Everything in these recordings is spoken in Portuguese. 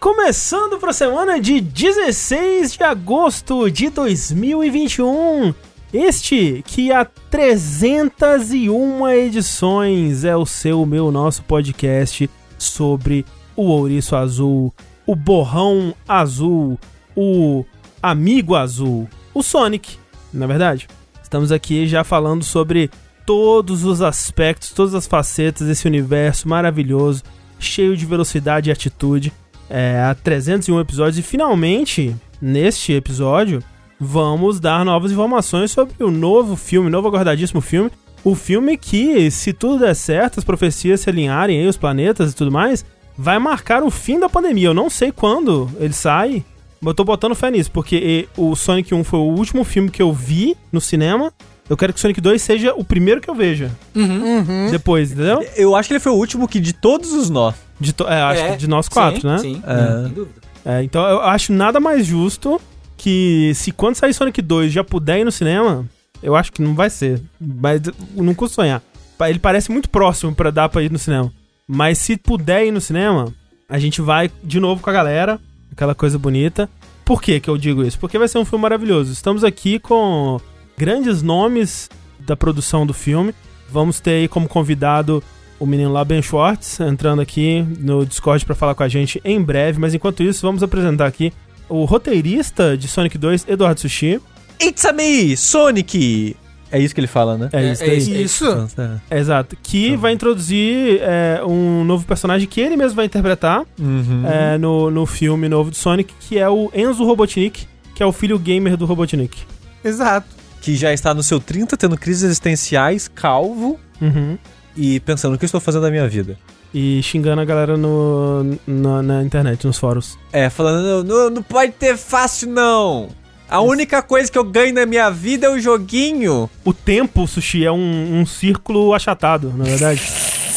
Começando para a semana de 16 de agosto de 2021. Este que há 301 edições é o seu, meu, nosso podcast sobre o ouriço azul, o borrão azul, o amigo azul, o Sonic, na é verdade. Estamos aqui já falando sobre todos os aspectos, todas as facetas desse universo maravilhoso, cheio de velocidade e atitude. É, há 301 episódios e finalmente, neste episódio, vamos dar novas informações sobre o novo filme, novo aguardadíssimo filme. O filme que, se tudo der certo, as profecias se alinharem aí, os planetas e tudo mais, vai marcar o fim da pandemia. Eu não sei quando ele sai, mas eu tô botando fé nisso, porque o Sonic 1 foi o último filme que eu vi no cinema eu quero que Sonic 2 seja o primeiro que eu veja. Uhum. Uhum. Depois, entendeu? Eu acho que ele foi o último que de todos os nós. De to... É, acho é. que de nós quatro, sim, né? Sim, é. sem dúvida. É, então eu acho nada mais justo que se quando sair Sonic 2 já puder ir no cinema, eu acho que não vai ser. Mas não custa sonhar. Ele parece muito próximo para dar pra ir no cinema. Mas se puder ir no cinema, a gente vai de novo com a galera, aquela coisa bonita. Por que que eu digo isso? Porque vai ser um filme maravilhoso. Estamos aqui com grandes nomes da produção do filme. Vamos ter aí como convidado o menino lá, Ben Schwartz, entrando aqui no Discord para falar com a gente em breve. Mas enquanto isso, vamos apresentar aqui o roteirista de Sonic 2, Eduardo Sushi. It's a me, Sonic! É isso que ele fala, né? É, isso. É, é isso. É, exato. Que então. vai introduzir é, um novo personagem que ele mesmo vai interpretar uhum. É, no, no filme novo do Sonic, que é o Enzo Robotnik, que é o filho gamer do Robotnik. Exato que já está no seu 30, tendo crises existenciais, calvo uhum. e pensando o que eu estou fazendo da minha vida. E xingando a galera no, na, na internet, nos fóruns. É, falando, não, não pode ter fácil não. A única coisa que eu ganho na minha vida é o joguinho. O tempo, Sushi, é um, um círculo achatado, na verdade.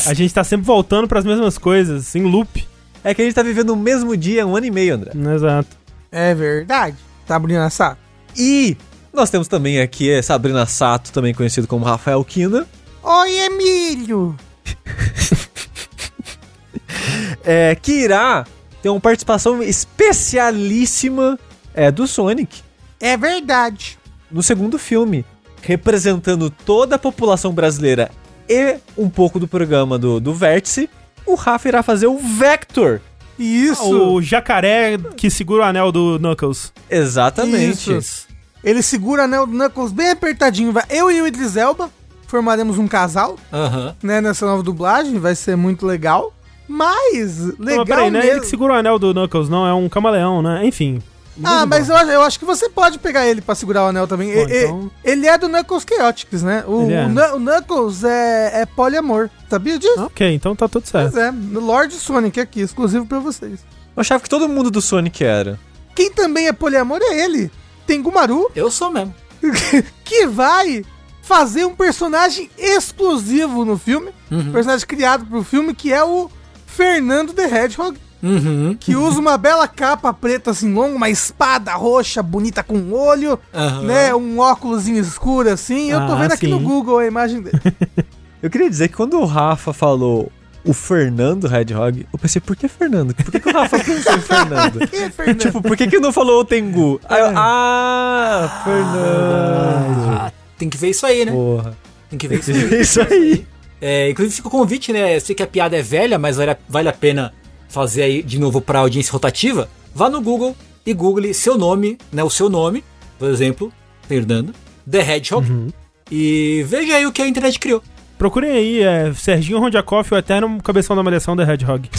a gente tá sempre voltando para as mesmas coisas, em loop. É que a gente tá vivendo o mesmo dia um ano e meio, André. Exato. É verdade. Tá abrindo a saco. E nós temos também aqui Sabrina Sato, também conhecido como Rafael Kina. Oi, Emílio! é, que irá ter uma participação especialíssima é, do Sonic. É verdade. No segundo filme, representando toda a população brasileira e um pouco do programa do, do Vértice, o Rafa irá fazer o Vector. Isso! O jacaré que segura o anel do Knuckles. Exatamente. Isso. Ele segura o anel do Knuckles bem apertadinho. Eu e o Idris Elba formaremos um casal, uhum. né, nessa nova dublagem, vai ser muito legal. Mas, legal não, peraí, não é ele que segura o anel do Knuckles, não, é um camaleão, né? Enfim. Ah, mas eu, eu, acho que você pode pegar ele pra segurar o anel também. Pô, então... Ele é do Knuckles Chaotix, né? O, é. o, Knuckles é, é poliamor. Sabia disso? Ok, então tá tudo certo. Pois é, Lord Sonic aqui, exclusivo pra vocês. Eu achava que todo mundo do Sonic era. Quem também é poliamor é ele. Tengumaru. Eu sou mesmo. que vai fazer um personagem exclusivo no filme. Uhum. personagem criado pro filme, que é o Fernando the Hedgehog. Uhum. Que usa uma bela capa preta assim longa, uma espada roxa bonita com olho, uhum. né? Um óculos escuro assim. Eu tô ah, vendo aqui sim. no Google a imagem dele. Eu queria dizer que quando o Rafa falou o Fernando Hedgehog, eu pensei, por que Fernando? Por que, que o Rafa pensou em Fernando? por que Fernando? tipo, por que, que não falou o Tengu? Aí eu, é. ah, Fernando. Ah, tem que ver isso aí, né? Porra. Tem que ver isso aí. isso aí. É, inclusive fica o convite, né? Eu sei que a piada é velha, mas vale a, vale a pena fazer aí de novo para audiência rotativa. Vá no Google e google seu nome, né? O seu nome, por exemplo, Fernando, The Hedgehog, uhum. e veja aí o que a internet criou. Procurem aí, é Serginho Rondiakoff, o eterno cabeção da malhação The Hedgehog.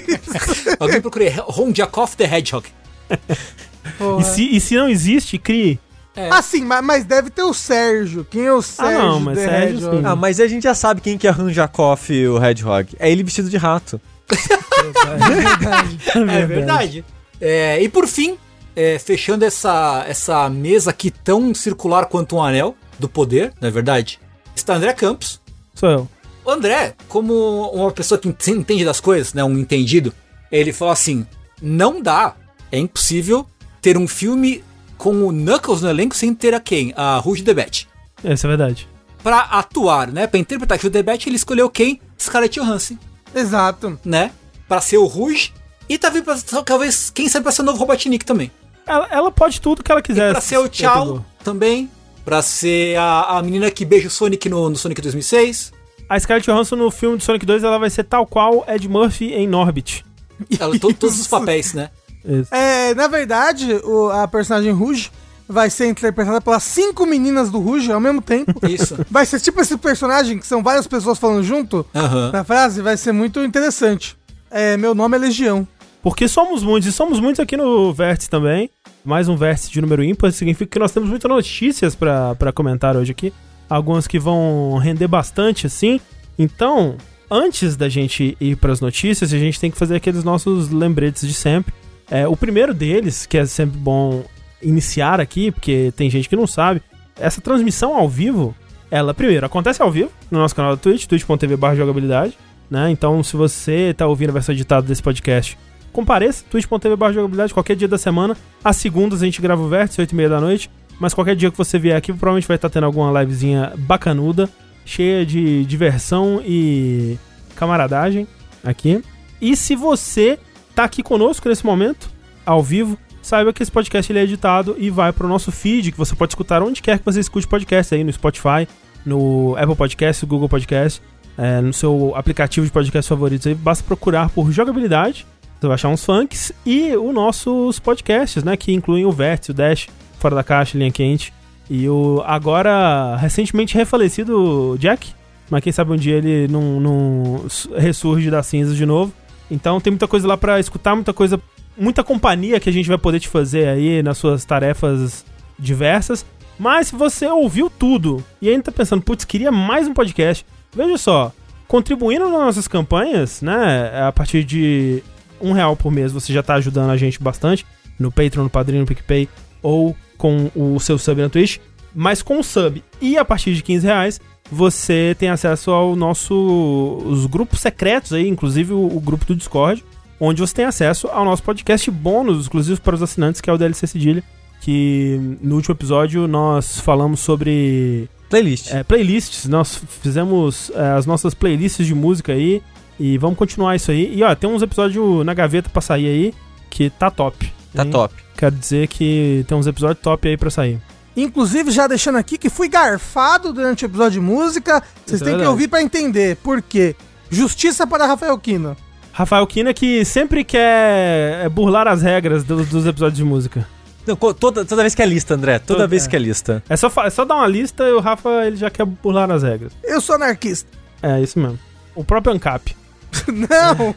Alguém procure Rondiakoff The Hedgehog. e, se, e se não existe, crie. É. Ah, sim, mas, mas, deve ter o Sérgio. Quem é o Sérgio? Ah, não, mas The Sérgio Hedgehog? sim. Ah, mas a gente já sabe quem que é Rondiakoff o Hedgehog. É ele vestido de rato. é verdade. É verdade. É, e por fim, é, fechando essa, essa mesa aqui tão circular quanto um anel do poder, não é verdade? Está André Campos, Sou eu. O André, como uma pessoa que entende das coisas, né, um entendido, ele falou assim: não dá, é impossível ter um filme com o Knuckles no elenco sem ter a quem? A Rouge the Bat. Essa é verdade. Pra atuar, né, pra interpretar Rouge the Bat, ele escolheu quem? Scarlett Johansson. Exato. Né? pra ser o Rouge. E tá vindo pra, talvez, quem sabe pra ser o novo Robotnik também. Ela, ela, pode tudo que ela quiser. E pra ser o Tchau também. Pra ser a, a menina que beija o Sonic no, no Sonic 2006. A Scarlett Johansson no filme de Sonic 2 ela vai ser tal qual Ed Murphy em Norbit. Ela, to, todos os papéis, né? Isso. É, na verdade, o, a personagem Rouge vai ser interpretada pelas cinco meninas do Rouge ao mesmo tempo. Isso. Vai ser tipo esse personagem que são várias pessoas falando junto uhum. na frase, vai ser muito interessante. É, meu nome é Legião. Porque somos muitos, e somos muitos aqui no Vértice também. Mais um vértice de número ímpar, significa que nós temos muitas notícias para comentar hoje aqui. Algumas que vão render bastante, assim. Então, antes da gente ir para as notícias, a gente tem que fazer aqueles nossos lembretes de sempre. É, o primeiro deles, que é sempre bom iniciar aqui, porque tem gente que não sabe, essa transmissão ao vivo, ela primeiro acontece ao vivo no nosso canal da Twitch, twitch.tv jogabilidade, né? Então, se você tá ouvindo a versão editada desse podcast, compareça, twitch.tv jogabilidade, qualquer dia da semana. Às segundas a gente grava o vértice, 8 e meia da noite. Mas qualquer dia que você vier aqui, provavelmente vai estar tendo alguma livezinha bacanuda, cheia de diversão e camaradagem aqui. E se você tá aqui conosco nesse momento, ao vivo, saiba que esse podcast ele é editado e vai para o nosso feed, que você pode escutar onde quer que você escute podcast aí, no Spotify, no Apple Podcast, no Google Podcast, é, no seu aplicativo de podcast favorito aí, basta procurar por jogabilidade, você vai achar uns funks e os nossos podcasts, né, que incluem o Vértice, o Dash, Fora da Caixa, Linha Quente, e o agora recentemente refalecido Jack, mas quem sabe um dia ele não, não ressurge das cinzas de novo. Então tem muita coisa lá para escutar, muita coisa, muita companhia que a gente vai poder te fazer aí nas suas tarefas diversas. Mas se você ouviu tudo e ainda tá pensando, putz, queria mais um podcast, veja só, contribuindo nas nossas campanhas, né, a partir de um real por mês você já tá ajudando a gente bastante no Patreon, no Padrinho, no PicPay ou com o seu sub na Twitch. Mas com o sub e a partir de 15 reais você tem acesso ao nosso os grupos secretos aí, inclusive o, o, grupo do Discord, onde você tem acesso ao nosso podcast bônus exclusivo para os assinantes, que é o DLC Cedilha, que no último episódio nós falamos sobre playlists. É, playlists, nós fizemos é, as nossas playlists de música aí e vamos continuar isso aí. E ó, tem uns episódios na gaveta para sair aí que tá top. Tá hein? top. Quero dizer que tem uns episódios top aí para sair. Inclusive, já deixando aqui que fui garfado durante o episódio de música. Vocês é têm que ouvir para entender. Por quê? Justiça para Rafael Kina. Rafael Kina que sempre quer é, burlar as regras dos, dos episódios de música. Não, toda, toda vez que é lista, André. Toda, toda vez é. que é lista. É só, é só dar uma lista e o Rafa ele já quer burlar as regras. Eu sou anarquista. É, isso mesmo. O próprio ANCAP. Não!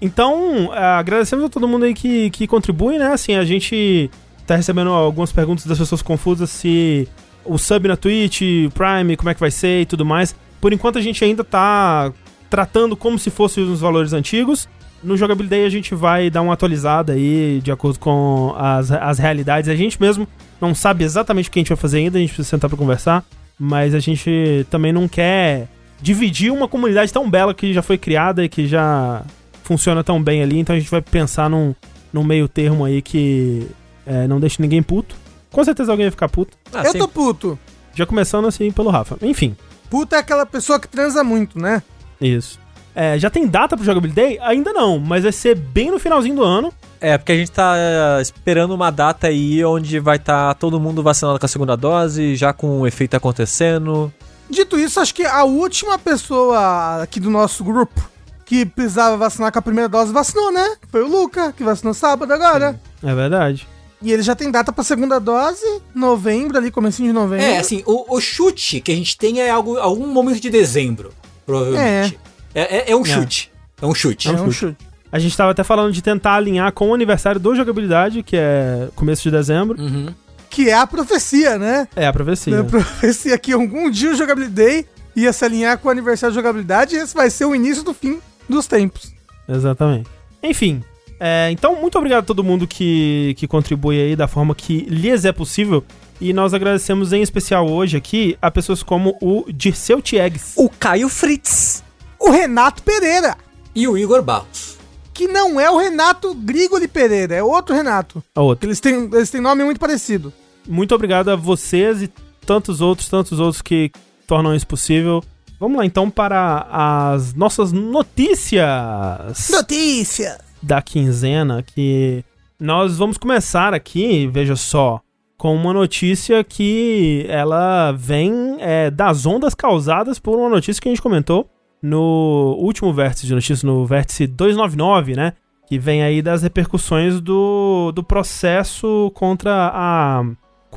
então, é, agradecemos a todo mundo aí que, que contribui, né? Assim, a gente tá recebendo algumas perguntas das pessoas confusas se o sub na Twitch, Prime, como é que vai ser e tudo mais. Por enquanto a gente ainda tá tratando como se fossem os valores antigos. No Jogabilidade a gente vai dar uma atualizada aí de acordo com as, as realidades. A gente mesmo não sabe exatamente o que a gente vai fazer ainda, a gente precisa sentar para conversar, mas a gente também não quer dividir uma comunidade tão bela que já foi criada e que já funciona tão bem ali, então a gente vai pensar num, num meio termo aí que é, não deixe ninguém puto. Com certeza alguém vai ficar puto. Ah, eu sim. tô puto. Já começando assim pelo Rafa. Enfim. Puta é aquela pessoa que transa muito, né? Isso. É, já tem data pro Jogabilidade? Ainda não, mas vai ser bem no finalzinho do ano. É, porque a gente tá é, esperando uma data aí onde vai estar tá todo mundo vacinado com a segunda dose, já com o efeito acontecendo. Dito isso, acho que a última pessoa aqui do nosso grupo que precisava vacinar com a primeira dose vacinou, né? Foi o Luca, que vacinou sábado agora. Sim, é verdade. E ele já tem data pra segunda dose, novembro, ali, comecinho de novembro. É, assim, o, o chute que a gente tem é algo, algum momento de dezembro, provavelmente. É, é, é, é um chute. É. é um chute. É um chute. A gente tava até falando de tentar alinhar com o aniversário do jogabilidade, que é começo de dezembro. Uhum. Que é a profecia, né? É a profecia. É a profecia que algum dia o Jogabilidade ia se alinhar com o aniversário de jogabilidade e esse vai ser o início do fim dos tempos. Exatamente. Enfim, é, então, muito obrigado a todo mundo que, que contribui aí da forma que lhes é possível. E nós agradecemos em especial hoje aqui a pessoas como o Dirceu Tiegs, o Caio Fritz, o Renato Pereira e o Igor Barros. Que não é o Renato Grigoli Pereira, é outro Renato. É outro. Eles têm, eles têm nome muito parecido. Muito obrigado a vocês e tantos outros, tantos outros que tornam isso possível. Vamos lá então para as nossas notícias. Notícia! Da quinzena, que nós vamos começar aqui, veja só, com uma notícia que ela vem é, das ondas causadas por uma notícia que a gente comentou no último vértice de notícias, no vértice 299, né? Que vem aí das repercussões do, do processo contra a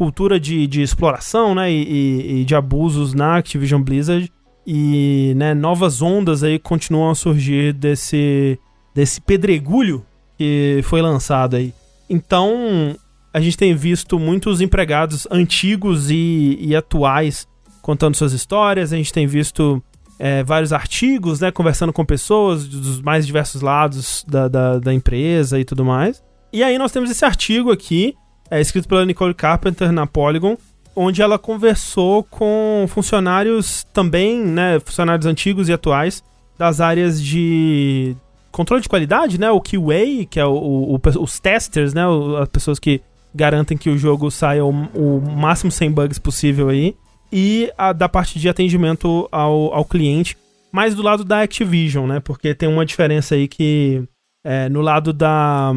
cultura de, de exploração, né? E, e, de abusos na Activision Blizzard. E né, novas ondas aí continuam a surgir desse, desse pedregulho que foi lançado aí. Então, a gente tem visto muitos empregados antigos e, e atuais contando suas histórias, a gente tem visto é, vários artigos, né, conversando com pessoas dos mais diversos lados da, da, da, empresa e tudo mais. E aí nós temos esse artigo aqui, é, escrito pela Nicole Carpenter na Polygon, onde ela conversou com funcionários também, né, funcionários antigos e atuais das áreas de controle de qualidade, né, o QA, que é o, o, os testers, né, as pessoas que garantem que o jogo saia o, o máximo sem bugs possível aí e a da parte de atendimento ao, ao cliente, mais do lado da Activision, né? Porque tem uma diferença aí que é, no lado da,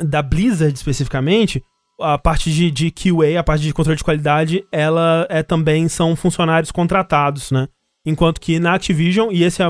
da Blizzard especificamente, a parte de, de QA, a parte de controle de qualidade, ela é também são funcionários contratados, né? Enquanto que na Activision, e esse é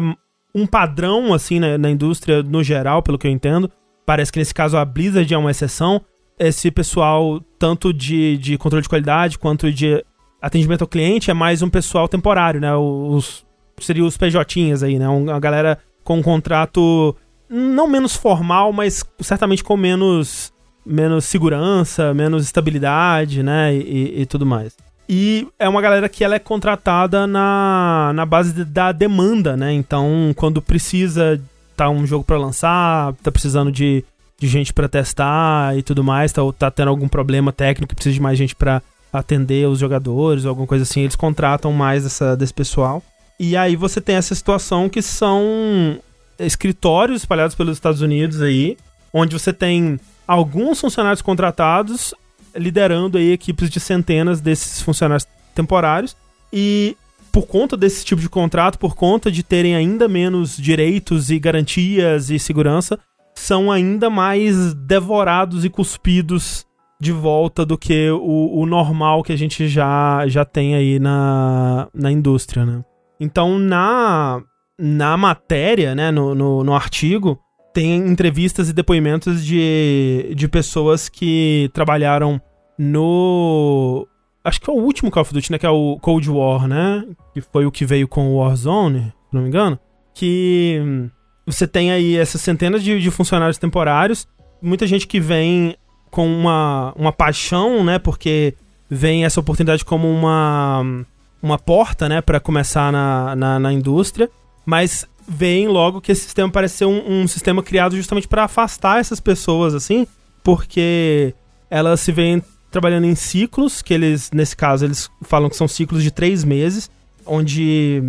um padrão assim né, na indústria no geral, pelo que eu entendo, parece que nesse caso a Blizzard é uma exceção. Esse pessoal, tanto de, de controle de qualidade quanto de atendimento ao cliente é mais um pessoal temporário, né? Os, seria os PJinhas aí, né? Uma galera com um contrato não menos formal, mas certamente com menos, menos segurança, menos estabilidade, né? E, e tudo mais. E é uma galera que ela é contratada na, na base da demanda, né? Então, quando precisa tá um jogo para lançar, tá precisando de, de gente para testar e tudo mais, tá, tá tendo algum problema técnico precisa de mais gente para atender os jogadores ou alguma coisa assim, eles contratam mais essa, desse pessoal. E aí você tem essa situação que são escritórios espalhados pelos Estados Unidos aí, onde você tem alguns funcionários contratados liderando aí equipes de centenas desses funcionários temporários e por conta desse tipo de contrato, por conta de terem ainda menos direitos e garantias e segurança, são ainda mais devorados e cuspidos de volta do que o, o normal que a gente já, já tem aí na, na indústria, né? Então, na, na matéria, né, no, no, no artigo, tem entrevistas e depoimentos de, de pessoas que trabalharam no. Acho que é o último Call of Duty, né? Que é o Cold War, né? Que foi o que veio com o Warzone, se não me engano. Que você tem aí essas centenas de, de funcionários temporários, muita gente que vem com uma, uma paixão, né? Porque vem essa oportunidade como uma, uma porta, né? para começar na, na, na, indústria. Mas vem logo que esse sistema parece ser um, um sistema criado justamente para afastar essas pessoas, assim. Porque elas se veem trabalhando em ciclos, que eles, nesse caso, eles falam que são ciclos de três meses, onde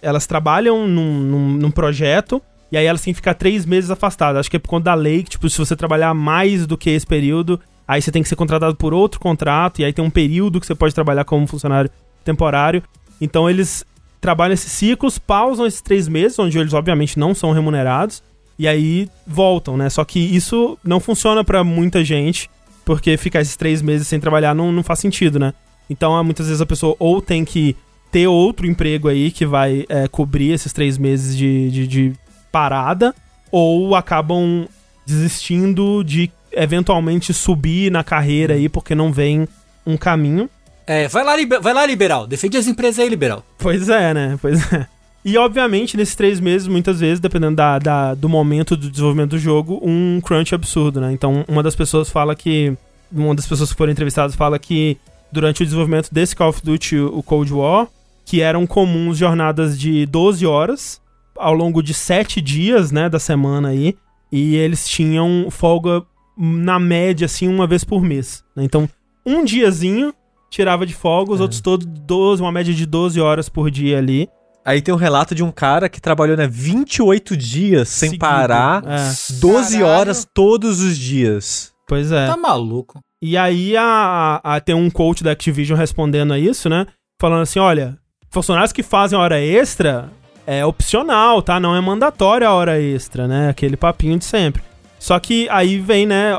elas trabalham num, num, num projeto e aí elas têm que ficar três meses afastadas. Acho que é por conta da lei que, tipo, se você trabalhar mais do que esse período, aí você tem que ser contratado por outro contrato, e aí tem um período que você pode trabalhar como funcionário temporário. Então eles trabalham esses ciclos, pausam esses três meses, onde eles obviamente não são remunerados, e aí voltam, né? Só que isso não funciona para muita gente, porque ficar esses três meses sem trabalhar não, não faz sentido, né? Então muitas vezes a pessoa ou tem que ter outro emprego aí que vai é, cobrir esses três meses de, de, de parada ou acabam desistindo de eventualmente subir na carreira aí porque não vem um caminho. É, vai lá, vai lá liberal, defende as empresas aí, liberal. Pois é, né? Pois é. E obviamente, nesses três meses, muitas vezes, dependendo da, da, do momento do desenvolvimento do jogo, um crunch absurdo, né? Então, uma das pessoas fala que. Uma das pessoas que foram entrevistadas fala que durante o desenvolvimento desse Call of Duty, o Cold War, que eram comuns jornadas de 12 horas ao longo de sete dias, né, da semana aí, e eles tinham folga na média, assim, uma vez por mês. Né? Então, um diazinho tirava de folga, os é. outros todos 12, uma média de 12 horas por dia ali. Aí tem um relato de um cara que trabalhou, né, 28 dias sem Seguido. parar, é. 12 Caralho. horas todos os dias. Pois é. Tá maluco. E aí a, a, tem um coach da Activision respondendo a isso, né? Falando assim, olha, funcionários que fazem hora extra é opcional, tá? Não é mandatória a hora extra, né? Aquele papinho de sempre. Só que aí vem, né,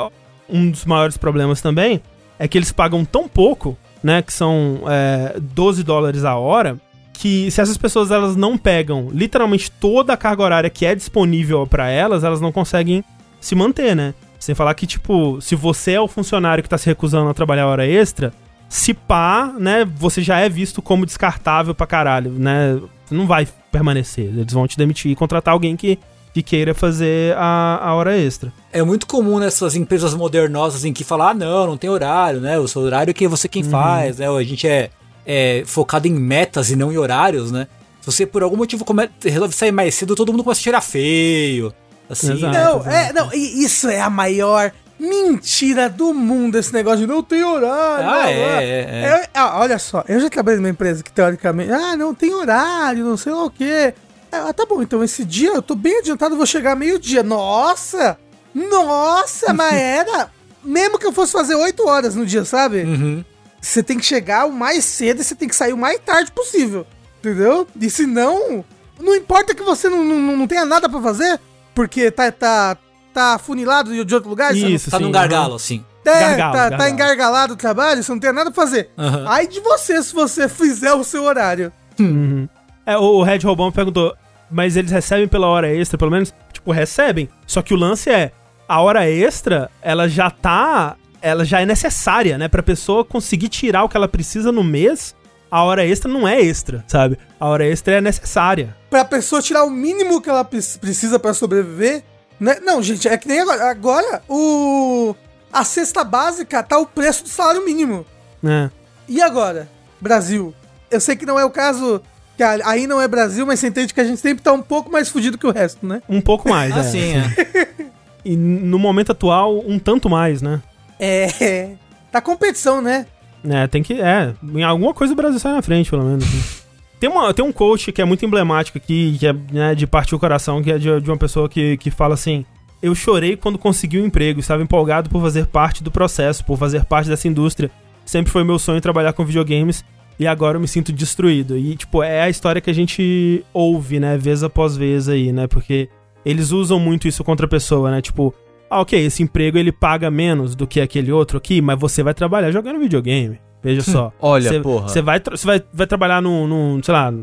um dos maiores problemas também, é que eles pagam tão pouco, né, que são é, 12 dólares a hora, que se essas pessoas elas não pegam literalmente toda a carga horária que é disponível para elas, elas não conseguem se manter, né? Sem falar que, tipo, se você é o funcionário que tá se recusando a trabalhar hora extra, se pá, né, você já é visto como descartável pra caralho, né? Não vai permanecer. Eles vão te demitir e contratar alguém que, que queira fazer a, a hora extra. É muito comum nessas empresas modernosas em que falar, ah, não, não tem horário, né? O seu horário é que você quem uhum. faz, né? A gente é, é focado em metas e não em horários, né? Se você por algum motivo come... resolve sair mais cedo, todo mundo começa a cheirar feio. Assim, exato, não, exato. é, não, isso é a maior mentira do mundo esse negócio de não tem horário. Ah, é, é, é. ah, olha só, eu já trabalhei numa empresa que teoricamente, ah, não tem horário, não sei lá o quê. Ah, tá bom, então esse dia eu tô bem adiantado, vou chegar meio-dia. Nossa! Nossa, mas era. Mesmo que eu fosse fazer 8 horas no dia, sabe? Uhum. Você tem que chegar o mais cedo e você tem que sair o mais tarde possível. Entendeu? E se não. Não importa que você não, não, não tenha nada para fazer, porque tá, tá, tá funilado de outro lugar. Isso, tá sim, num gargalo, uhum. assim. É, gargalo, tá, gargalo. tá engargalado o trabalho, você não tem nada pra fazer. Uhum. Aí de você se você fizer o seu horário. Uhum. É, o Red Robão perguntou, mas eles recebem pela hora extra, pelo menos? Tipo, recebem. Só que o lance é, a hora extra, ela já tá. Ela já é necessária, né? Pra pessoa conseguir tirar o que ela precisa no mês. A hora extra não é extra, sabe? A hora extra é necessária. Pra pessoa tirar o mínimo que ela precisa para sobreviver. Né? Não, gente, é que nem agora. Agora, o. A cesta básica tá o preço do salário mínimo. É. E agora? Brasil. Eu sei que não é o caso que aí não é Brasil, mas você entende que a gente sempre tá um pouco mais fudido que o resto, né? Um pouco mais, ah, é. É. e no momento atual, um tanto mais, né? É. Tá competição, né? É, tem que. É, em alguma coisa o Brasil sai na frente, pelo menos. Né? tem, uma, tem um coach que é muito emblemático aqui, que é né, de partir o coração, que é de, de uma pessoa que, que fala assim. Eu chorei quando consegui um emprego, estava empolgado por fazer parte do processo, por fazer parte dessa indústria. Sempre foi meu sonho trabalhar com videogames e agora eu me sinto destruído. E, tipo, é a história que a gente ouve, né, vez após vez aí, né? Porque eles usam muito isso contra a pessoa, né? Tipo, ah, ok, esse emprego ele paga menos do que aquele outro aqui, mas você vai trabalhar jogando videogame. Veja hum, só. Olha, cê, porra. Você vai, vai, vai trabalhar no, no, sei lá,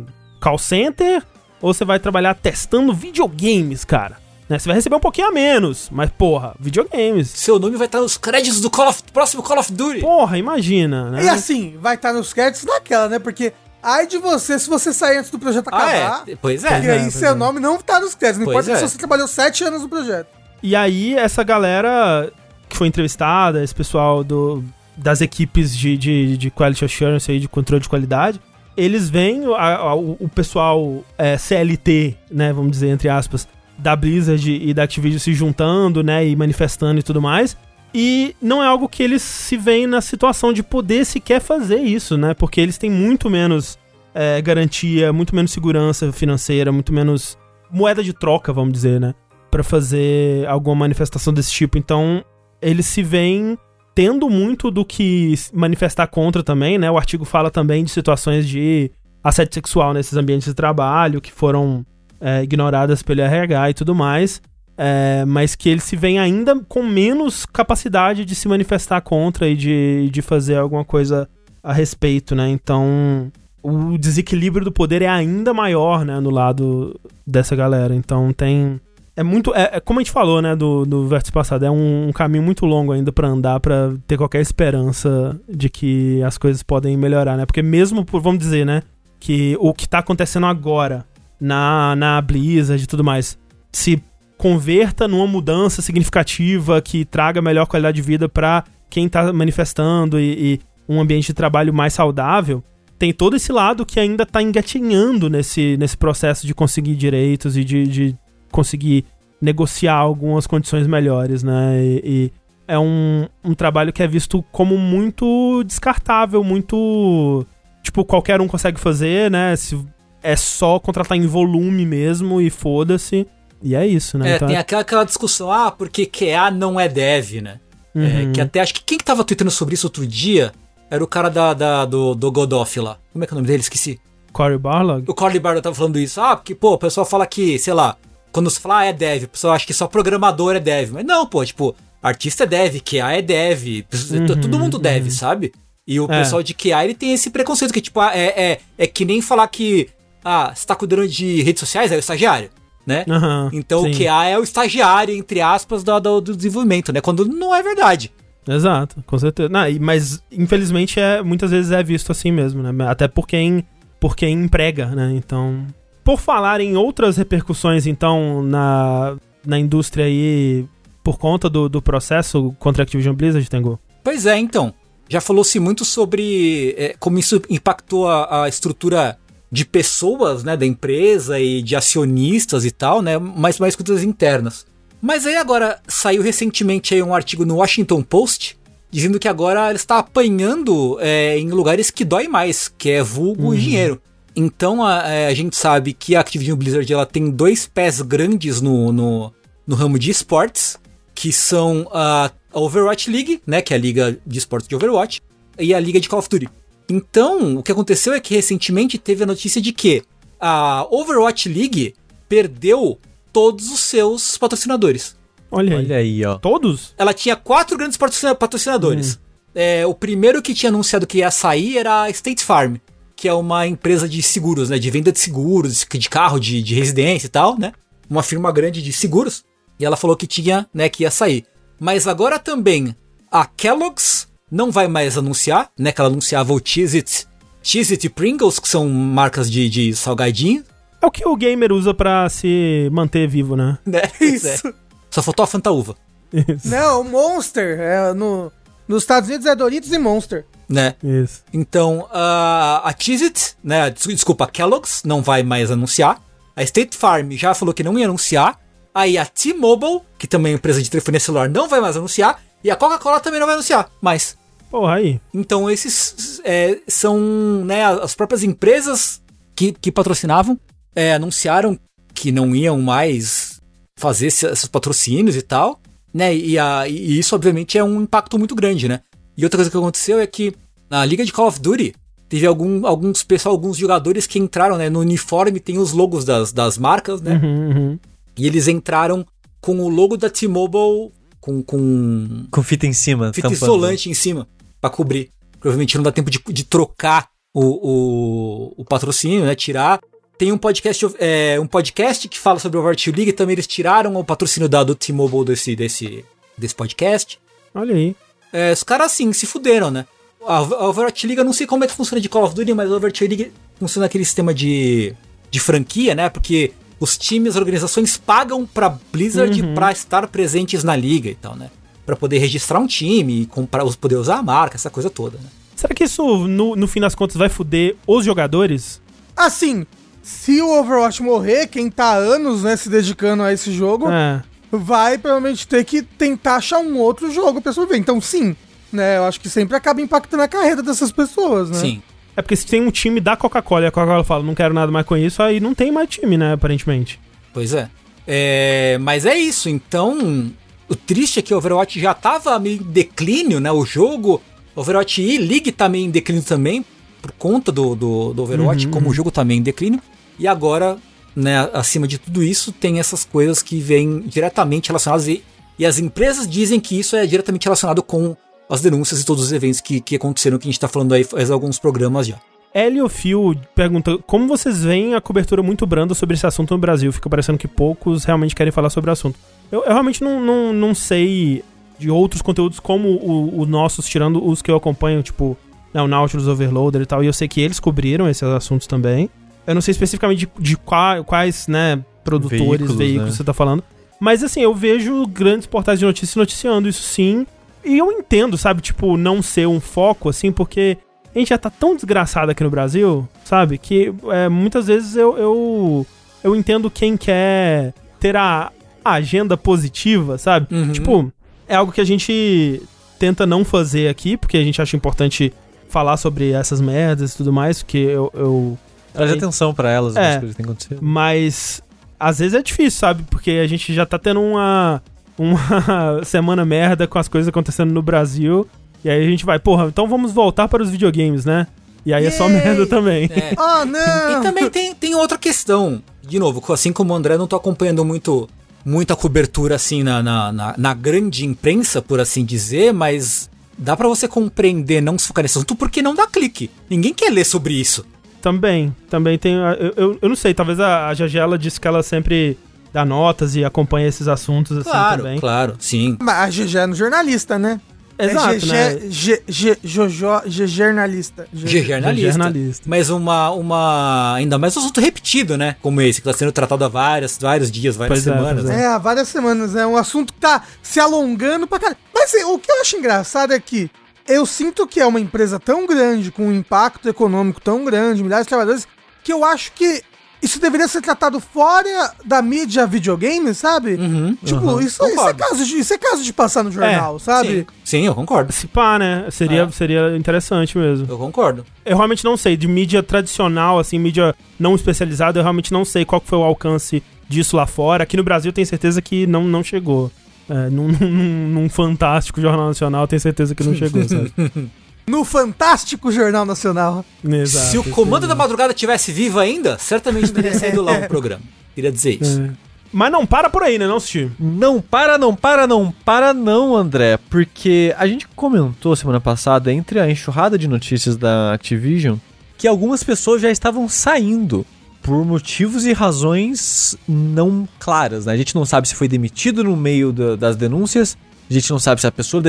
call center ou você vai trabalhar testando videogames, cara? Né? Você vai receber um pouquinho a menos, mas porra, videogames. Seu nome vai estar nos créditos do Call of, próximo Call of Duty. Porra, imagina, né? E assim, vai estar nos créditos daquela, né? Porque Ai de você se você sair antes do projeto ah, acabar. É. Pois é. Porque é, aí seu é. nome não tá nos créditos. Não pois importa é. se você trabalhou sete anos no projeto. E aí, essa galera que foi entrevistada, esse pessoal do, das equipes de, de, de quality assurance aí, de controle de qualidade, eles veem a, a, o pessoal é, CLT, né, vamos dizer, entre aspas, da Blizzard e da Activision se juntando, né, e manifestando e tudo mais. E não é algo que eles se veem na situação de poder sequer fazer isso, né? Porque eles têm muito menos é, garantia, muito menos segurança financeira, muito menos moeda de troca, vamos dizer, né? Pra fazer alguma manifestação desse tipo. Então, eles se veem tendo muito do que manifestar contra também, né? O artigo fala também de situações de assédio sexual nesses ambientes de trabalho que foram é, ignoradas pelo RH e tudo mais é, mas que ele se vem ainda com menos capacidade de se manifestar contra e de, de fazer alguma coisa a respeito, né? Então, o desequilíbrio do poder é ainda maior, né, no lado dessa galera. Então, tem. É muito. É, é como a gente falou, né, do, do vértice passado, é um, um caminho muito longo ainda para andar, para ter qualquer esperança de que as coisas podem melhorar, né? Porque, mesmo por, vamos dizer, né, que o que tá acontecendo agora na, na Blizzard e tudo mais, se converta numa mudança significativa que traga melhor qualidade de vida para quem está manifestando e, e, um ambiente de trabalho mais saudável, tem todo esse lado que ainda está engatinhando nesse, nesse processo de conseguir direitos e de, de conseguir negociar algumas condições melhores, né? E, e é um, um trabalho que é visto como muito descartável, muito. Tipo, qualquer um consegue fazer, né? Se é só contratar em volume mesmo e foda-se. E é isso, né? É, então, tem é... Aquela, aquela discussão, ah, porque QA não é dev, né? É, uhum. É, que até acho que quem que tava tweetando sobre isso outro dia era o cara da, da do, do Godoff lá. Como é que é o nome dele? Esqueci. Cory Barlog? O Cory Barlog tava falando isso. Ah, porque, pô, o pessoal fala que, sei lá, quando se fala ah, é dev, o pessoal acha que só programador é dev. Mas não, pô, tipo, artista é dev, QA é dev, uhum, todo mundo uhum. dev, sabe? E o é. pessoal de QA, ele tem esse preconceito, que tipo, ah, é, é, é que nem falar que, ah, você tá cuidando de redes sociais, é o estagiário, né? Uhum, então sim. o QA é o estagiário, entre aspas, do, do, do, desenvolvimento, né? Quando não é verdade. Exato, com certeza. Não, mas, infelizmente, é, muitas vezes é visto assim mesmo, né? Até por quem, por quem emprega, né? Então... Por falar em outras repercussões, então, na, na indústria aí, por conta do, do processo contra a Activision Blizzard, Tengu? Pois é, então. Já falou-se muito sobre é, como isso impactou a, a, estrutura de pessoas, né, da empresa e de acionistas e tal, né, mas mais coisas internas. Mas aí agora saiu recentemente aí um artigo no Washington Post dizendo que agora ele está apanhando é, em lugares que dói mais, que é vulgo uhum. e dinheiro. Então a, é, a, gente sabe que a Activision Blizzard ela tem dois pés grandes no, no, no ramo de esportes, que são a Overwatch League, né, que é a liga de esportes de Overwatch, e a liga de Call of Duty. Então, o que aconteceu é que recentemente teve a notícia de que a Overwatch League perdeu todos os seus patrocinadores. Olha, Olha aí. ó. Todos? Ela tinha quatro grandes patrocinadores. Hum. É, o primeiro que tinha anunciado que ia sair era a State Farm, que é uma empresa de seguros, né? De venda de seguros, de carro, de, de residência e tal, né? Uma firma grande de seguros. E ela falou que tinha, né, que ia sair. Mas agora também a Kellogg's não vai mais anunciar, né? Que ela anunciava o Cheez-It, Cheez-It e Pringles, que são marcas de, de salgadinho. É o que o gamer usa para se manter vivo, né? né? Isso. É. Só faltou a Fanta Uva. Isso. Não, o Monster. É, no, nos Estados Unidos é Doritos e Monster. Né? Isso. Então, uh, a Cheez-It, né? Desculpa, a Kellogg's não vai mais anunciar. A State Farm já falou que não ia anunciar. Aí a T-Mobile, que também é empresa de telefonia celular, não vai mais anunciar. E a Coca-Cola também não vai anunciar mais. Porra, aí. Então esses é, são né, as próprias empresas que, que patrocinavam é, anunciaram que não iam mais fazer esses patrocínios e tal. Né, e, a, e isso, obviamente, é um impacto muito grande, né? E outra coisa que aconteceu é que na liga de Call of Duty teve algum, alguns pessoal, alguns jogadores que entraram, né? No uniforme tem os logos das, das marcas, né? Uhum, uhum. E eles entraram com o logo da T-Mobile com, com. Com fita em cima. Fita tampando. isolante em cima para cobrir. Provavelmente não dá tempo de, de trocar o, o, o, patrocínio, né? Tirar. Tem um podcast, é, um podcast que fala sobre o Overwatch League, também eles tiraram o patrocínio da, do T-Mobile desse, desse, desse podcast. Olha aí. É, os caras assim se fuderam, né? A Overwatch League, eu não sei como é que funciona de Call of Duty, mas a Overwatch League funciona aquele sistema de, de franquia, né? Porque os times, as organizações pagam pra Blizzard uhum. pra estar presentes na liga e tal, né? Pra poder registrar um time e comprar, poder usar a marca, essa coisa toda, né? Será que isso, no, no fim das contas, vai foder os jogadores? Assim, se o Overwatch morrer, quem tá anos, né, se dedicando a esse jogo, é. vai provavelmente ter que tentar achar um outro jogo pra sobreviver. Então, sim, né, eu acho que sempre acaba impactando a carreira dessas pessoas, né? Sim. É porque se tem um time da Coca-Cola e a Coca-Cola fala, não quero nada mais com isso, aí não tem mais time, né, aparentemente. Pois é. é mas é isso, então. O triste é que o Overwatch já tava meio em declínio, né? O jogo. Overwatch e League tá meio em declínio também, por conta do, do, do Overwatch, uhum. como o uhum. jogo tá meio em declínio. E agora, né, acima de tudo isso, tem essas coisas que vêm diretamente relacionadas e, e as empresas dizem que isso é diretamente relacionado com as denúncias e todos os eventos que, que aconteceram, que a gente tá falando aí faz alguns programas já. Helio Phil pergunta como vocês veem a cobertura muito branda sobre esse assunto no Brasil? Fica parecendo que poucos realmente querem falar sobre o assunto. Eu, eu realmente não, não, não sei de outros conteúdos como o, o nossos, tirando os que eu acompanho, tipo né, o Nautilus Overloader e tal, e eu sei que eles cobriram esses assuntos também. Eu não sei especificamente de, de quais, quais, né, produtores, veículos, veículos né? você tá falando. Mas assim, eu vejo grandes portais de notícias noticiando isso sim. E eu entendo, sabe, tipo, não ser um foco, assim, porque a gente já tá tão desgraçado aqui no Brasil, sabe, que é, muitas vezes eu, eu, eu entendo quem quer ter a, agenda positiva, sabe? Uhum. Tipo, é algo que a gente tenta não fazer aqui, porque a gente acha importante falar sobre essas merdas e tudo mais, porque eu. eu Traz atenção para elas, é, as coisas que têm acontecido. Mas às vezes é difícil, sabe? Porque a gente já tá tendo uma uma semana merda com as coisas acontecendo no Brasil. E aí a gente vai, porra, então vamos voltar para os videogames, né? E aí é só Yay! merda também. É. Oh, não! E também tem, tem outra questão. De novo, assim como o André, não tô acompanhando muito muita cobertura assim na, na, na, na grande imprensa, por assim dizer, mas dá pra você compreender, não se focar nesse assunto, porque não dá clique. Ninguém quer ler sobre isso. Também, também tem. Eu, eu, eu não sei, talvez a, a Jagé, ela disse que ela sempre dá notas e acompanha esses assuntos assim Claro, também. claro, sim. Mas a GG é no jornalista, né? Exato, é GG, né? Jojo, jornalista. Jornalista. jornalista. Mas uma, uma. Ainda mais um assunto repetido, né? Como esse, que tá sendo tratado há várias, vários dias, várias Pois é, semanas. pois né? É, há várias semanas. É um assunto que tá se alongando pra caralho. Mas assim, o que eu acho engraçado é que eu sinto que é uma empresa tão grande, com um impacto econômico tão grande, milhares de trabalhadores, que eu acho que isso deveria ser tratado fora da mídia videogame, sabe? Uhum, Tipo, uhum. isso, isso, é caso de, isso é caso de passar no jornal, sabe? Sim, sim, eu concordo. Se pá, né? Seria, É. seria interessante mesmo. Eu concordo. Eu realmente não sei, de mídia tradicional, assim, mídia não especializada, eu realmente não sei qual foi o alcance disso lá fora. Aqui no Brasil, eu tenho certeza que não, não chegou. É, num, num- num fantástico Jornal Nacional, eu tenho certeza que não chegou, sabe? No fantástico Jornal Nacional. Exato, Se o comando da madrugada tivesse vivo ainda, certamente teria saído lá o programa. Queria dizer isso. É. Mas não para por aí, né, não, Steve? Não para, não para, não para não, André, porque a gente comentou semana passada, entre a enxurrada de notícias da Activision, que algumas pessoas já estavam saindo por motivos e razões não claras, né? A gente não sabe se foi demitido no meio da- das denúncias, a gente não sabe se a pessoa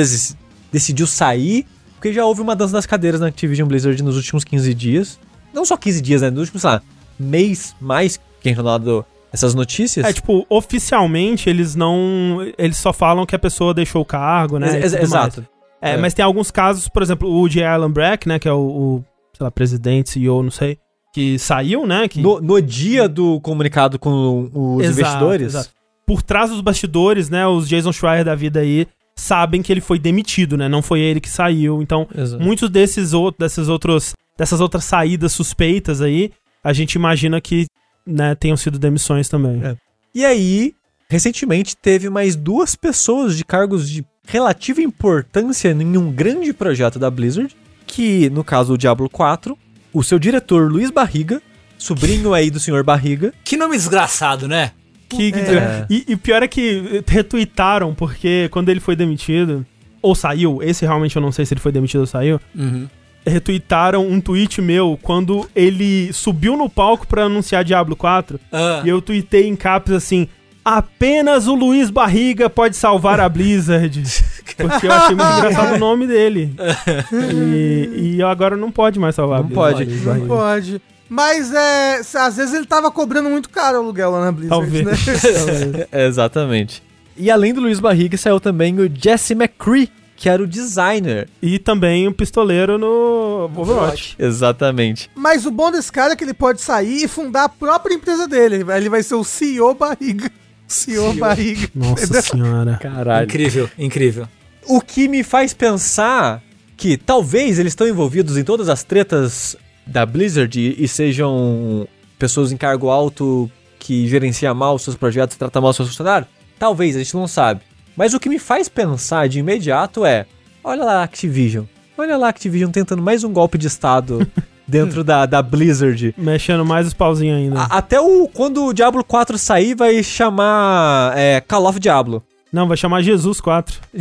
decidiu sair, porque já houve uma dança das cadeiras na Activision Blizzard nos últimos 15 dias. Não só 15 dias, né? Nos últimos, sei lá, mês mais que tem rolado essas notícias. É, tipo, oficialmente eles não. Eles só falam que a pessoa deixou o cargo, né? Ex- exato. É, É. mas tem alguns casos, por exemplo, o J. Allen Brack, né? Que é o, o, sei lá, presidente, CEO, não sei. Que saiu, né? Que... No, no dia do comunicado com os Exato, investidores. exato. Por trás dos bastidores, né? Os Jason Schreier da vida aí sabem que ele foi demitido, né? Não foi ele que saiu. Então, Exato. muitos desses outros, desses outros, dessas outras saídas suspeitas aí, a gente imagina que, né, tenham sido demissões também. É. E aí, recentemente teve mais duas pessoas de cargos de relativa importância em um grande projeto da Blizzard, que no caso o Diablo 4, o seu diretor Luiz Barriga, sobrinho aí do senhor Barriga, Que nome desgraçado, né? Que, que- É. e, e pior é que retweetaram, porque quando ele foi demitido, ou saiu, esse realmente eu não sei se ele foi demitido ou saiu, Uhum. retweetaram um tweet meu quando ele subiu no palco pra anunciar Diablo 4, Ah, e eu tuitei em caps assim, apenas o Luiz Barriga pode salvar a Blizzard. Porque eu achei muito engraçado o nome dele. E, e agora não pode mais salvar a Não Blizzard. pode. Não pode. Mas é, às vezes ele tava cobrando muito caro o aluguel lá na Blizzard, Talvez. né? Talvez. É, Exatamente. E além do Luiz Barriga, saiu também o Jesse McCree, que era o designer. E também o pistoleiro no Overwatch. Exatamente. Mas o bom desse cara é que ele pode sair e fundar a própria empresa dele. Ele vai ser o CEO Barriga. CEO, Barriga. Nossa senhora. Caralho. incrível, incrível. O que me faz pensar que talvez eles estão envolvidos em todas as tretas da Blizzard e, e sejam pessoas em cargo alto que gerenciam mal os seus projetos, tratam mal os seus funcionários. Talvez, a gente não sabe. Mas o que me faz pensar de imediato é: olha lá a Activision. Olha lá a Activision tentando mais um golpe de Estado dentro da, da Blizzard. Mexendo mais os pauzinhos ainda. A- até o quando o Diablo 4 sair, vai chamar é, Call of Diablo. Não, vai chamar Jesus 4.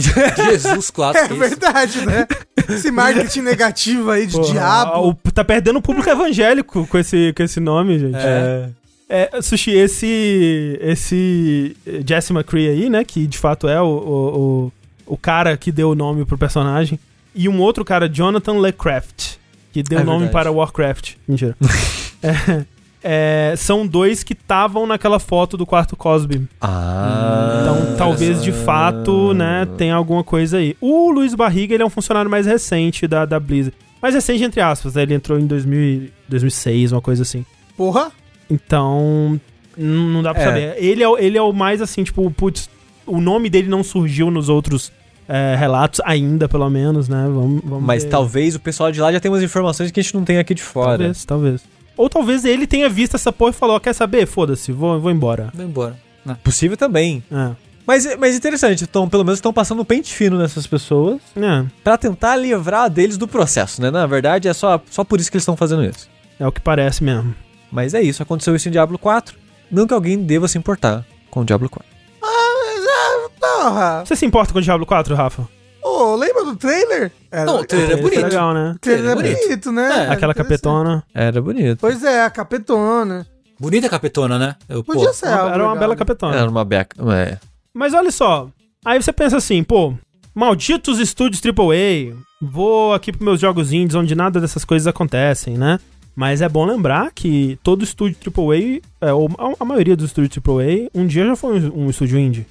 Jesus 4. É verdade, né? Esse marketing negativo aí de Porra, diabo. o- tá perdendo o público evangélico com esse, com esse nome, gente. É. É, Sushi, esse, esse eh, Jesse McCree aí, né, que de fato é o, o, o, o cara que deu o nome pro personagem, e um outro cara, Jonathan LeCraft, que deu É o nome verdade. para Warcraft. Mentira. É, é, são dois que estavam naquela foto do quarto Cosby. Ah. Então, talvez de fato, né, tenha alguma coisa aí. O Luiz Barriga, ele é um funcionário mais recente da, da Blizzard. Mais recente, entre aspas, né? Ele entrou em 2000, e- 2006, uma coisa assim. Porra. Então, não dá pra É. saber. Ele é, o- ele é o mais assim, tipo, putz, o nome dele não surgiu nos outros é, relatos ainda, pelo menos, né? Vamos, vamos Mas ver. talvez o pessoal de lá já tenha umas informações que a gente não tem aqui de fora. Talvez, talvez. Ou talvez ele tenha visto essa porra e falou, quer saber? Foda-se, vou, vou embora. Vai embora. Possível também. É. Mas, mas interessante, então, pelo menos estão passando um pente fino nessas pessoas É, pra tentar livrar deles do processo, né? Na verdade, é só, só por isso que eles estão fazendo isso. é o que parece mesmo. Mas é isso, aconteceu isso em Diablo 4. Não que alguém deva se importar com o Diablo 4. Porra! Você se importa com o Diablo 4, Rafa? Ô, lembra do trailer? Era, Não, o trailer é bonito. legal, né? o trailer é bonito. bonito, né? É, Aquela capetona. Era bonito. Pois é, a capetona. Bonita a capetona, né? Eu, pô, Podia ser algo Era uma bela né? capetona. Era uma beca. É. Mas olha só, aí você pensa assim, pô, malditos estúdios AAA, vou aqui pros meus jogos indies onde nada dessas coisas acontecem, né? Mas é bom lembrar que todo estúdio AAA, é, ou a, a maioria dos estúdios AAA, um dia já foi um, um estúdio indie.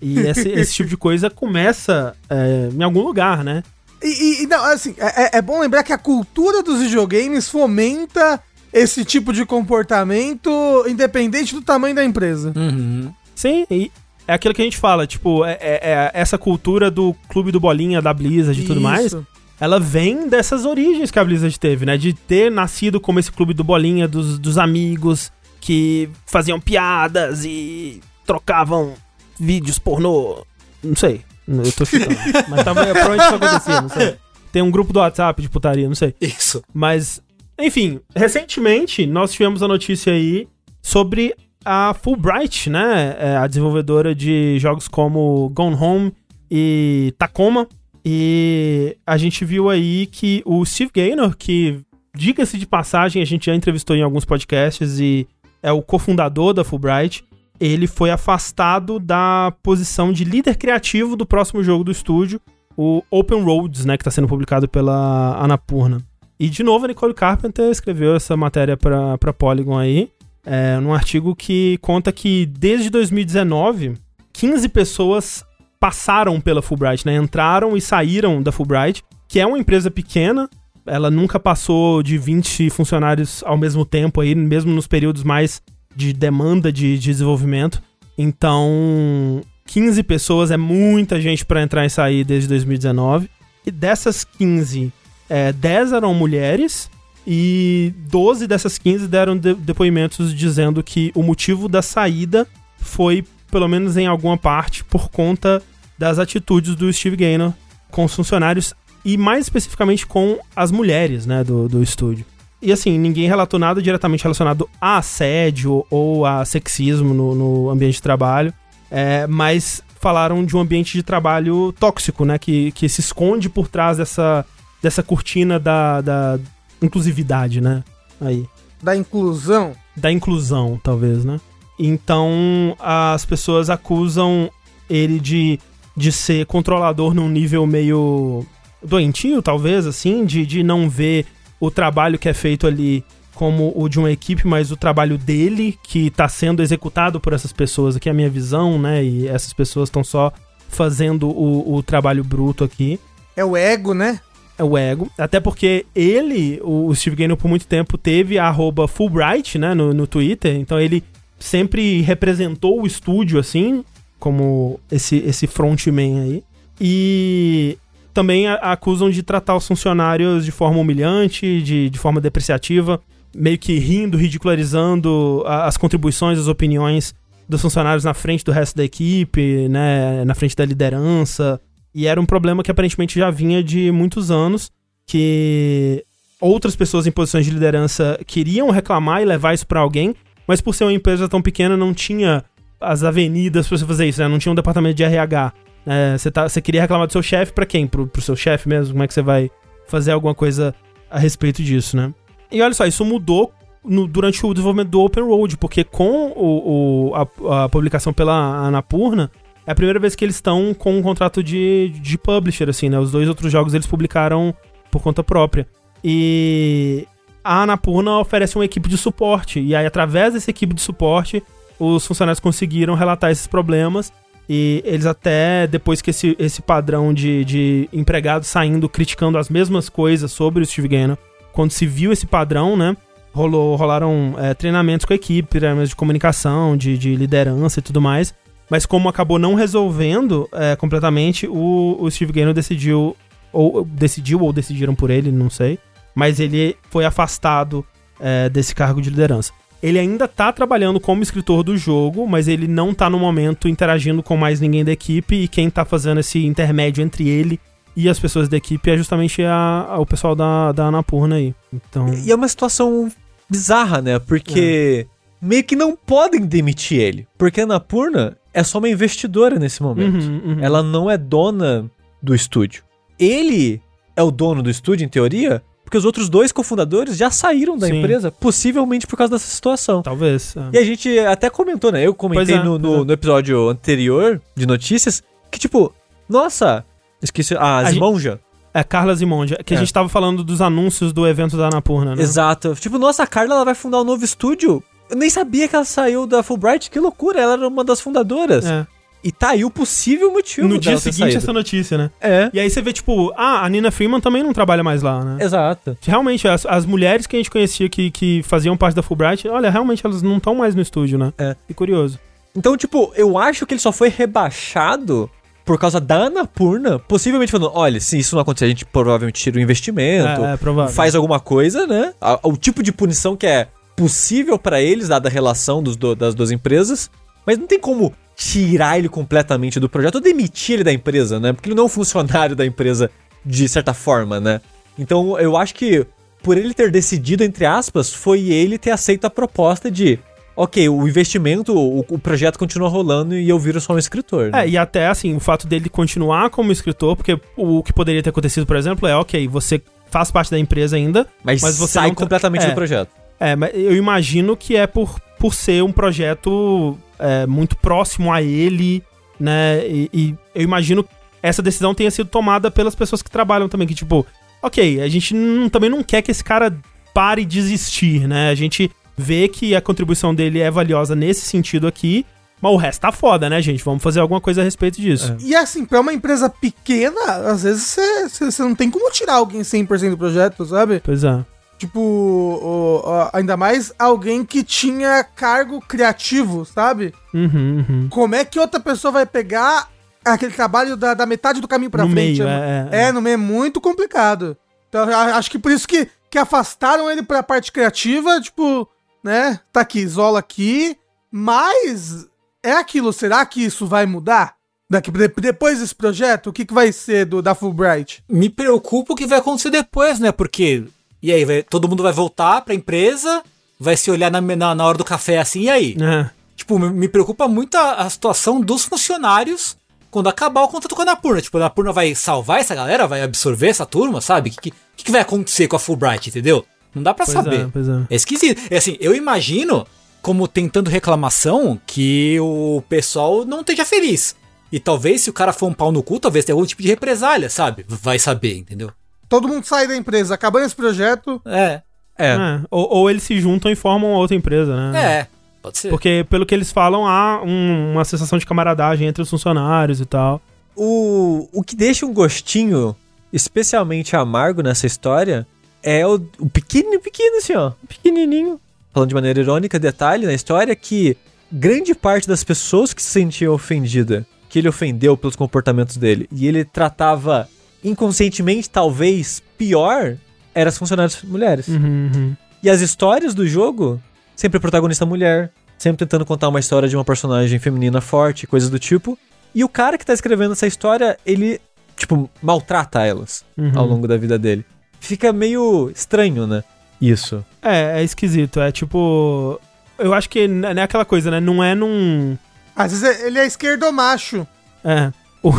E esse, esse tipo de coisa começa é, em algum lugar, né? E, e- não, assim, é, é- é bom lembrar que a cultura dos videogames fomenta esse tipo de comportamento independente do tamanho da empresa. Uhum. Sim, e é aquilo que a gente fala, tipo, é, é- é essa cultura do clube do bolinha, da Blizzard e tudo mais, ela vem dessas origens que a Blizzard teve, né? De ter nascido como esse clube do bolinha, dos, dos amigos que faziam piadas e trocavam vídeos pornô. Não sei. Eu tô chutando. mas tava, provavelmente isso acontecia, não sei. Tem um grupo do WhatsApp de putaria, não sei. Isso. Mas, enfim, recentemente nós tivemos a notícia aí sobre a Fulbright, né? É, a desenvolvedora de jogos como Gone Home e Tacoma. E a gente viu aí que o Steve Gaynor, que, diga-se de passagem, a gente já entrevistou em alguns podcasts e é o cofundador da Fulbright, ele foi afastado da posição de líder criativo do próximo jogo do estúdio, o Open Roads, né, que está sendo publicado pela Anapurna. E de novo a Nicole Carpenter escreveu essa matéria para Polygon aí, é, num artigo que conta que desde 2019, 15 pessoas passaram pela Fulbright, né, entraram e saíram da Fulbright, que é uma empresa pequena, ela nunca passou de 20 funcionários ao mesmo tempo aí, mesmo nos períodos mais de demanda de, de desenvolvimento. Então, 15 pessoas é muita gente para entrar e sair desde 2019. E dessas 15, é, 10 eram mulheres e 12 dessas 15 deram de- depoimentos dizendo que o motivo da saída foi, pelo menos em alguma parte, por conta das atitudes do Steve Gaynor com os funcionários e mais especificamente com as mulheres, né, do, do estúdio. E assim, ninguém relatou nada diretamente relacionado a assédio ou a sexismo no, no ambiente de trabalho, é, mas falaram de um ambiente de trabalho tóxico, né, que, que se esconde por trás dessa, dessa cortina da, da inclusividade, né, aí Da inclusão. da inclusão, talvez, né? Então as pessoas acusam ele de, de ser controlador num nível meio doentio, talvez, assim, de, de não ver o trabalho que é feito ali como o de uma equipe, mas o trabalho dele que tá sendo executado por essas pessoas aqui, é a minha visão, né? E essas pessoas estão só fazendo o, o trabalho bruto aqui É o ego, né? é o ego. Até porque ele, o o Steve Gaynor, por muito tempo, teve a arroba Fulbright, né, no, no Twitter. Então ele sempre representou o estúdio, assim, como esse, esse frontman aí. E também a- acusam de tratar os funcionários de forma humilhante, de, de forma depreciativa, meio que rindo, ridicularizando a- as contribuições, as opiniões dos funcionários na frente do resto da equipe, né, na frente da liderança. E era um problema que aparentemente já vinha de muitos anos, que outras pessoas em posições de liderança queriam reclamar e levar isso pra alguém, mas por ser uma empresa tão pequena não tinha as avenidas pra você fazer isso, né? Não tinha um departamento de RH. Né? Você, tá, você queria reclamar do seu chefe pra quem? Pro, pro seu chefe mesmo? Como é que você vai fazer alguma coisa a respeito disso, né? E olha só, isso mudou no- durante o desenvolvimento do Open Road, porque com o, o- a, a publicação pela Anapurna, é a primeira vez que eles estão com um contrato de, de publisher, assim, né? Os dois outros jogos eles publicaram por conta própria. E a Anapurna oferece uma equipe de suporte. E aí, através dessa equipe de suporte, os funcionários conseguiram relatar esses problemas. E eles até, depois que esse, esse padrão de, de empregados saindo, criticando as mesmas coisas sobre o Steve Gannon, quando se viu esse padrão, né? Rolou, rolaram é, treinamentos com a equipe, treinamentos de comunicação, de, de liderança e tudo mais. Mas como acabou não resolvendo é, completamente, o, o Steve Gannon decidiu, ou decidiu, ou decidiram por ele, não sei. Mas ele foi afastado é, desse cargo de liderança. Ele ainda tá trabalhando como escritor do jogo, mas ele não tá no momento interagindo com mais ninguém da equipe e quem tá fazendo esse intermédio entre ele e as pessoas da equipe é justamente a, a- o pessoal da, da Anapurna aí. Então, E é uma situação bizarra, né? Porque meio que não podem demitir ele. Porque a Anapurna é só uma investidora nesse momento. Uhum, uhum. Ela não é dona do estúdio. Ele é o dono do estúdio, em teoria, porque os outros dois cofundadores já saíram da Sim. empresa, possivelmente por causa dessa situação. talvez. é. E a gente até comentou, né? Eu comentei é, no, no, é. no episódio anterior de notícias que, tipo, nossa, esqueci. Ah, A Zimonja. É Carla Zimondia, que a É. gente tava falando dos anúncios do evento da Anapurna, né? Exato. Tipo, nossa, a Carla ela vai fundar um novo estúdio. Eu nem sabia que ela saiu da Fulbright, que loucura, ela era uma das fundadoras. É. E tá aí o possível motivo No dia seguinte, saído. essa notícia, né? É. E aí você vê, tipo, ah, a Nina Freeman também não trabalha mais lá, né? Exato. Realmente, as, as mulheres que a gente conhecia que, que faziam parte da Fulbright, olha, realmente elas não estão mais no estúdio, né? É. Que curioso. Então, tipo, eu acho que ele só foi rebaixado por causa da Anapurna, possivelmente falando, olha, se isso não acontecer, a gente provavelmente tira o investimento, É, é faz alguma coisa, né? O tipo de punição que é possível pra eles, dada a relação dos do- das duas empresas, mas não tem como tirar ele completamente do projeto ou demitir ele da empresa, né? Porque ele não é um funcionário da empresa de certa forma, né? Então, eu acho que por ele ter decidido, entre aspas, foi ele ter aceito a proposta de ok, o investimento, o, o projeto continua rolando e eu viro só um escritor. né? É, e até assim, o fato dele continuar como escritor, porque o, que poderia ter acontecido, por exemplo, é, ok, você faz parte da empresa ainda, mas, mas você sai não completamente é. do projeto. É, mas eu imagino que é por, por ser um projeto é, muito próximo a ele, né? E, e eu imagino que essa decisão tenha sido tomada pelas pessoas que trabalham também, que tipo, ok, a gente não- também não quer que esse cara pare de existir, né? A gente vê que a contribuição dele é valiosa nesse sentido aqui, mas o resto tá foda, né, gente? Vamos fazer alguma coisa a respeito disso. E assim, pra uma empresa pequena, às vezes você não tem como tirar alguém 100% do projeto, sabe? Pois é. Tipo, o- o- ainda mais alguém que tinha cargo criativo, sabe? Uhum, uhum. Como é que outra pessoa vai pegar aquele trabalho da, da metade do caminho pra No frente? meio, é, é, é. é, no meio é muito complicado. Então, acho que por isso que, que afastaram ele pra parte criativa, tipo, né? Tá aqui, isola aqui. Mas é aquilo, será que isso vai mudar? Daqui, de- depois desse projeto, o que, que vai ser do, da Fulbright? Me preocupa o que vai acontecer depois, né? Porque. E aí, vai- todo mundo vai voltar pra empresa, vai se olhar na, na, na hora do café assim, e aí? É. Tipo, me, me preocupa muito a, a situação dos funcionários quando acabar o contrato com a Anapurna. Tipo, a Anapurna vai salvar essa galera, vai absorver essa turma, sabe? O que, que, que vai acontecer com a Fulbright, entendeu? Não dá pra Pois saber. é, é. É esquisito. É assim, eu imagino, como tentando reclamação, que o pessoal não esteja feliz. E talvez, se o cara for um pau no cu, talvez tenha algum tipo de represália, sabe? Vai saber, entendeu? Todo mundo sai da empresa, acabando esse projeto. É, É. É, Ou, ou eles se juntam e formam outra empresa, né? é, pode ser. Porque, pelo que eles falam, há um- uma sensação de camaradagem entre os funcionários e tal. O, o que deixa um gostinho especialmente amargo nessa história é o, o pequeno, pequeno assim, ó. Pequenininho. Falando de maneira irônica, detalhe na história que grande parte das pessoas que se sentiam ofendida, que ele ofendeu pelos comportamentos dele, e ele tratava inconscientemente, talvez, pior, eram as funcionárias mulheres. Uhum, uhum. E as histórias do jogo, sempre a protagonista mulher, sempre tentando contar uma história de uma personagem feminina forte, coisas do tipo. E o cara que tá escrevendo essa história, ele, tipo, maltrata elas Uhum. ao longo da vida dele. Fica meio estranho, né? Isso. É, é esquisito. É tipo. Eu acho que não é aquela coisa, né? Não é num. Às vezes ele é esquerdomacho. É. O,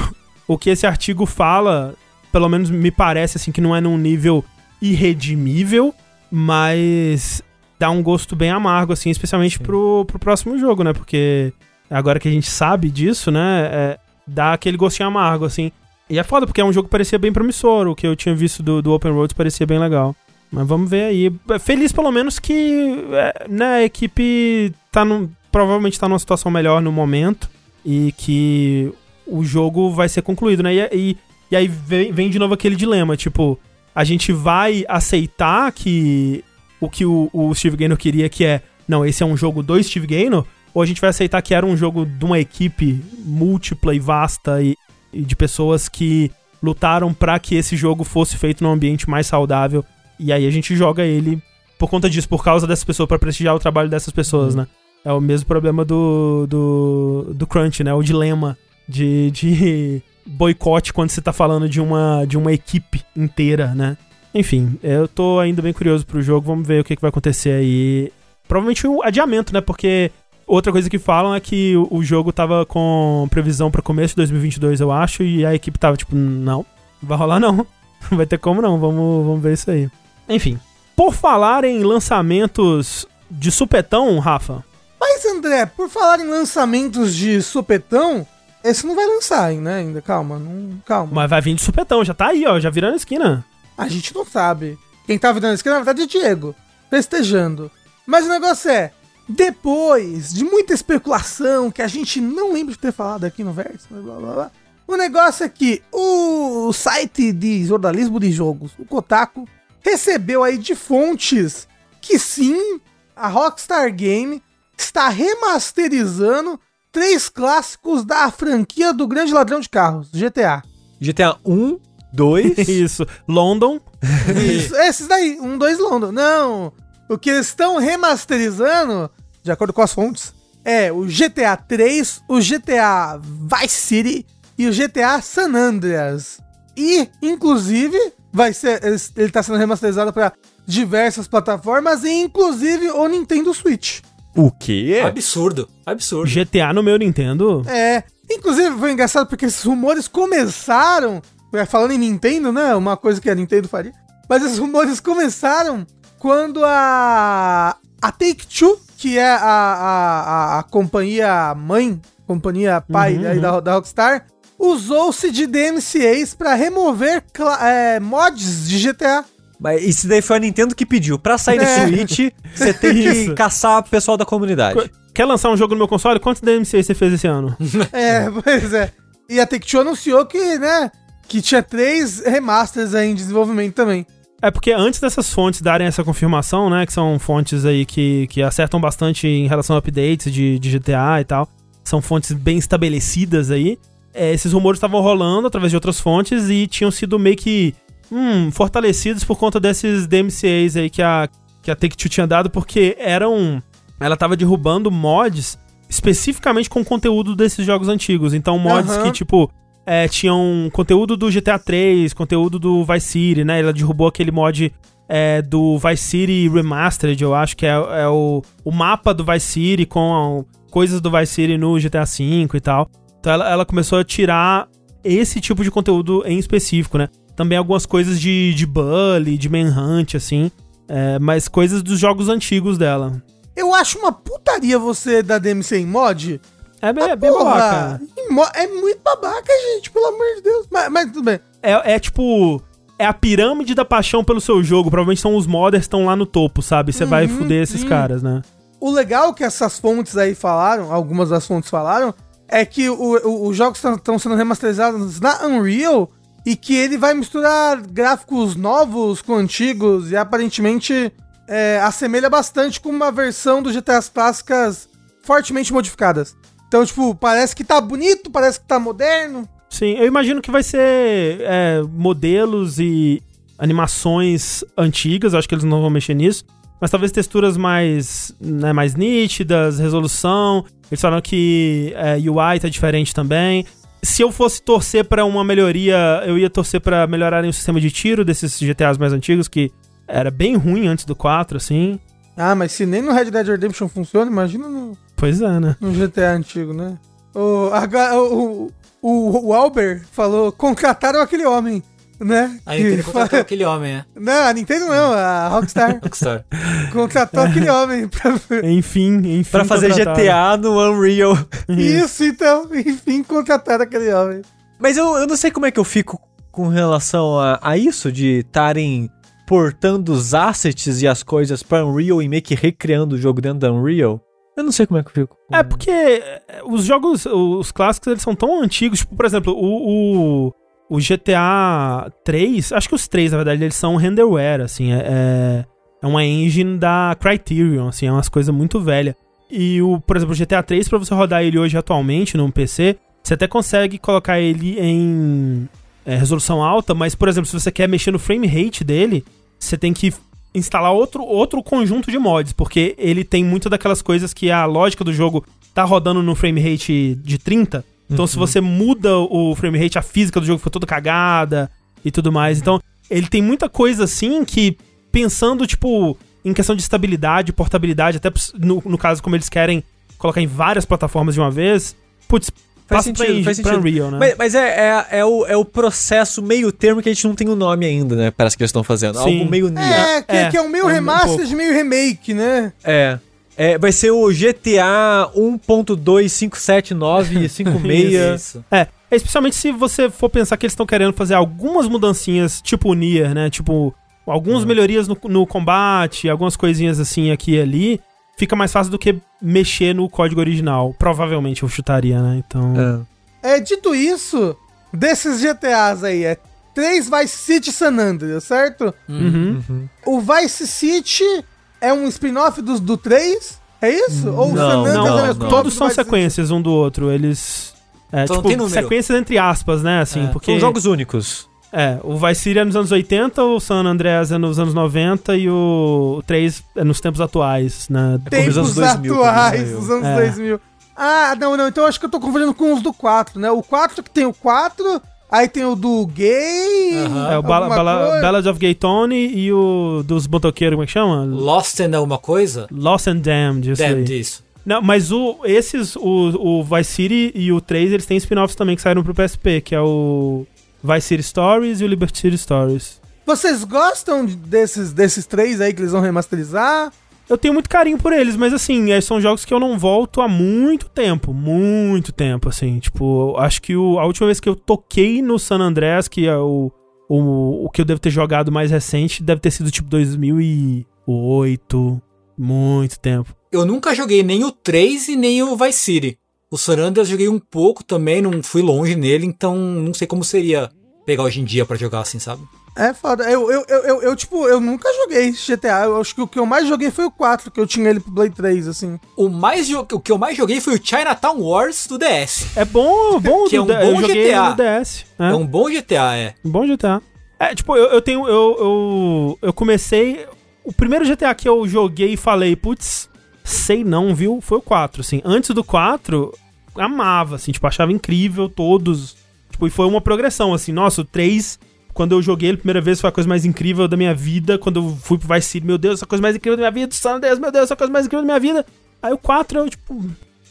o que esse artigo fala, pelo menos me parece assim, que não é num nível irredimível, mas dá um gosto bem amargo, assim, especialmente pro, pro próximo jogo, né? Porque agora que a gente sabe disso, né? é, dá aquele gostinho amargo, assim. E é foda, porque é um jogo que parecia bem promissor. O que eu tinha visto do, do Open Road parecia bem legal. Mas vamos ver aí. Feliz pelo menos que é, né, a equipe tá num, provavelmente tá numa situação melhor no momento e que o jogo vai ser concluído, né? E, e, e aí vem, vem de novo aquele dilema, tipo, a gente vai aceitar que o que o, o Steve Gaynor queria, que é, não, esse é um jogo do Steve Gaynor, ou a gente vai aceitar que era um jogo de uma equipe múltipla e vasta e, e de pessoas que lutaram pra que esse jogo fosse feito num ambiente mais saudável, e aí a gente joga ele por conta disso, por causa dessas pessoas, pra prestigiar o trabalho dessas pessoas, né? É o mesmo problema do, do, do Crunch, né? O dilema de, de boicote quando você tá falando de uma, de uma equipe inteira, né? Enfim, eu tô ainda bem curioso pro jogo, vamos ver o que, que vai acontecer aí. Provavelmente um adiamento, né? Porque outra coisa que falam é que o, o jogo tava com previsão para começo de 2022, eu acho, e a equipe tava tipo, não, não vai rolar não. Não vai ter como não, vamos, vamos ver isso aí. Enfim, por falar em lançamentos de supetão, Rafa, Mas, André, por falar em lançamentos de supetão, esse não vai lançar ainda, né? Ainda, calma, não, calma. mas vai vir de supetão, já tá aí, ó, já virando a esquina. A gente não sabe. Quem tá virando a esquina, na verdade, é Diego, festejando. Mas o negócio é, depois de muita especulação que a gente não lembra de ter falado aqui no Verso, blá blá blá, o negócio é que o site de jornalismo de jogos, o Kotaku, recebeu aí de fontes que sim, a Rockstar Game está remasterizando três clássicos da franquia do Grande Ladrão de Carros, GTA. GTA 1, 2. Isso, London. Isso, esses daí, um, dois London. Não, o que eles estão remasterizando, de acordo com as fontes, é o GTA 3, o GTA Vice City e o GTA San Andreas. E, inclusive, vai ser, ele ele tá sendo remasterizado para diversas plataformas e inclusive o Nintendo Switch. O quê? Absurdo, absurdo. GTA no meu Nintendo. É, inclusive foi engraçado porque esses rumores começaram, é, falando em Nintendo, né, uma coisa que a Nintendo faria, mas esses rumores começaram quando a a Take-Two, que é a, a, a, a companhia mãe, companhia pai Uhum, aí da, da Rockstar, usou-se de DMCAs para remover é, mods de GTA. Mas isso daí foi a Nintendo que pediu. Pra sair É. do Switch, você tem que Isso. caçar o pessoal da comunidade. Quer lançar um jogo no meu console? Quantos DMC você fez esse ano? É, pois é. E a Take-Two anunciou que, né, que tinha três remasters aí em desenvolvimento também. É porque antes dessas fontes darem essa confirmação, né? Que são fontes aí que, que acertam bastante em relação a updates de, de GTA e tal. São fontes bem estabelecidas aí. é, esses rumores estavam rolando através de outras fontes e tinham sido meio que hum, fortalecidos por conta desses DMCAs aí que a, que a Take-Two tinha dado, porque eram. Ela tava derrubando mods especificamente com conteúdo desses jogos antigos. Então, mods Aham. que, tipo, é, tinham conteúdo do GTA 3, conteúdo do Vice City, né? Ela derrubou aquele mod é, do Vice City Remastered, eu acho que é, é o, o mapa do Vice City com a- coisas do Vice City no GTA V e tal. Então ela, ela começou a tirar esse tipo de conteúdo em específico, né? Também algumas coisas de, de Bully, de Manhunt, assim. é, mas coisas dos jogos antigos dela. Eu acho uma putaria você dar DMC em mod. É bem, Ah, é bem babaca. É muito babaca, gente, pelo amor de Deus. Mas, mas tudo bem. É, é tipo. É a pirâmide da paixão pelo seu jogo. Provavelmente são os modders que estão lá no topo, sabe? Você vai Uhum, fuder esses sim. caras, né? O legal que essas fontes aí falaram, algumas das fontes falaram, é que os jogos estão sendo remasterizados na Unreal e que ele vai misturar gráficos novos com antigos e aparentemente é, assemelha bastante com uma versão do GTA as clássicas fortemente modificadas. Então, tipo, parece que tá bonito, parece que tá moderno. Sim, eu imagino que vai ser é, modelos e animações antigas, acho que eles não vão mexer nisso. Mas talvez texturas mais, né, mais nítidas, resolução. Eles falaram que é, UI tá diferente também. Se eu fosse torcer pra uma melhoria, eu ia torcer pra melhorarem o sistema de tiro desses GTAs mais antigos, que era bem ruim antes do 4, assim. Ah, mas se nem no Red Dead Redemption funciona, imagina no, Pois é, né? no GTA antigo, né? O, o, o, o Albert falou, contrataram aquele homem, né? A Nintendo contratou aquele homem, é. Não, a Nintendo não, a Rockstar Rockstar. contratou aquele homem pra... Enfim, enfim. Pra fazer. GTA no Unreal. Isso, então, enfim, contrataram aquele homem. Mas eu, eu não sei como é que eu fico com relação a, a isso, de estarem portando os assets e as coisas pra Unreal e meio que recriando o jogo dentro da Unreal. Eu não sei como é que eu fico. É, porque é, os jogos, os clássicos, eles são tão antigos. Tipo, por exemplo, o, o, o GTA 3, acho que os três, na verdade, eles são renderware, assim. É, é, é uma engine da Criterion, assim, é umas coisas muito velhas. E, o, por exemplo, o GTA 3, pra você rodar ele hoje atualmente num PC, você até consegue colocar ele em é, resolução alta, mas, por exemplo, se você quer mexer no frame rate dele, você tem que instalar outro, outro conjunto de mods, porque ele tem muitas daquelas coisas que a lógica do jogo tá rodando no frame rate de 30. Então, se você muda o frame rate, a física do jogo ficou toda cagada e tudo mais. Então, ele tem muita coisa assim que, pensando, tipo, em questão de estabilidade, portabilidade, até no, no caso, como eles querem colocar em várias plataformas de uma vez, putz, Faz passa sentido, pra, faz sentido. Unreal, né? Mas, mas é, é, é, o, é o processo meio termo que a gente não tem o nome ainda, né? Parece que eles estão fazendo. Sim. Algo meio. É, que é, É, que é um meio um remaster pouco. de meio remake, né? É. É, vai ser o GTA 1.2579556. Isso. É, especialmente se você for pensar que eles estão querendo fazer algumas mudancinhas, tipo o Nier, né? Tipo, algumas Uhum. melhorias no, no combate, algumas coisinhas assim aqui e ali. Fica mais fácil do que mexer no código original. Provavelmente eu chutaria, né? Então. É. É, dito isso, desses GTAs aí, é 3 Vice City San Andreas, certo? Uhum. O Vice City é um spin-off do, do 3? É isso? Ou o Não, San Andreas não, é não. Todos do são sequências um do outro. Eles. É, não tipo, sequências entre aspas, né? Assim, É. porque. São jogos únicos. É, o Vice City é nos anos 80, o San Andreas é nos anos 90 e o 3 é nos tempos atuais, né? É como os anos Tempos 2000, quando atuais, saiu. os anos É. 2000. Ah, não, não, então eu acho que eu tô confundindo com os do 4, né? O 4 que tem o 4, aí tem o do gay. Aham. É o Bala, Bala-. Ballad of Gay Tony e o dos motoqueiros, como é que chama? Lost and alguma coisa? Lost and Damned, isso Damn aí. disso. Não, mas o, esses, o, o Vice City e o 3, eles têm spin-offs também que saíram pro PSP, que é o Vice City Stories e o Liberty City Stories. Vocês gostam de- desses, desses três aí que eles vão remasterizar? Eu tenho muito carinho por eles, mas assim, é, são jogos que eu não volto há muito tempo, muito tempo, assim. Tipo, acho que o- a última vez que eu toquei no San Andreas, que é o, o, o que eu devo ter jogado mais recente, deve ter sido tipo 2008, muito tempo. Eu nunca joguei nem o 3 e nem o Vice City. O San Andreas joguei um pouco também, não fui longe nele, então não sei como seria pegar hoje em dia pra jogar assim, sabe? É foda. Eu, eu, eu, eu, eu, tipo, eu nunca joguei GTA. Eu acho que o que eu mais joguei foi o 4, que eu tinha ele pro Play 3, assim. O, mais o que eu mais joguei foi o Chinatown Wars do DS. É bom, bom Que é do um bom GTA. no DS. né? É um bom GTA, é. Um bom GTA. É, tipo, eu, eu tenho. Eu, eu, eu comecei. O primeiro GTA que eu joguei e falei, putz, sei não, viu? Foi o 4, assim. Antes do 4, amava, assim, tipo, achava incrível todos. Tipo, e foi uma progressão, assim. Nossa, o 3, quando eu joguei ele a primeira vez, foi a coisa mais incrível da minha vida. Quando eu fui pro Vice City, meu Deus, essa coisa mais incrível da minha vida. San Andreas, meu Deus, essa coisa mais incrível da minha vida. Aí o 4, eu, tipo.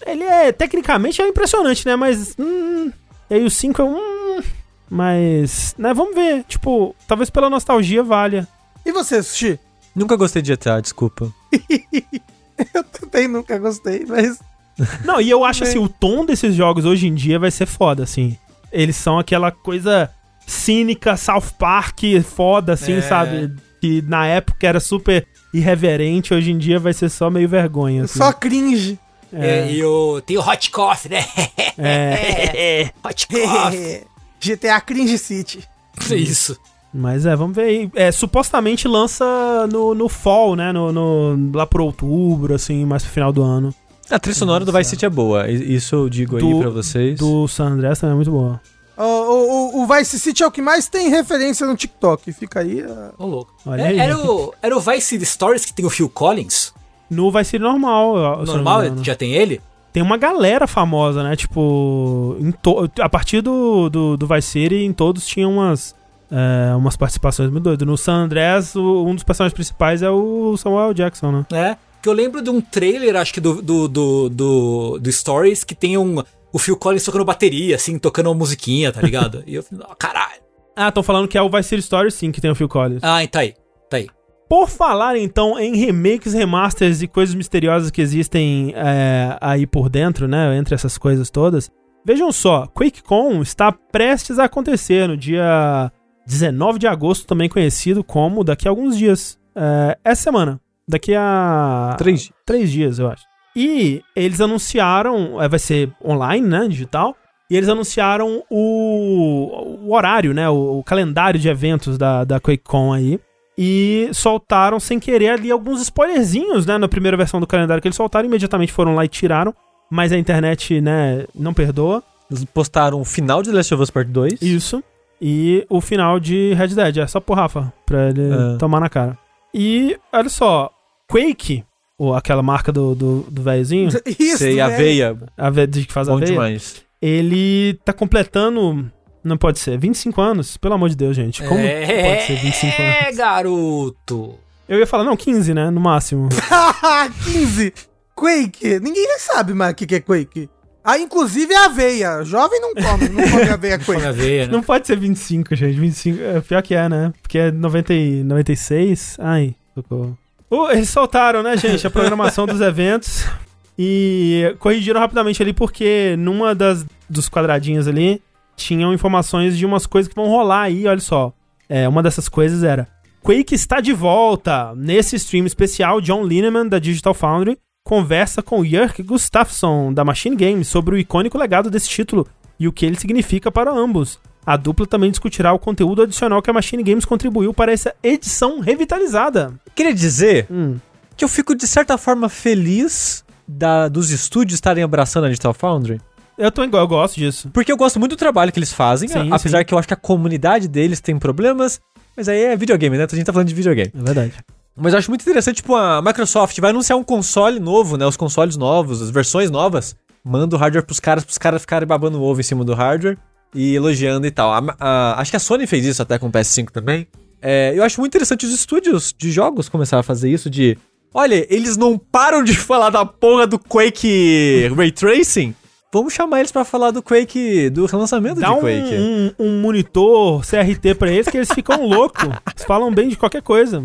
Ele é. Tecnicamente é impressionante, né? Mas. Hum, e aí o 5 é um. Mas. Né, vamos ver. Tipo, talvez pela nostalgia valha. E você, Sushi? Nunca gostei de GTA, desculpa. Eu também nunca gostei, mas. Não, e eu acho assim, o tom desses jogos hoje em dia vai ser foda, assim. Eles são aquela coisa cínica, South Park, foda, assim, É. sabe? Que na época era super irreverente, hoje em dia vai ser só meio vergonha. Assim. Só cringe. É, e o, tem o Hot Coffee, né? É. Hot Coffee. GTA Cringe City. Isso. Mas é, vamos ver aí. É, supostamente lança no, no fall, né? No, no- lá por outubro, assim, mais pro final do ano. A trilha sonora do Vice City é boa. Isso eu digo aí Do- pra vocês. Do San Andreas também é muito boa. O, o, o- o Vice City é o que mais tem referência no TikTok. Fica aí. ah, Ô, louco. Olha É, aí. era, o, era o Vice City Stories que tem o Phil Collins? No vai ser normal. Normal, já tem ele? Tem uma galera famosa, né? Tipo, em to- a partir do, do, do Vice City, em todos tinham umas, é, umas participações muito doidas. No San Andreas, o- um dos personagens principais é o Samuel Jackson, né? É. Que eu lembro de um trailer, acho que do, do, do, do, do Stories, que tem um, o Phil Collins tocando bateria, assim, tocando uma musiquinha, tá ligado? e eu falei, oh, caralho. Ah, estão falando que é o Vice City Story, sim, que tem o Phil Collins. Ah, tá aí, tá aí. Por falar, então, em remakes, remasters e coisas misteriosas que existem é, aí por dentro, né? Entre essas coisas todas. Vejam só, QuakeCon está prestes a acontecer no dia 19 de agosto, também conhecido como daqui a alguns dias. É, essa semana. Daqui a. Três. Três dias, eu acho. E eles anunciaram. é, vai ser online, né? Digital. E eles anunciaram o, o horário, né? O, o calendário de eventos da, da QuakeCon aí. E soltaram sem querer ali alguns spoilerzinhos, né? Na primeira versão do calendário que eles soltaram. Imediatamente foram lá e tiraram. Mas a internet, né? Não perdoa. Eles postaram o final de Last of Us Part 2. Isso. E o final de Red Dead. É só pro Rafa, pra ele É. tomar na cara. E, olha só, Quake, ou aquela marca do, do, do véiozinho, Isso, Sei, né? aveia. a ve- de que faz a Bom veia, demais. ele tá completando, não pode ser, 25 anos, pelo amor de Deus, gente. Como é, pode ser 25 anos? É, garoto. Eu ia falar, não, 15, né, no máximo. 15. Quake. Ninguém sabe mais o que é Quake. Ah, inclusive a aveia. Jovem não come, não come aveia Come a Quake. veia, né? Não pode ser 25, gente, 25, é, pior que é, né, porque é 90, e 96, ai, socorro. Eles soltaram, né, gente, a programação dos eventos e corrigiram rapidamente ali porque numa das dos quadradinhos ali tinham informações de umas coisas que vão rolar aí, olha só. É, uma dessas coisas era Quake está de volta. Nesse stream especial, John Lineman da Digital Foundry conversa com Jörg Gustafsson da Machine Games sobre o icônico legado desse título e o que ele significa para ambos. A dupla também discutirá o conteúdo adicional que a Machine Games contribuiu para essa edição revitalizada. Queria dizer Hum. que eu fico, de certa forma, feliz da- dos estúdios estarem abraçando a Digital Foundry. Eu tô igual, eu gosto disso. Porque eu gosto muito do trabalho que eles fazem, Sim, a- apesar sim. que eu acho que a comunidade deles tem problemas. Mas aí é videogame, né? A gente tá falando de videogame. É verdade. Mas eu acho muito interessante, tipo, a Microsoft vai anunciar um console novo, né? Os consoles novos, as versões novas. Manda o hardware pros caras, pros caras ficarem babando o ovo em cima do hardware e elogiando e tal. A- a- acho que a Sony fez isso até com o PS5 também. É, eu acho muito interessante os estúdios de jogos começar a fazer isso de... Olha, eles não param de falar da porra do Quake Ray Tracing. Vamos chamar eles pra falar do Quake, do relançamento Dá de um, Quake. um, um monitor CRT pra eles que eles ficam loucos. Eles falam bem de qualquer coisa.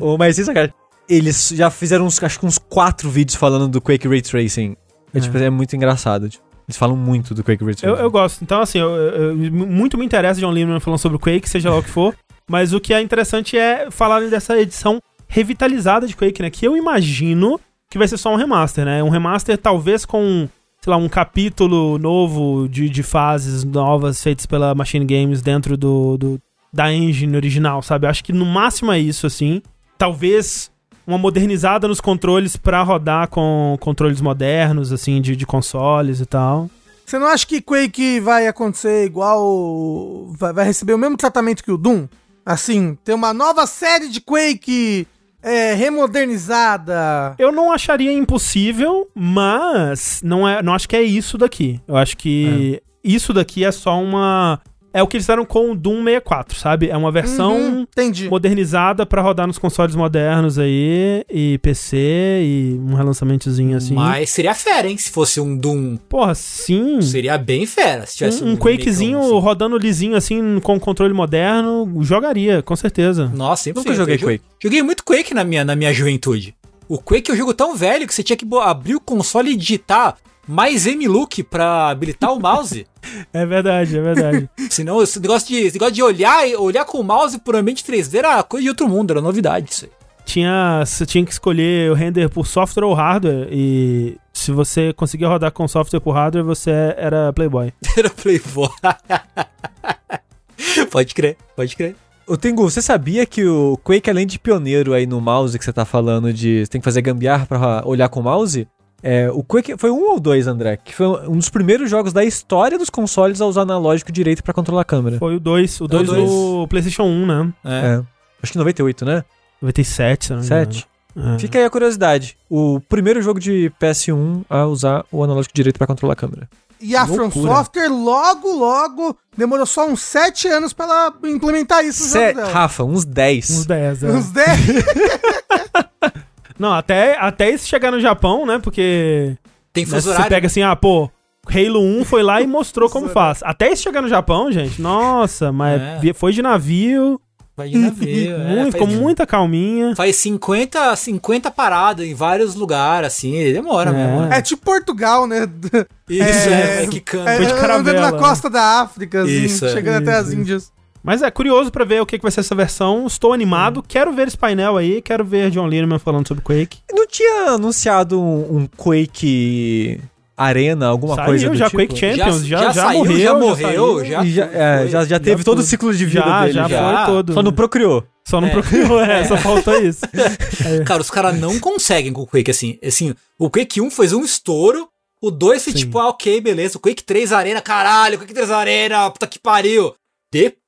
Ô, mas isso, cara, eles já fizeram uns, acho que uns quatro vídeos falando do Quake Ray Tracing. É, tipo, é muito engraçado. tipo, eles falam muito do Quake Tracing. Eu, eu gosto. Então, assim, eu, eu- muito me interessa John Lineman falando sobre o Quake, seja lá o que for. Mas o que é interessante é falarem dessa edição revitalizada de Quake, né? Que eu imagino que vai ser só um remaster, né? Um remaster talvez com, sei lá, um capítulo novo de, de fases novas feitas pela Machine Games dentro do, do- da engine original, sabe? Eu acho que no máximo é isso, assim. Talvez uma modernizada nos controles pra rodar com controles modernos, assim, de, de consoles e tal. Você não acha que Quake vai acontecer igual. Vai, vai receber o mesmo tratamento que o Doom? Assim, ter uma nova série de Quake é, remodernizada. Eu não acharia impossível, mas não, é, não acho que é isso daqui. Eu acho que isso daqui é só uma. É o que eles fizeram com o Doom 64, sabe? É uma versão Uhum, modernizada pra rodar nos consoles modernos aí, e PC, e um relançamentozinho assim. Mas seria fera, hein? Se fosse um Doom. Porra, sim. Seria bem fera. Se tivesse Um, um Quakezinho assim. rodando lisinho assim, com controle moderno, jogaria, com certeza. Nossa, 100%. Nunca joguei Quake. Joguei muito Quake na minha, na minha juventude. O Quake é um jogo tão velho que você tinha que abrir o console e digitar mais M-Look pra habilitar o mouse. É verdade, é verdade. Senão, esse negócio de, esse negócio de olhar, olhar com o mouse por ambiente 3D era coisa de outro mundo, era novidade isso aí. tinha, você tinha que escolher o render por software ou hardware. E se você conseguia rodar com software por hardware, você era Playboy. Era Playboy. pode crer, pode crer. Ô, Tengu, você sabia que o Quake, além de pioneiro aí no mouse que você tá falando de você tem que fazer gambiarra pra olhar com o mouse? É, o Quake foi um ou dois, André? Que foi um dos primeiros jogos da história dos consoles a usar analógico direito pra controlar a câmera. Foi o 2, o 2 dois. do PlayStation 1, né? É. É. Acho que 98, né? 97, se não me Sete. engano. É. Fica aí a curiosidade. O primeiro jogo de PS1 a usar o analógico direito pra controlar a câmera. E a Loucura. From Software logo, logo demorou só uns 7 anos pra ela implementar isso dela. Rafa, uns 10. Uns 10, é. Uns 10. Não, até, até isso chegar no Japão, né? Porque Tem né, fuso você horário. pega assim, ah, pô, Halo 1 foi lá e mostrou como faz. Até isso chegar no Japão, gente, nossa, mas É. foi de navio, Vai de navio, é, muito, com faz- muita calminha. Faz 50, 50 paradas em vários lugares, assim, demora É. mesmo. É tipo Portugal, né? Isso, É, é, que cano. É, Foi de andando na né? costa da África, assim, Isso, é. chegando até Isso, as isso. Índias. Mas é curioso pra ver o que, que vai ser essa versão. Estou animado, quero ver esse painel aí, quero ver John Lineman falando sobre Quake. Não tinha anunciado um, um Quake Arena, alguma Saiu coisa do já tipo? Quake Champions, já, já, saiu, morreu, já morreu, já, já, é, já, já teve Já todo o ciclo de vida Já, dele. já, já. foi todo. Só não procriou. Só não É. procurou, é, só faltou isso. Cara, os caras não conseguem com o Quake assim. Assim, o Quake 1 foi um estouro. O 2 foi Sim. tipo, ah, ok, beleza. O Quake 3 Arena, caralho, o Quake 3 Arena, puta que pariu. Depois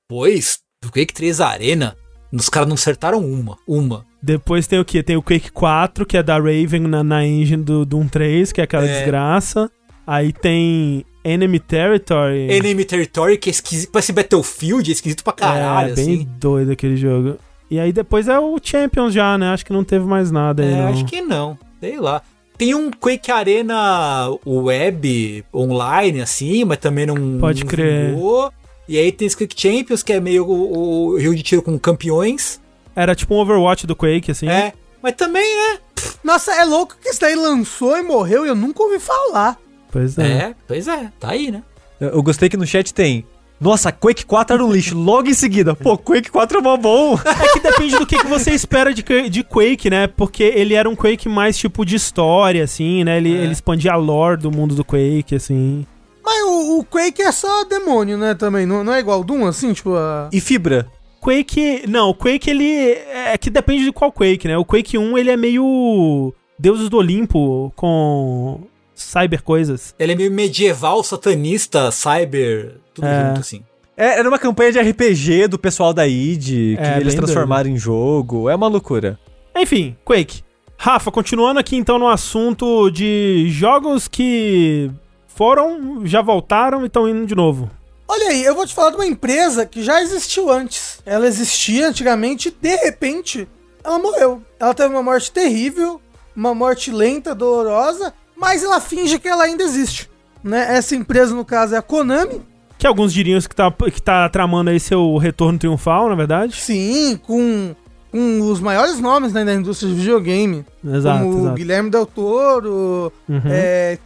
do Quake 3 Arena, Os caras não acertaram uma. Uma. Depois tem o que? Tem o Quake 4, que é da Raven na, na engine do Doom 3, que é aquela É. desgraça. Aí tem Enemy Territory. Enemy Territory, que é esquisito. Parece Battlefield, é esquisito pra caralho, é, bem assim. doido aquele jogo. E aí depois é o Champions já, né? Acho que não teve mais nada aí, É, não. acho que não. Sei lá. Tem um Quake Arena web online, assim, mas também não. Pode crer. vingou. E aí tem Quake Champions, que é meio o, o jogo de tiro com campeões. Era tipo um Overwatch do Quake, assim. É. Mas também, né? Nossa, é louco que isso daí lançou e morreu e eu nunca ouvi falar. Pois é. É. pois é. Tá aí, né? Eu eu gostei que no chat tem. Nossa, Quake 4 era um lixo. Logo em seguida, pô, Quake 4 é mó bom. É que depende do que, que você espera de, de Quake, né? Porque ele era um Quake mais tipo de história, assim, né? Ele, É. ele expandia a lore do mundo do Quake, assim. Mas o, o Quake é só demônio, né, também. Não, não é igual o Doom, assim, tipo... A... E fibra. Quake. Não, o Quake ele. É que depende de qual Quake, né? O Quake 1 ele é meio. Deuses do Olimpo com. Cyber coisas. Ele é meio medieval, satanista, cyber, tudo É. junto, assim. É, era uma campanha de RPG do pessoal da id, que É, eles bem transformaram em jogo. É uma loucura. Enfim, Quake. Rafa, continuando aqui então no assunto de jogos que foram, já voltaram e estão indo de novo. Olha aí, eu vou te falar de uma empresa que já existiu antes. Ela existia antigamente e, de repente, ela morreu. Ela teve uma morte terrível, uma morte lenta, dolorosa, mas ela finge que ela ainda existe. Né? Essa empresa, no caso, é a Konami. Que alguns diriam que tá, que tá tramando aí seu retorno triunfal, na verdade. Sim, com, com os maiores nomes né, da indústria de videogame. Exato, como exato. Guilherme Del Toro, Uhum. é,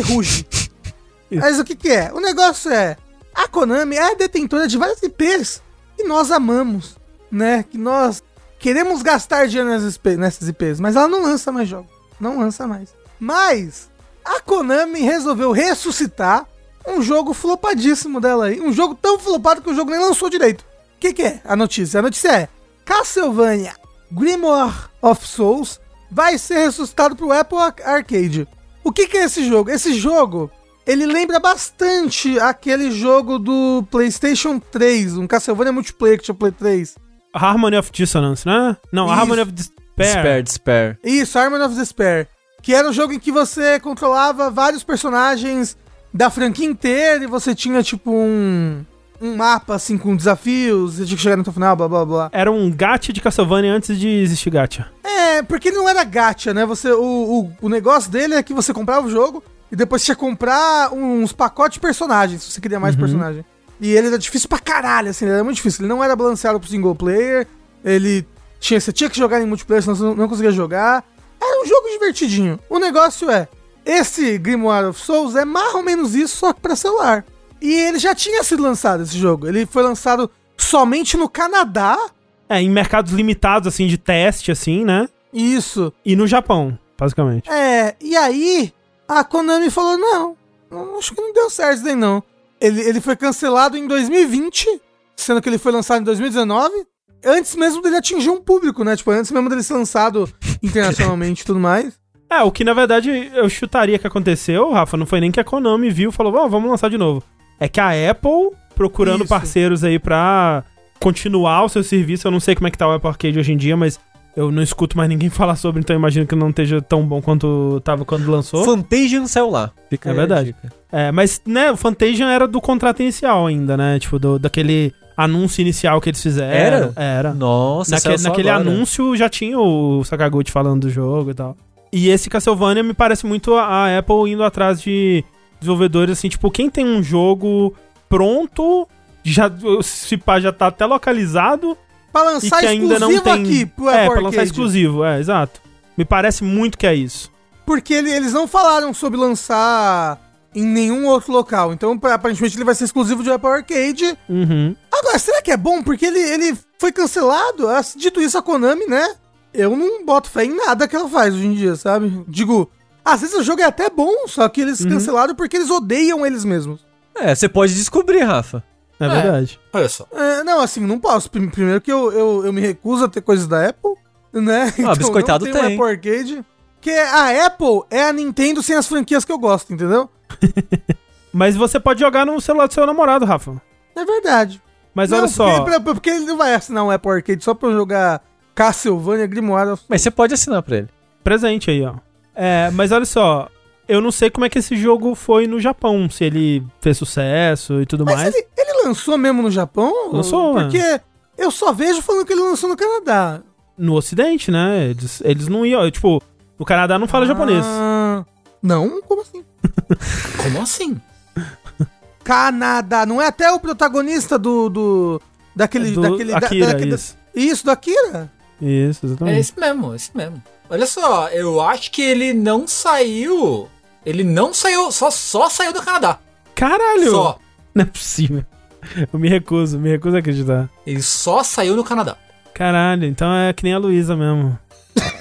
Ruge. Mas o que, que é? O negócio é: a Konami é a detentora de várias IPs que nós amamos, né? Que nós queremos gastar dinheiro nessas IP nessas IPs, mas ela não lança mais jogos. Não lança mais. Mas a Konami resolveu ressuscitar um jogo flopadíssimo dela aí. Um jogo tão flopado que o jogo nem lançou direito. O que, que é a notícia? A notícia é: Castlevania Grimoire of Souls vai ser ressuscitado pro Apple Ar- Arcade. O que, que é esse jogo? Esse jogo, ele lembra bastante aquele jogo do PlayStation 3, um Castlevania multiplayer que tinha Play 3. Harmony of Dissonance, né? Não, Isso. Harmony of Despair. Despair, despair. Isso, Harmony of Despair. Que era um jogo em que você controlava vários personagens da franquia inteira e você tinha, tipo, um, um mapa, assim, com desafios, você tinha que chegar no final, blá, blá, blá. Era um gacha de Castlevania antes de existir gacha. É, porque ele não era gacha, né? Você, o, o, o negócio dele é que você comprava o jogo e depois tinha que comprar uns pacotes de personagens, se você queria mais personagem. E ele era difícil pra caralho, assim, ele era muito difícil. Ele não era balanceado pro single player, ele tinha, você tinha que jogar em multiplayer, senão você não, não conseguia jogar. Era um jogo divertidinho. O negócio é, esse Grimoire of Souls é mais ou menos isso, só que pra celular. E ele já tinha sido lançado, esse jogo. Ele foi lançado somente no Canadá. É, em mercados limitados, assim, de teste, assim, né? Isso. E no Japão, basicamente. É, e aí a Konami falou: não, acho que não deu certo isso daí não. Ele, ele foi cancelado em 2020, sendo que ele foi lançado em 2019. Antes mesmo dele atingir um público, né? Tipo, antes mesmo dele ser lançado internacionalmente e tudo mais. É, o que na verdade eu chutaria que aconteceu, Rafa, não foi nem que a Konami viu e falou, "Ó, vamos lançar de novo. É que a Apple, procurando Isso. parceiros aí pra continuar o seu serviço, eu não sei como é que tá o Apple Arcade hoje em dia, mas eu não escuto mais ninguém falar sobre, então eu imagino que não esteja tão bom quanto tava quando lançou. Fantasian saiu lá. Fica É verdade. É, mas, né, o Fantasian era do contrato inicial ainda, né? Tipo, do, daquele anúncio inicial que eles fizeram. Era? Era. Nossa, Naque- naquele agora. anúncio já tinha o Sakaguchi falando do jogo e tal. E esse Castlevania me parece muito a Apple indo atrás de desenvolvedores, assim, tipo, quem tem um jogo pronto, já, se pá, já tá até localizado Pra e lançar que ainda não exclusivo tem... aqui pro é, pra lançar exclusivo, é, exato. Me parece muito que é isso. Porque ele- eles não falaram sobre lançar em nenhum outro local. Então, aparentemente, ele vai ser exclusivo de Apple Arcade. Uhum. Agora, será que é bom? Porque ele, ele foi cancelado. Dito isso, a Konami, né? Eu não boto fé em nada que ela faz hoje em dia, sabe? Digo, às vezes o jogo é até bom, só que eles cancelaram porque eles odeiam eles mesmos. É, você pode descobrir, Rafa. É, verdade. Olha só. É, não, assim, não posso. Prim- Primeiro que eu, eu, eu me recuso a ter coisas da Apple, né? Ah, biscoitado não tem. Apple Arcade. Que a Apple é a Nintendo sem as franquias que eu gosto, entendeu? Mas você pode jogar no celular do seu namorado, Rafa. É verdade. Mas Não, olha só. Porque, pra- porque ele não vai assinar um Apple Arcade só pra jogar Castlevania Grimoire. Mas você pode assinar pra ele. Presente aí, ó. É, mas olha só. Eu não sei como é que esse jogo foi no Japão, se ele fez sucesso e tudo Mas mais. ele, ele lançou mesmo no Japão? Lançou, Porque eu só vejo falando que ele lançou no Canadá. No ocidente, né? Eles, eles não iam. Tipo, no Canadá não fala japonês. Ah, não? Como assim? Como assim? Canadá, não é até o protagonista do. do daquele. Do daquele da- Akira, daquele- isso. Isso, do Akira? Isso, É exatamente. esse mesmo, é esse mesmo. Olha só, eu acho que ele não saiu. Ele não saiu, só, só saiu do Canadá. Caralho! Só. Não é possível. Eu me recuso, me recuso a acreditar. Ele só saiu no Canadá. Caralho, então é que nem a Luísa mesmo.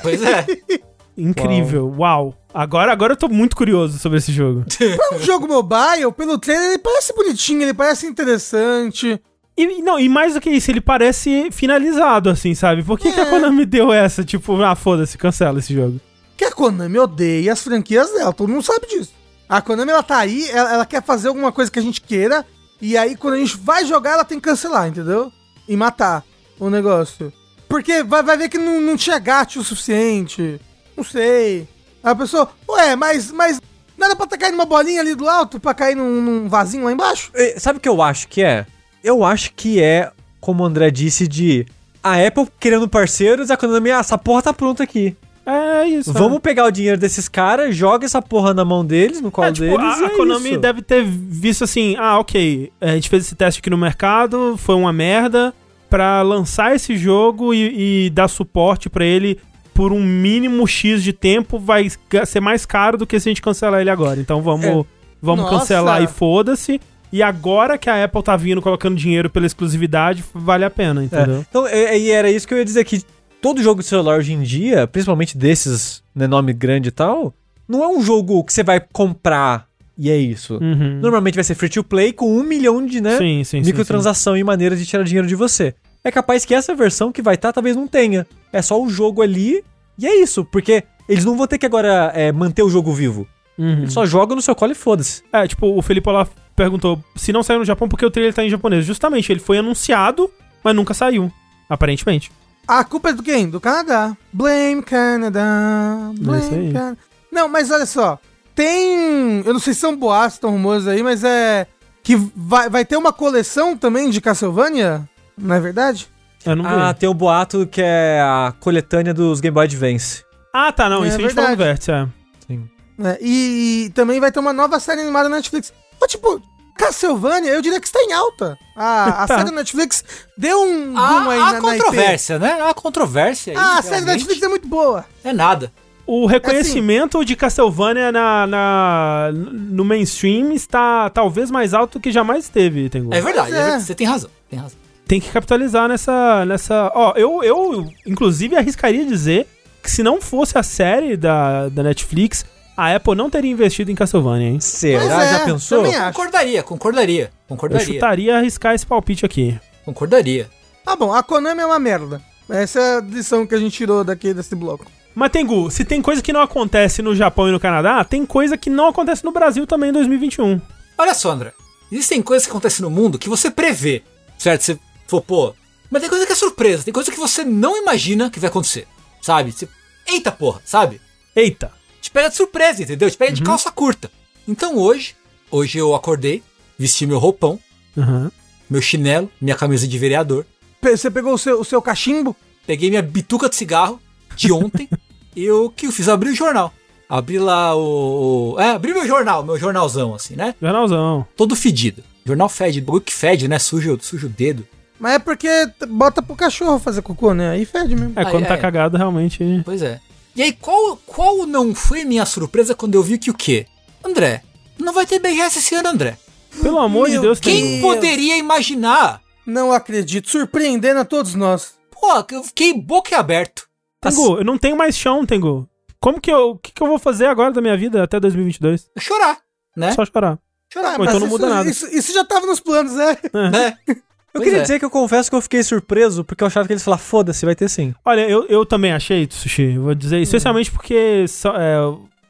Pois é. Incrível, uau. Agora, agora eu tô muito curioso sobre esse jogo. É um jogo mobile, pelo trailer, ele parece bonitinho, ele parece interessante. E, não, e mais do que isso, ele parece finalizado, assim, sabe? Por que, que a É. Konami deu essa? Tipo, ah, foda-se, cancela esse jogo. Que a Konami odeia as franquias dela, todo mundo sabe disso. A Konami, ela tá aí, ela, ela quer fazer alguma coisa que a gente queira, e aí quando a gente vai jogar, ela tem que cancelar, entendeu? E matar o negócio. Porque vai, vai ver que não, não tinha gato o suficiente. Não sei. Aí a pessoa, ué, mas, mas não era pra ter caído uma bolinha ali do alto pra cair num, num vasinho lá embaixo? Sabe o que eu acho que é? Eu acho que é, como o André disse, de a Apple querendo parceiros, a Konami, ah, essa porra tá pronta aqui. É isso. Vamos pegar o dinheiro desses caras, joga essa porra na mão deles, no colo É, tipo, deles. a, e a é Konami isso. deve ter visto assim, ah, ok, a gente fez esse teste aqui no mercado, foi uma merda, pra lançar esse jogo e, e dar suporte pra ele por um mínimo X de tempo vai ser mais caro do que se a gente cancelar ele agora. Então vamos, É. vamos Nossa. cancelar e foda-se. E agora que a Apple tá vindo colocando dinheiro pela exclusividade, vale a pena, É. entendeu? Então, é- e era isso que eu ia dizer que todo jogo de celular hoje em dia, principalmente desses, né, nome grande e tal, não é um jogo que você vai comprar e é isso. Uhum. Normalmente vai ser free to play com um milhão de, né, Sim, sim, sim, microtransação e maneiras de tirar dinheiro de você. É capaz que essa versão que vai estar talvez não tenha. É só o jogo ali e é isso, porque eles não vão ter que agora é, manter o jogo vivo. sim. Uhum. Eles só jogam no seu colo e foda-se. É, tipo, o Felipe Olaf perguntou se não saiu no Japão porque o trailer tá em japonês. Justamente, ele foi anunciado, mas nunca saiu. Aparentemente. A culpa é do quem? Do Canadá. Blame Canada. isso Blame aí. Canada. Não, mas olha só. Tem. Eu não sei se são boatos, estão rumores aí, mas é. Que vai, vai ter uma coleção também de Castlevania? Não é verdade? Eu não vi. Ah, tem o boato que é a coletânea dos Game Boy Advance. Ah, tá, não. É isso a gente falou no verdade. Vértice, é. Sim. É, e, e também vai ter uma nova série animada na Netflix. Mas, tipo, Castlevania, eu diria que está em alta. A, a série da Netflix deu um boom Há, aí há na, na IP. controvérsia, né? Há controvérsia aí. Ah, a série da. Netflix é muito boa. É nada. O reconhecimento de Castlevania na, na- no mainstream está talvez mais alto do que jamais teve, Tengu. É verdade, é é. verdade, você tem razão. Tem razão. Tem que capitalizar nessa. nessa... Ó, eu, eu, inclusive, arriscaria dizer que se não fosse a série da, da Netflix, a Apple não teria investido em Castlevania, hein? Será? Pois Já é, pensou? também acho. Concordaria, concordaria. Eu Concordaria. chutaria arriscar esse palpite aqui. Concordaria. Ah, bom, a Konami é uma merda. Essa é a lição que a gente tirou daqui desse bloco. Mas, Tengu, se tem coisa que não acontece no Japão e no Canadá, tem coisa que não acontece no Brasil também em 2021. Olha só, André. Existem coisas que acontecem no mundo que você prevê, certo? Você falou, pô, mas tem coisa que é surpresa, tem coisa que você não imagina que vai acontecer, sabe? Você, eita porra, sabe? Eita. Te pega de surpresa, entendeu? Te pega de calça curta. Então hoje, hoje eu acordei, vesti meu roupão, Aham. meu chinelo, minha camisa de vereador, Você pegou o seu, o seu cachimbo? peguei minha bituca de cigarro de ontem e o que eu fiz? Abri o jornal. Abri lá o. É, abri meu jornal, meu jornalzão, assim, né? Jornalzão. Todo fedido. Jornal fede, bagulho que fede, né? Suja, suja o dedo. Mas é porque bota pro cachorro fazer cocô, né? Aí fede mesmo. É, Ah, quando é. tá cagado, realmente. Pois é. E aí, qual, qual não foi minha surpresa quando eu vi que o quê? André, não vai ter BGS esse ano, André. Pelo amor de Meu Deus, Quem Tengu. Deus. poderia imaginar? Não acredito. Surpreendendo a todos nós. Pô, eu fiquei boca aberto. Tengu, eu não tenho mais chão, Tengu. Como que eu. O que, que eu vou fazer agora da minha vida até 2022? Chorar, né? Só chorar. Chorar. Ou então não isso, muda nada. Isso, isso já tava nos planos, né? né? Eu Pois queria é. dizer que eu confesso que eu fiquei surpreso, porque eu achava que eles falaram, foda-se, vai ter sim. Olha, eu, eu também achei, Sushi. Vou dizer, especialmente porque Sa- é,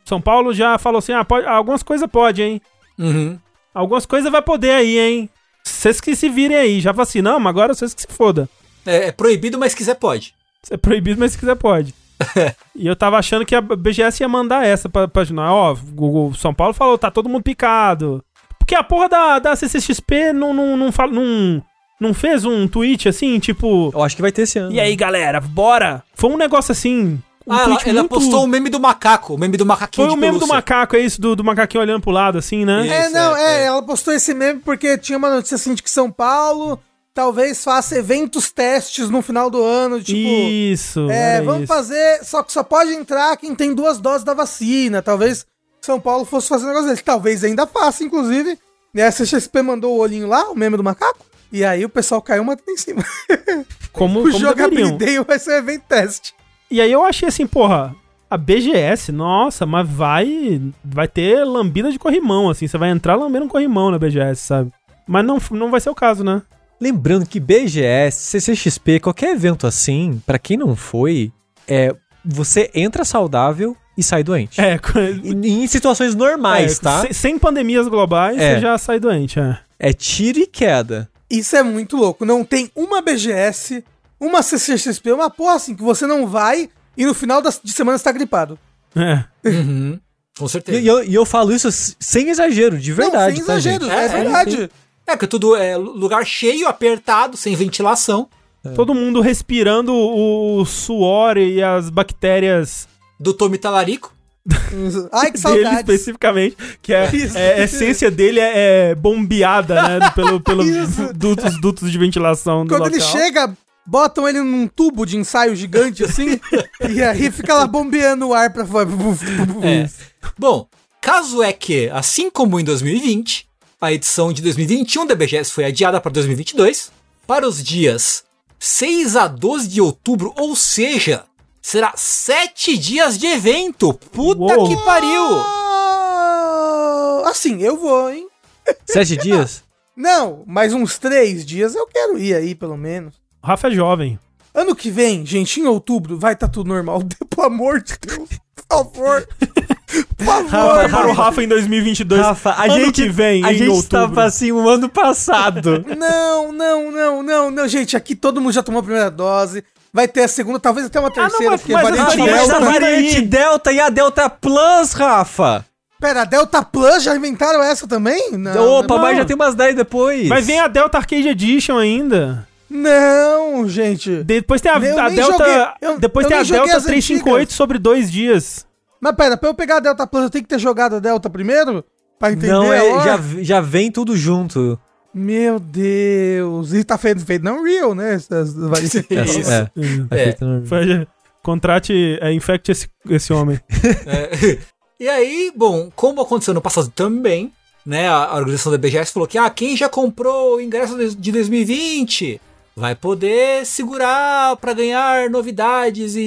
São Paulo já falou assim: ah, pode- algumas coisas pode, hein? Uhum. Algumas coisas vai poder aí, hein? Vocês que se virem aí, já vacinamos, agora vocês que se foda. É, é proibido, mas se quiser pode. É proibido, mas se quiser pode. e eu tava achando que a BGS ia mandar essa pra, pra ó, o São Paulo falou, tá todo mundo picado. Porque a porra da, da CCXP não, não, não, fala, não, não fez um tweet assim, tipo... Eu acho que vai ter esse ano. E aí, galera, bora! Foi um negócio assim... Um ah, ela, ela muito... postou o meme do macaco, o meme do macaquinho Foi o meme do macaco, é isso, do, do macaquinho olhando pro lado, assim, né? Isso, é, não, é, é, ela postou esse meme porque tinha uma notícia assim de que São Paulo talvez faça eventos testes no final do ano, tipo... Isso, É, vamos isso. fazer, só que só pode entrar quem tem duas doses da vacina, talvez São Paulo fosse fazer um negócio desse, talvez ainda faça, inclusive. E a CXP mandou o olhinho lá, o meme do macaco, e aí o pessoal caiu matando em cima. Como, o como Jogabilidade vai ser um evento teste. E aí eu achei assim, porra, a BGS, nossa, mas vai vai ter lambida de corrimão, assim, você vai entrar lambendo um corrimão na BGS, sabe? Mas não, não vai ser o caso, né? Lembrando que BGS, CCXP, qualquer evento assim, para quem não foi, é você entra saudável e sai doente. É, em, em situações normais, é, tá? Sem, sem pandemias globais, é. você já sai doente, é. É tiro e queda. Isso é muito louco. Não tem uma BGS, uma CCXP, uma porra assim, que você não vai e no final de semana está gripado. É. Uhum. Com certeza. E eu, e eu falo isso sem exagero, de verdade. Não, sem exagero, tá, é, é, verdade. É, que tudo é lugar cheio, apertado, sem ventilação. É. Todo mundo respirando o suor e as bactérias. Do Tommy Talarico. Ai, que saudade. Dele especificamente, que é, é, a essência dele é, é bombeada, né? Pelo, pelos dutos, dutos de ventilação do Quando local. ele chega, botam ele num tubo de ensaio gigante assim, e aí fica lá bombeando o ar pra. É. Bom, caso é que, assim como em 2020, a edição de 2021 da BGS foi adiada para 2022, para os dias 6 a 12 de outubro, ou seja, será 7 dias de evento. Puta Uou. que pariu! Assim, eu vou, hein? 7 dias? Não, mais uns 3 dias eu quero ir aí, pelo menos. O Rafa é jovem. Ano que vem, gente, em outubro, vai estar tá tudo normal. Pelo amor de Deus, por favor. Por favor. Para o Rafa em 2022. Rafa, a ano gente que vem, a gente outubro. estava assim o um ano passado. Não, não, não, não, não, gente, aqui todo mundo já tomou a primeira dose. Vai ter a segunda, talvez até uma terceira, ah, não, mas, porque mas variante Delta. Mas a variante Delta e a Delta Plus, Rafa. Pera, a Delta Plus já inventaram essa também? Não, Opa, não. mas já tem umas 10 depois. Mas vem a Delta Arcade Edition ainda. Não, gente. Depois tem a, a Delta. Joguei, eu, depois eu tem a Delta 358 antigas. sobre dois dias. Mas pera, pra eu pegar a Delta Plus, eu tenho que ter jogado a Delta primeiro? Pra entender? Não, é, já, já vem tudo junto. Meu Deus. E tá feito, feito não real, né? Essas variações. é, é. é. Contrate, é, infecte esse, esse homem. É. E aí, bom, como aconteceu no passado também, né? A, a organização da BGS falou que, ah, quem já comprou o ingresso de 2020 vai poder segurar para ganhar novidades e,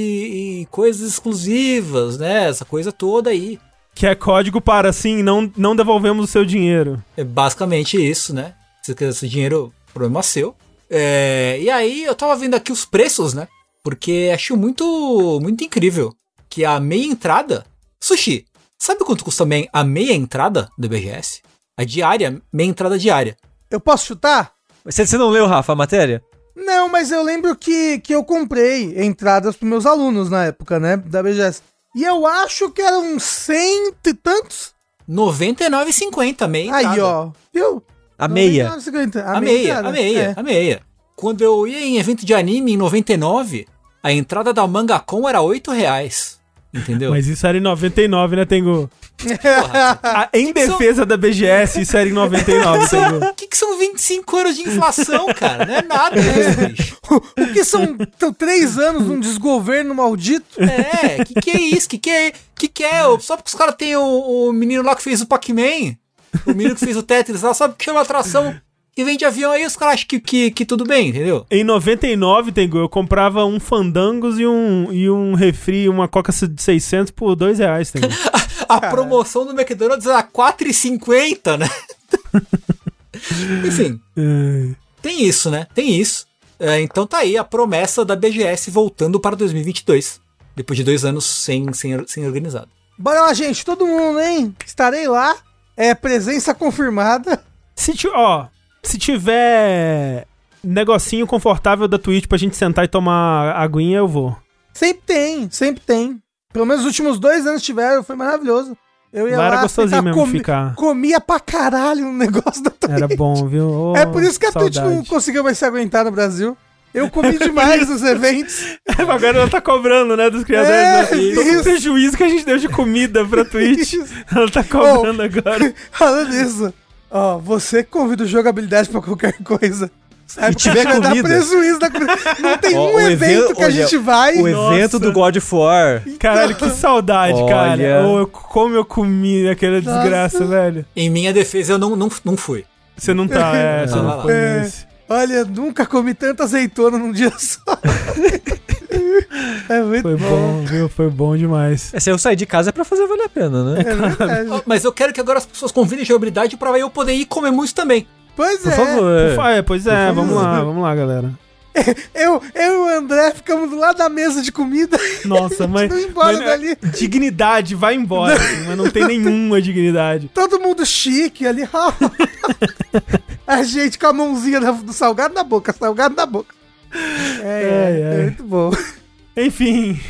e, coisas exclusivas, né? Essa coisa toda aí. Que é código para, assim, não, não devolvemos o seu dinheiro. É basicamente isso, né? Se quer esse dinheiro, problema seu. É, e aí eu tava vendo aqui os preços, né? Porque acho muito, muito incrível que a meia entrada... Sushi, sabe quanto custa a meia entrada do BGS? A diária, meia entrada diária. Eu posso chutar? Você, você não leu, Rafa, a matéria? Não, mas eu lembro que, que eu comprei entradas para meus alunos na época, né? Da BGS. E eu acho que eram cento e tantos. 99,50 meia entrada. Aí, ó. Viu? A meia. 99, a, a, meia, a meia, é. a meia. Quando eu ia em evento de anime em 99, a entrada da Mangacon era 8 reais. Entendeu? Mas isso era em 99, né, Tengu? Porra, em defesa são... da BGS, isso era em 99, Tengu. O que, que são 25 anos de inflação, cara? Não é nada isso, bicho. O que são, são três anos de um desgoverno maldito? É, que que é isso? Que que é, que que é? Só porque os caras têm o, o menino lá que fez o Pac-Man, o menino que fez o Tetris lá, sabe que é uma atração e vem de avião aí, os caras acham que, que, que, tudo bem, entendeu? Em 99, Tengu, eu comprava um Fandangos e um, e um refri, uma Coca de 600 por 2 reais, Tengu. a, promoção do McDonald's era 4,50, né? Enfim. É. Tem isso, né? Tem isso. É, então tá aí a promessa da BGS voltando para 2022. Depois de dois anos sem, sem, sem organizado. Bora lá, gente. Todo mundo, hein? Estarei lá. É presença confirmada. Se, ó, Se tiver negocinho confortável da Twitch pra gente sentar e tomar aguinha, eu vou. Sempre tem, sempre tem. Pelo menos os últimos dois anos tiveram, foi maravilhoso. Eu ia Lá era lá, gostosinho mesmo de ficar. comia pra caralho no negócio da Twitch. Era bom, viu? Ô, é por isso que a Twitch não saudade. conseguiu mais se aguentar no Brasil. Eu comi demais nos eventos. Agora ela tá cobrando, né, dos criadores. É, né? Todo isso. o prejuízo que a gente deu de comida pra Twitch. ela tá cobrando agora. Falando nisso, ó, você que convida o jogabilidade pra qualquer coisa. Sabe E tiver vai dar comida. prejuízo da comida. Não tem Ó, um o evento evento- que a olha, gente vai. O evento Nossa. do God of War. Caralho, que saudade, Olha. cara. Eu- como eu comi aquela Nossa. desgraça, velho. Em minha defesa, eu não, não, não fui. Você não tá, é, você Não, não foi É. nesse. Olha, nunca comi tanta azeitona num dia só. é muito Foi bom, viu? Foi bom demais. É, se eu sair de casa é pra fazer valer a pena, né? É Mas eu quero que agora as pessoas convidem jogabilidade pra eu poder ir comer muito também. Pois Por é. favor. Fa- é, pois é, vamos lá, vamos lá, galera. Eu, eu e o André ficamos do lado da mesa de comida. Nossa, mas, não embora mas, é, dali. dignidade vai embora, assim, mas não tem nenhuma dignidade. Todo mundo chique ali. a gente com a mãozinha do do salgado na boca, salgado na boca. É, é, ai. é muito bom. Enfim,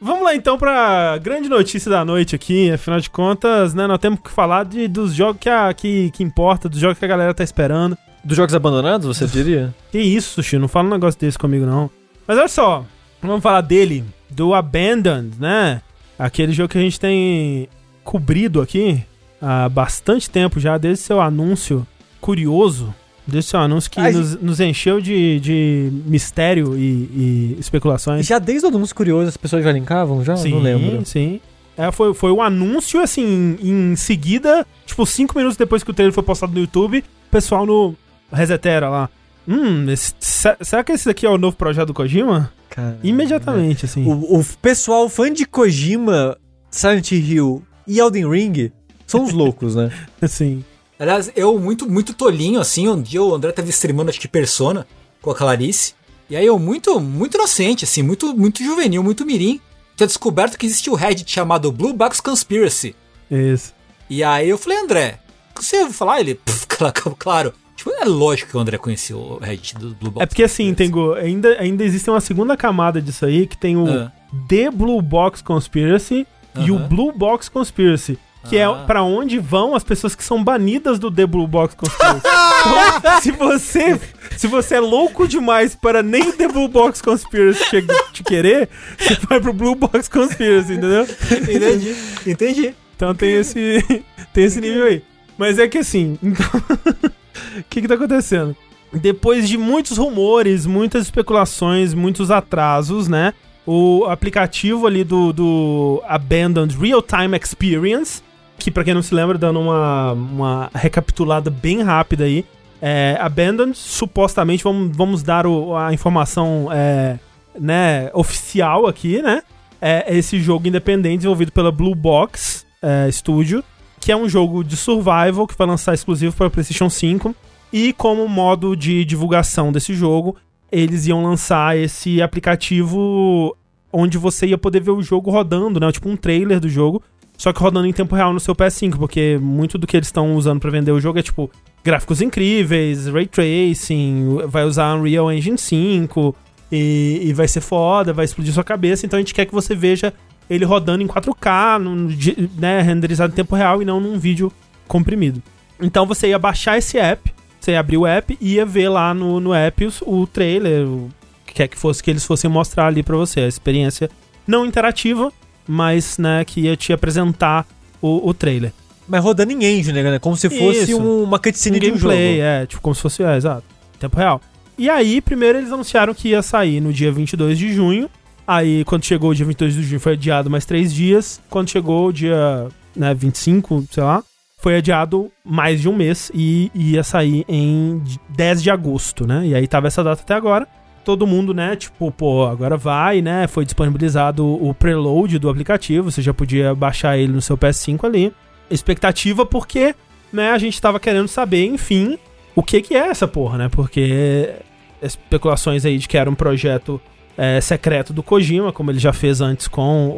vamos lá então pra grande notícia da noite aqui. Afinal de contas, né, nós temos que falar de, dos jogos que, a, que, que importa, dos jogos que a galera tá esperando. Dos jogos abandonados, você diria? Que isso, Sushi, não fala um negócio desse comigo, não. Mas olha só, vamos falar dele, do Abandoned, né? Aquele jogo que a gente tem cobrido aqui há bastante tempo já, desde seu anúncio curioso, desde seu anúncio que Ai, nos, nos encheu de, de mistério e, e especulações. Já desde o anúncio curioso as pessoas já linkavam? Já? não lembro. Sim. É, foi, foi o anúncio, assim, em seguida, tipo, cinco minutos depois que o trailer foi postado no YouTube, o pessoal no Resetera lá. Hum, esse- se- será que esse daqui é o novo projeto do Kojima? Cara, Imediatamente, assim. O, o pessoal fã de Kojima, Silent Hill e Elden Ring são os loucos, né? Assim. Aliás, eu muito, muito tolinho, assim, um dia o André tava streamando, acho que Persona, com a Clarice. E aí eu muito, muito inocente, assim, muito, muito juvenil, muito mirim, tinha descoberto que existia o Reddit chamado Blue Box Conspiracy. Isso. E aí eu falei, André, você ouviu falar? Ele, "Pff, claro, claro. Tipo, é lógico que o André conhecia o Reddit do Blue Box É porque assim, Conspiracy. Tengu, ainda, ainda existe uma segunda camada disso aí, que tem o Ah. The Blue Box Conspiracy e o. Blue Box Conspiracy. Que Ah. é pra onde vão as pessoas que são banidas do The Blue Box Conspiracy. então, se você se você é louco demais para nem o The Blue Box Conspiracy te, te querer, você vai pro Blue Box Conspiracy, entendeu? Entendi, entendi. Então tem esse, tem esse nível aí. Mas é que assim, então. O que que tá acontecendo? Depois de muitos rumores, muitas especulações, muitos atrasos, né? O aplicativo ali do, do Abandoned Real Time Experience, que pra quem não se lembra, dando uma, uma recapitulada bem rápida aí. É, Abandoned, supostamente, vamos, vamos dar o- a informação é, né, oficial aqui, né? É esse jogo independente desenvolvido pela Blue Box é, Studio, que é um jogo de survival que vai lançar exclusivo para PlayStation 5. E como modo de divulgação desse jogo, eles iam lançar esse aplicativo onde você ia poder ver o jogo rodando, né? Tipo um trailer do jogo, só que rodando em tempo real no seu PS5, porque muito do que eles estão usando para vender o jogo é tipo gráficos incríveis, ray tracing, vai usar Unreal Engine 5 e, e vai ser foda, vai explodir sua cabeça. Então a gente quer que você veja ele rodando em 4K, num di- né, renderizado em tempo real e não num vídeo comprimido. Então você ia baixar esse app, você ia abrir o app e ia ver lá no, no app os- o, trailer, o que quer que fosse que eles fossem mostrar ali pra você. A experiência não interativa, mas né, que ia te apresentar o, o trailer. Mas rodando em engine, né? Como se fosse um- uma cutscene Um de um jogo. gameplay, é, tipo como se fosse, é, exato, tempo real. E aí, primeiro eles anunciaram que ia sair no dia 22 de junho. Aí, quando chegou o dia 22 de junho, foi adiado mais três dias. Quando chegou o dia né, 25, sei lá, foi adiado mais de um mês e ia sair em 10 de agosto, né? E aí tava essa data até agora. Todo mundo, né, tipo, pô, agora vai, né? Foi disponibilizado o preload do aplicativo, você já podia baixar ele no seu PS5 ali. Expectativa porque, né, a gente tava querendo saber, enfim, o que que é essa porra, né? Porque especulações aí de que era um projeto é, secreto do Kojima, como ele já fez antes com o,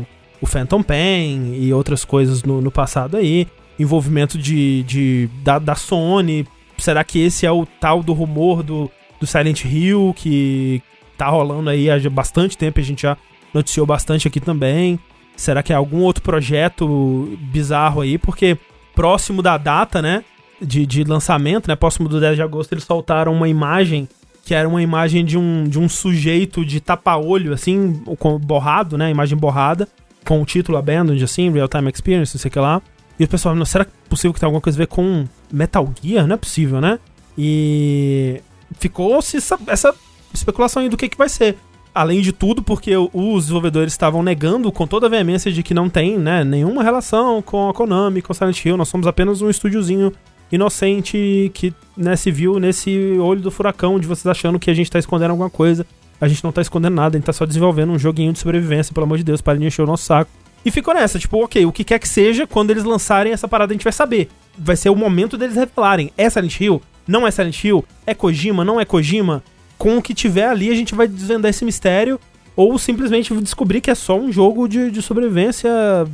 o, o Phantom Pain e outras coisas no, no passado aí. Envolvimento de, de, da, da Sony será que esse é o tal do rumor do, do Silent Hill que tá rolando aí há bastante tempo, a gente já noticiou bastante aqui também. Será que é algum outro projeto bizarro aí? Porque próximo da data, né, de, de lançamento, né, próximo do 10 de agosto, eles soltaram uma imagem que era uma imagem de um, de um sujeito de tapa-olho, assim, com, borrado, né, imagem borrada, com o título Abandoned, assim, Real Time Experience, não sei o que lá. E o pessoal, será que é possível que tenha alguma coisa a ver com Metal Gear? Não é possível, né? E ficou-se essa, essa especulação aí do que, que vai ser. Além de tudo, porque os desenvolvedores estavam negando com toda a veemência de que não tem né, nenhuma relação com a Konami, com Silent Hill, nós somos apenas um estúdiozinho inocente que né, se viu nesse olho do furacão de vocês achando que a gente tá escondendo alguma coisa. A gente não tá escondendo nada, a gente tá só desenvolvendo um joguinho de sobrevivência, pelo amor de Deus, para de encher o nosso saco. E ficou nessa, tipo, ok, o que quer que seja, quando eles lançarem essa parada a gente vai saber. Vai ser o momento deles revelarem. É Silent Hill? Não é Silent Hill? É Kojima? Não é Kojima? com o que tiver ali a gente vai desvendar esse mistério ou simplesmente descobrir que é só um jogo de, de sobrevivência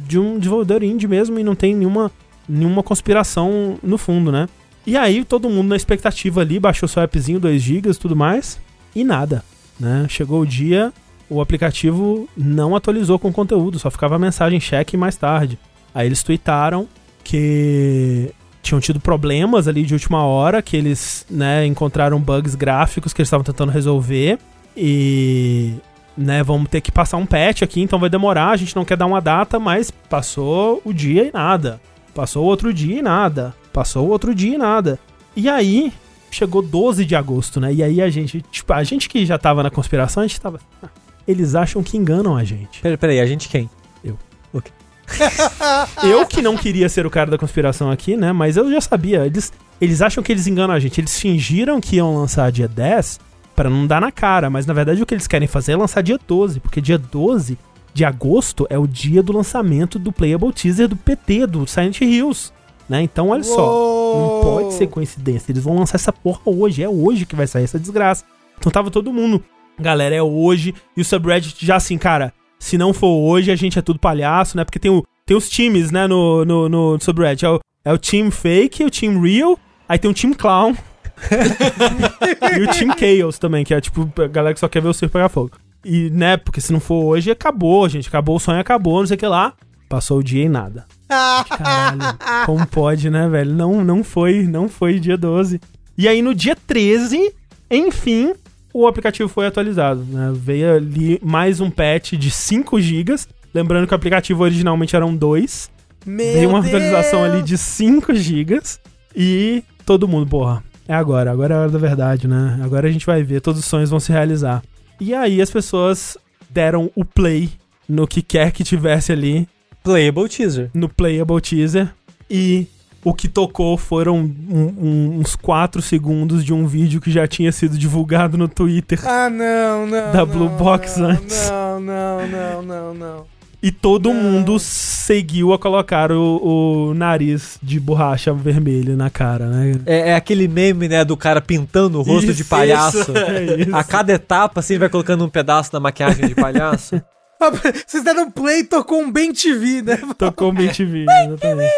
de um desenvolvedor indie mesmo e não tem nenhuma, nenhuma conspiração no fundo, né? E aí todo mundo na expectativa ali, baixou seu appzinho 2 GB e tudo mais, e nada, né? Chegou o dia, o aplicativo não atualizou com conteúdo, só ficava a mensagem cheque mais tarde. Aí eles tweetaram que tinham tido problemas ali de última hora, que eles, né, encontraram bugs gráficos que eles estavam tentando resolver. E, né, vamos ter que passar um patch aqui, então vai demorar, a gente não quer dar uma data, mas passou o dia e nada. Passou outro dia e nada. Passou outro dia e nada. E aí, chegou 12 de agosto, né? E aí a gente, tipo, a gente que já tava na conspiração, a gente tava. Ah, eles acham que enganam a gente. Peraí, peraí, a gente quem? Eu. Ok. eu que não queria ser o cara da conspiração aqui, né? Mas eu já sabia. Eles, eles acham que eles enganam a gente. Eles fingiram que iam lançar dia 10 para não dar na cara. Mas na verdade o que eles querem fazer é lançar dia 12. Porque dia 12 de agosto é o dia do lançamento do Playable Teaser do PT, do Silent Hills. Né? Então, olha Uou. só. Não pode ser coincidência. Eles vão lançar essa porra hoje. É hoje que vai sair essa desgraça. Então tava todo mundo. Galera, é hoje. E o subreddit já assim, cara se não for hoje, a gente é tudo palhaço, né? Porque tem, o, tem os times, né, no, no, no subreddit. É o, é o Team Fake, o Team Real, aí tem o Team Clown. e o Team Chaos também, que é tipo a galera que só quer ver o circo pegar fogo. E, né, porque se não for hoje, acabou, gente. Acabou o sonho, acabou, não sei o que lá. Passou o dia e nada. Caralho, como pode, né, velho? Não, não foi, não foi dia 12. E aí no dia 13, enfim, o aplicativo foi atualizado. Né? Veio ali mais um patch de 5 GB. Lembrando que o aplicativo originalmente eram 2. Veio uma Deus. atualização ali de 5 GB. E todo mundo, porra, é agora, agora é a hora da verdade, né? Agora a gente vai ver, todos os sonhos vão se realizar. E aí as pessoas deram o play no que quer que tivesse ali. Playable teaser. No playable teaser. E o que tocou foram um, um, uns 4 segundos de um vídeo que já tinha sido divulgado no Twitter. Ah, não, não. Da Blue Box não, antes. Não, não, não, não, não. E todo não. mundo seguiu a colocar o, o, nariz de borracha vermelha na cara, né? É, é, aquele meme, né, do cara pintando o rosto isso, de palhaço. Isso, é isso. A cada etapa, assim, vai colocando um pedaço da maquiagem de palhaço. Vocês deram play e tocou um bem TV, né? Tocou um bem TV, exatamente.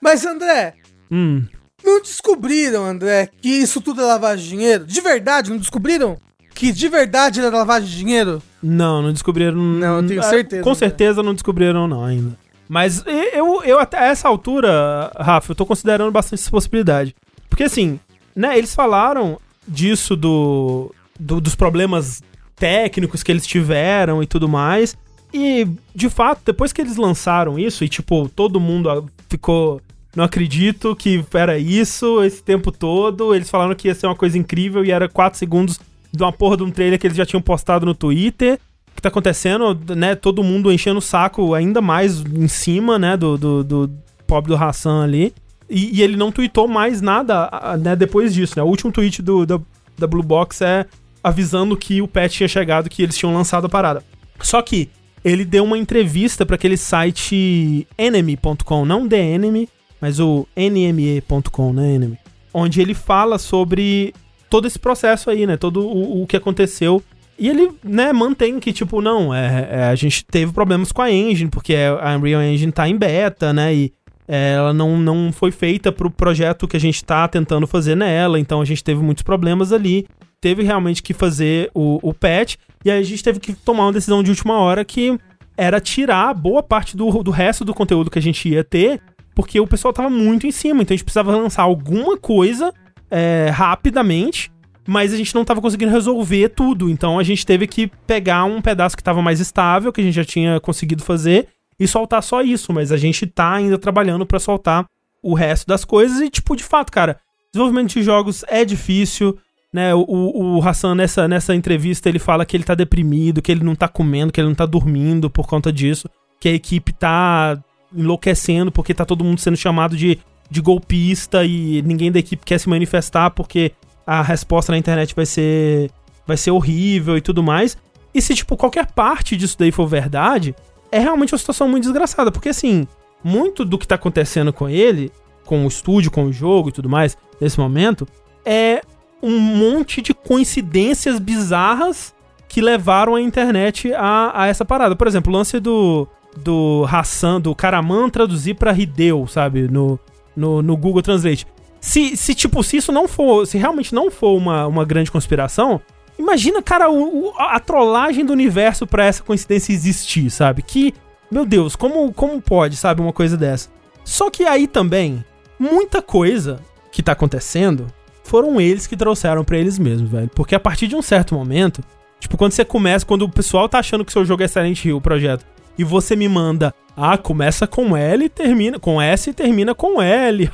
Mas, André, hum. não descobriram, André, que isso tudo é lavagem de dinheiro? De verdade, não descobriram? Que de verdade era lavagem de dinheiro? Não, não descobriram. Não, eu tenho certeza. Com certeza não descobriram, não, ainda. Mas eu, eu até essa altura, Rafa, eu tô considerando bastante essa possibilidade. Porque assim, né, eles falaram disso do, do dos problemas técnicos que eles tiveram e tudo mais. E, de fato, depois que eles lançaram isso, e tipo, todo mundo ficou não acredito que era isso esse tempo todo. Eles falaram que ia ser uma coisa incrível e era 4 segundos de uma porra de um trailer que eles já tinham postado no Twitter. O que tá acontecendo, né? Todo mundo enchendo o saco ainda mais em cima, né? Do, do, do pobre do Hassan ali. E, e, ele não tweetou mais nada, né? Depois disso, né? O último tweet do, da, da Blue Box é avisando que o patch tinha chegado, que eles tinham lançado a parada. Só que ele deu uma entrevista para aquele site enemy.com, não The Enemy, mas o nme.com, né, Enemy, onde ele fala sobre todo esse processo aí, né, todo o, o que aconteceu. E ele, né, mantém que, tipo, não, é, é, a gente teve problemas com a engine, porque a Unreal Engine tá em beta, né, e É, ela não, não foi feita pro projeto que a gente tá tentando fazer nela, então a gente teve muitos problemas ali. Teve realmente que fazer o, o patch, e aí a gente teve que tomar uma decisão de última hora que era tirar boa parte do, do resto do conteúdo que a gente ia ter, porque o pessoal tava muito em cima, então a gente precisava lançar alguma coisa é, rapidamente mas a gente não estava conseguindo resolver tudo. Então a gente teve que pegar um pedaço que estava mais estável, que a gente já tinha conseguido fazer, e soltar só isso. Mas a gente tá ainda trabalhando para soltar o resto das coisas. E, tipo, de fato, cara, desenvolvimento de jogos é difícil. Né, o, o, Hassan, nessa, nessa entrevista, ele fala que ele tá deprimido, que ele não tá comendo, que ele não tá dormindo por conta disso, que a equipe tá enlouquecendo porque tá todo mundo sendo chamado de, de golpista e ninguém da equipe quer se manifestar porque a resposta na internet vai ser vai ser horrível e tudo mais. E se tipo qualquer parte disso daí for verdade, é realmente uma situação muito desgraçada, porque assim, muito do que tá acontecendo com ele, com o estúdio, com o jogo e tudo mais, nesse momento, é um monte de coincidências bizarras que levaram a internet a, a essa parada. Por exemplo, o lance do, do Hassan, do Karaman traduzir pra Hideo, sabe? No, no, no Google Translate. Se, se, tipo, se isso não for. Se realmente não for uma, uma grande conspiração, imagina, cara, o, o, a trollagem do universo para essa coincidência existir, sabe? Que, meu Deus, como, como pode, sabe, uma coisa dessa? Só que aí também, muita coisa que tá acontecendo foram eles que trouxeram para eles mesmos, velho. Porque a partir de um certo momento, tipo, quando você começa, quando o pessoal tá achando que seu jogo é Silent Hill, o projeto, e você me manda, ah, começa com L e termina com S e termina com L.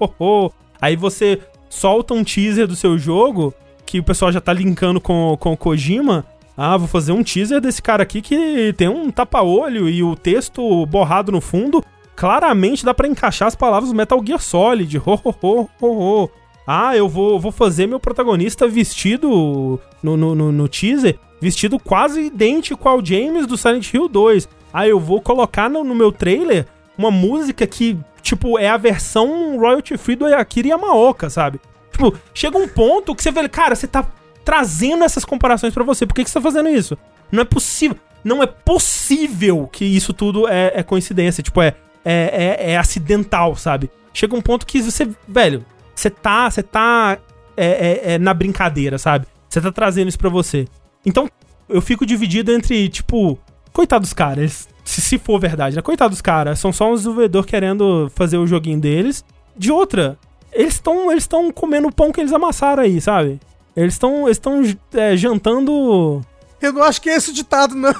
Aí você solta um teaser do seu jogo que o pessoal já tá linkando com, com o Kojima. Ah, vou fazer um teaser desse cara aqui que tem um tapa-olho e o texto borrado no fundo. Claramente dá para encaixar as palavras do Metal Gear Solid. Ho, ho, ho, ho, ho. Ah, eu vou, vou fazer meu protagonista vestido no, no, no, no teaser vestido quase idêntico ao James do Silent Hill 2. Aí eu vou colocar no, no meu trailer uma música que, tipo, é a versão royalty free do Akira Yamaoka, sabe? Tipo, chega um ponto que você vê, cara, você tá trazendo essas comparações para você. Por que, que você tá fazendo isso? Não é possível. Não é possível que isso tudo é, é coincidência. Tipo, é, é, é, é, acidental, sabe? Chega um ponto que você, velho, você tá, você tá é, é, é na brincadeira, sabe? Você tá trazendo isso pra você. Então, eu fico dividido entre, tipo, coitados caras, se, se for verdade, né? Coitados caras, são só um desenvolvedor querendo fazer o joguinho deles. De outra, eles estão eles comendo o pão que eles amassaram aí, sabe? Eles estão eles tão, é, jantando. Eu não acho que é esse o ditado, não.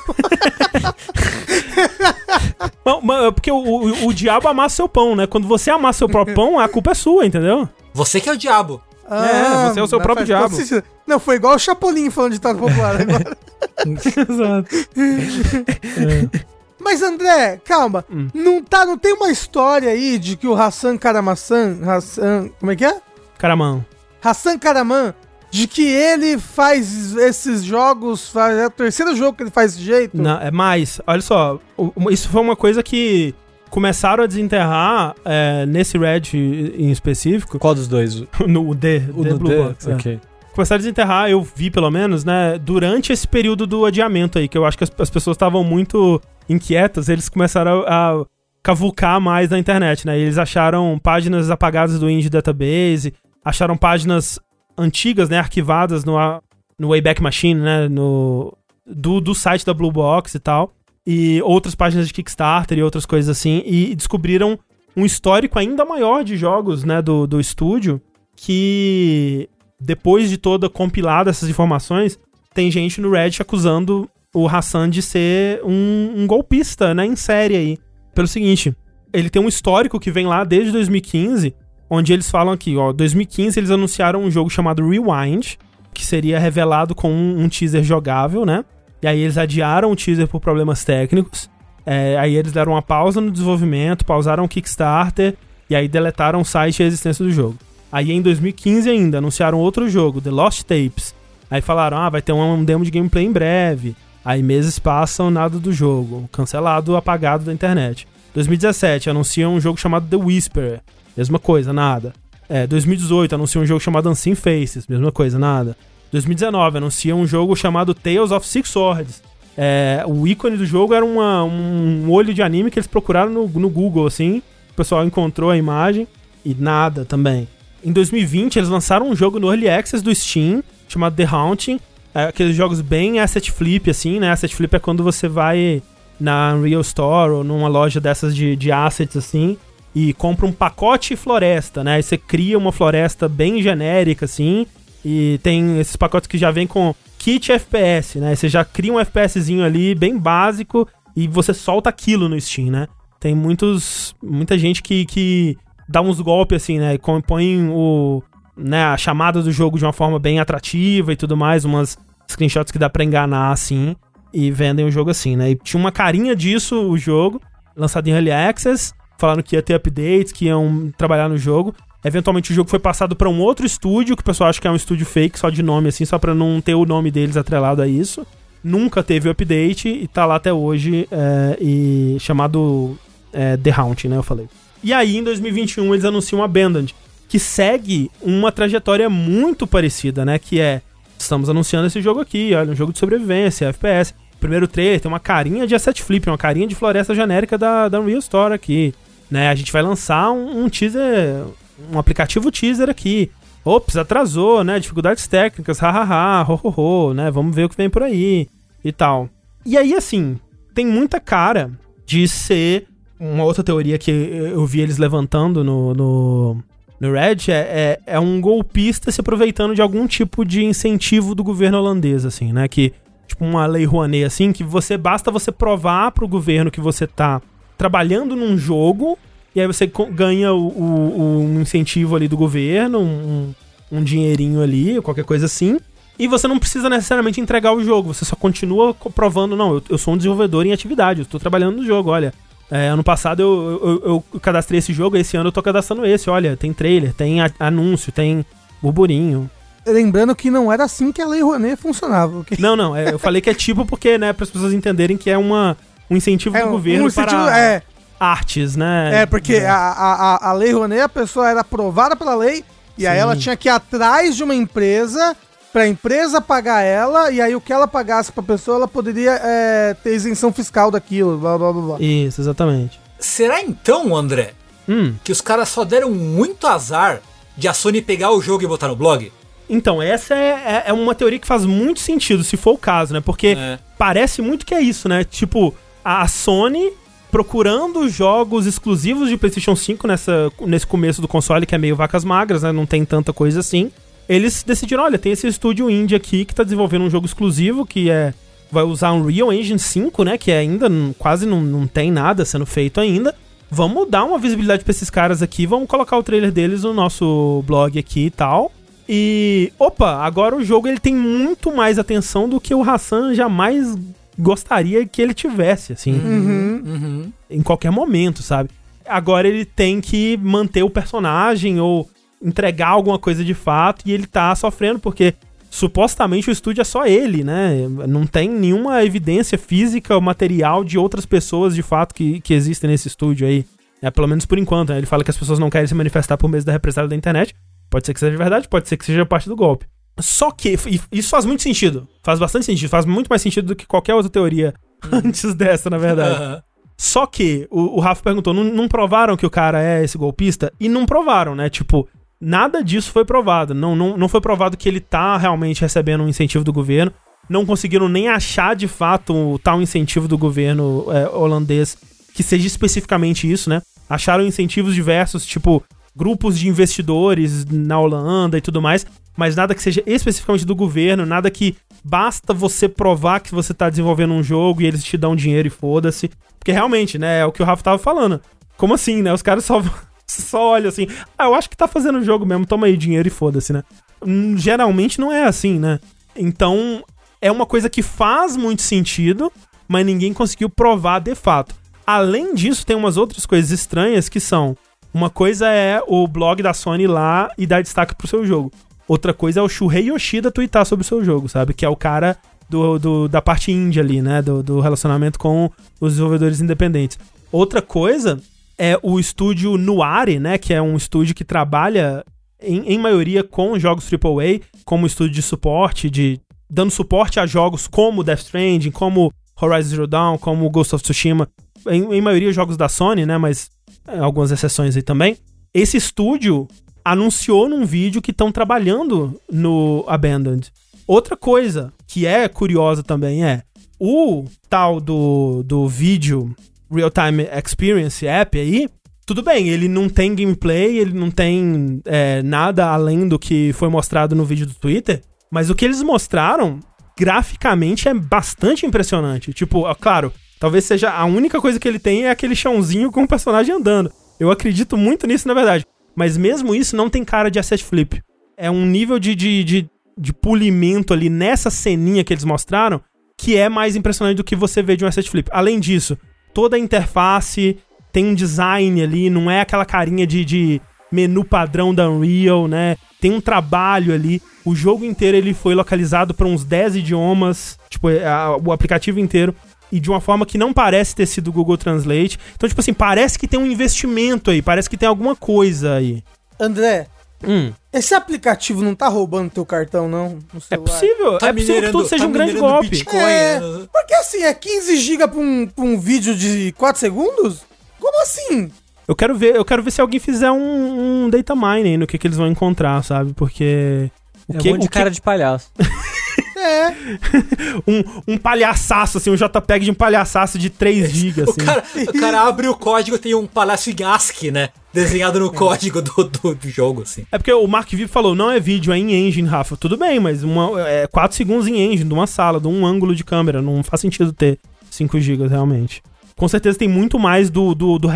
é porque o, o, o, diabo amassa seu pão, né? Quando você amassa seu próprio pão, a culpa é sua, entendeu? Você que é o diabo. Ah, é, você é o seu próprio diabo. Não, foi igual o Chapolin falando de ditado popular agora. Exato. é. Mas André, calma. Hum. Não, tá, não tem uma história aí de que o Hassan Karamassan. Hassan. Como é que é? Karaman. Hassan Karaman. De que ele faz esses jogos. Faz, é o terceiro jogo que ele faz desse jeito? Não, é mais. Olha só. Isso foi uma coisa que começaram a desenterrar é, nesse Red em específico. Qual dos dois? no D, o D Blue D? Box. É. Ok. Começaram a desenterrar, eu vi pelo menos, né, durante esse período do adiamento aí, que eu acho que as, as pessoas estavam muito inquietas, eles começaram a, a cavucar mais na internet, né? Eles acharam páginas apagadas do Indie Database, acharam páginas antigas, né, arquivadas no, no Wayback Machine, né, no, do, do site da Blue Box e tal e outras páginas de Kickstarter e outras coisas assim, e descobriram um histórico ainda maior de jogos, né, do, do estúdio, que depois de toda compilada essas informações, tem gente no Reddit acusando o Hassan de ser um, um golpista, né, em série aí. Pelo seguinte, ele tem um histórico que vem lá desde 2015, onde eles falam aqui, ó, 2015 eles anunciaram um jogo chamado Rewind, que seria revelado com um, um teaser jogável, né? E aí eles adiaram o teaser por problemas técnicos. É, aí eles deram uma pausa no desenvolvimento, pausaram o Kickstarter e aí deletaram o site e a existência do jogo. Aí em 2015 ainda anunciaram outro jogo, The Lost Tapes. Aí falaram, ah, vai ter um demo de gameplay em breve. Aí meses passam, nada do jogo. Cancelado, apagado da internet. 2017 anunciam um jogo chamado The Whisperer. Mesma coisa, nada. É, 2018 anunciam um jogo chamado Unseen Faces. Mesma coisa, nada. 2019, anuncia um jogo chamado Tales of Six Swords. É, o ícone do jogo era uma, um olho de anime que eles procuraram no, no Google, assim, o pessoal encontrou a imagem e nada também. Em 2020, eles lançaram um jogo no Early Access do Steam, chamado The Haunting. É, aqueles jogos bem asset flip, assim, né? Asset flip é quando você vai na Unreal Store ou numa loja dessas de, de assets, assim, e compra um pacote floresta, né? Aí você cria uma floresta bem genérica, assim, e tem esses pacotes que já vem com kit FPS, né? Você já cria um FPSzinho ali bem básico e você solta aquilo no Steam, né? Tem muitos, muita gente que, que dá uns golpes assim, né? E compõe o, né, a chamada do jogo de uma forma bem atrativa e tudo mais, umas screenshots que dá pra enganar assim, e vendem o jogo assim, né? E tinha uma carinha disso o jogo, lançado em Early Access, falando que ia ter updates, que iam trabalhar no jogo. Eventualmente o jogo foi passado para um outro estúdio, que o pessoal acha que é um estúdio fake, só de nome assim, só pra não ter o nome deles atrelado a isso. Nunca teve o update e tá lá até hoje, é, e chamado é, The Haunting, né? Eu falei. E aí, em 2021, eles anunciam Abandoned, que segue uma trajetória muito parecida, né? Que é, estamos anunciando esse jogo aqui, olha, um jogo de sobrevivência, FPS. Primeiro trailer tem uma carinha de asset flip, uma carinha de floresta genérica da, da Unreal Store aqui. Né? A gente vai lançar um, um teaser, um aplicativo teaser aqui. Ops, atrasou, né? Dificuldades técnicas, hahaha, ho, ho, né? Vamos ver o que vem por aí e tal. E aí, assim, tem muita cara de ser uma outra teoria que eu vi eles levantando no, no, no Red é, é, é, um golpista se aproveitando de algum tipo de incentivo do governo holandês, assim, né? Que, tipo, uma lei Rouanet, assim, que você basta você provar pro governo que você tá trabalhando num jogo e aí você ganha o, o, o incentivo ali do governo, um, um dinheirinho ali, qualquer coisa assim. E você não precisa necessariamente entregar o jogo, você só continua provando, não, eu, eu sou um desenvolvedor em atividade, eu estou trabalhando no jogo, olha. É, ano passado eu, eu, eu, cadastrei esse jogo, esse ano eu tô cadastrando esse. Olha, tem trailer, tem anúncio, tem burburinho. Lembrando que não era assim que a Lei Rouanet funcionava. Não, não, é, eu falei que é tipo porque, né, para as pessoas entenderem que é uma, um incentivo é, do governo um incentivo, para é, artes, né? É, porque é. A, a, a Lei Rouanet, a pessoa era aprovada pela lei e Sim. aí ela tinha que ir atrás de uma empresa pra empresa pagar ela, e aí o que ela pagasse pra pessoa, ela poderia é, ter isenção fiscal daquilo, blá blá blá blá. Isso, exatamente. Será então, André, hum. que os caras só deram muito azar de a Sony pegar o jogo e botar no blog? Então, essa é, é, é uma teoria que faz muito sentido, se for o caso, né? Porque é. parece muito que é isso, né? Tipo, a Sony procurando jogos exclusivos de PlayStation 5 nessa, nesse começo do console, que é meio vacas magras, né? Não tem tanta coisa assim eles decidiram, olha, tem esse estúdio indie aqui que tá desenvolvendo um jogo exclusivo que é vai usar um Unreal Engine 5, né, que ainda quase não, não tem nada sendo feito ainda. Vamos dar uma visibilidade para esses caras aqui, vamos colocar o trailer deles no nosso blog aqui e tal. E opa, agora o jogo ele tem muito mais atenção do que o Hassan jamais gostaria que ele tivesse, assim, uhum, uhum. em qualquer momento, sabe? Agora ele tem que manter o personagem ou entregar alguma coisa de fato e ele tá sofrendo porque supostamente o estúdio é só ele, né? Não tem nenhuma evidência física ou material de outras pessoas de fato que, que existem nesse estúdio aí. É, pelo menos por enquanto. Né? Ele fala que as pessoas não querem se manifestar por meio da represália da internet. Pode ser que seja verdade, pode ser que seja parte do golpe. Só que, isso faz muito sentido. Faz bastante sentido. Faz muito mais sentido do que qualquer outra teoria uhum. antes dessa, na verdade. Só que, o, o Rafa perguntou, não, não provaram que o cara é esse golpista? E não provaram, né? Tipo, Nada disso foi provado. Não, não, não foi provado que ele tá realmente recebendo um incentivo do governo. Não conseguiram nem achar de fato o tal incentivo do governo é, holandês que seja especificamente isso, né? Acharam incentivos diversos, tipo grupos de investidores na Holanda e tudo mais, mas nada que seja especificamente do governo, nada que basta você provar que você tá desenvolvendo um jogo e eles te dão dinheiro e foda-se. Porque realmente, né, é o que o Rafa tava falando. Como assim, né? Os caras só só olha assim, ah, eu acho que tá fazendo o jogo mesmo, toma aí dinheiro e foda-se, né? Hum, geralmente não é assim, né? Então, é uma coisa que faz muito sentido, mas ninguém conseguiu provar de fato. Além disso, tem umas outras coisas estranhas que são: uma coisa é o blog da Sony lá e dar destaque pro seu jogo. Outra coisa é o Shuhei Yoshida tweetar sobre o seu jogo, sabe? Que é o cara do, do da parte indie ali, né? Do, do relacionamento com os desenvolvedores independentes. Outra coisa é o estúdio Nuare, né? Que é um estúdio que trabalha em, em maioria com jogos AAA, como estúdio de suporte, de dando suporte a jogos como Death Stranding, como Horizon Zero Dawn, como Ghost of Tsushima, em, em maioria jogos da Sony, né? Mas é, algumas exceções aí também. Esse estúdio anunciou num vídeo que estão trabalhando no Abandoned. Outra coisa que é curiosa também é o tal do, do vídeo Real Time Experience App aí. Tudo bem, ele não tem gameplay, ele não tem é, nada além do que foi mostrado no vídeo do Twitter, mas o que eles mostraram graficamente é bastante impressionante. Tipo, claro, talvez seja a única coisa que ele tem é aquele chãozinho com o personagem andando. Eu acredito muito nisso, na verdade. Mas mesmo isso não tem cara de asset flip. É um nível de, de, de, de polimento ali nessa ceninha que eles mostraram que é mais impressionante do que você vê de um asset flip. Além disso, toda a interface tem um design ali, não é aquela carinha de, de menu padrão da Unreal, né? Tem um trabalho ali. O jogo inteiro ele foi localizado para uns 10 idiomas, tipo, a, o aplicativo inteiro e de uma forma que não parece ter sido Google Translate. Então, tipo assim, parece que tem um investimento aí, parece que tem alguma coisa aí. André, Hum. esse aplicativo não tá roubando teu cartão, não? No É possível, Tá é possível que tudo seja tá um grande golpe. Bitcoin. É, né? porque assim, é 15 GB pra um, pra um vídeo de 4 segundos? Como assim? Eu quero ver, eu quero ver se alguém fizer um, um data mining no que, que eles vão encontrar, sabe? Porque o É que, um monte de o que- cara de palhaço. É, um, um palhaçaço, assim, um JPEG de um palhaçaço de 3 GB, O assim. cara, o cara abre o código tem um palácio em ASCII, né? Desenhado no código do, do, do jogo, assim. É porque o Mark Vivo falou, não é vídeo, é em engine, Rafa. Tudo bem, mas uma, é 4 segundos em engine, de uma sala, de um ângulo de câmera. Não faz sentido ter 5 GB realmente. Com certeza tem muito mais do. do, do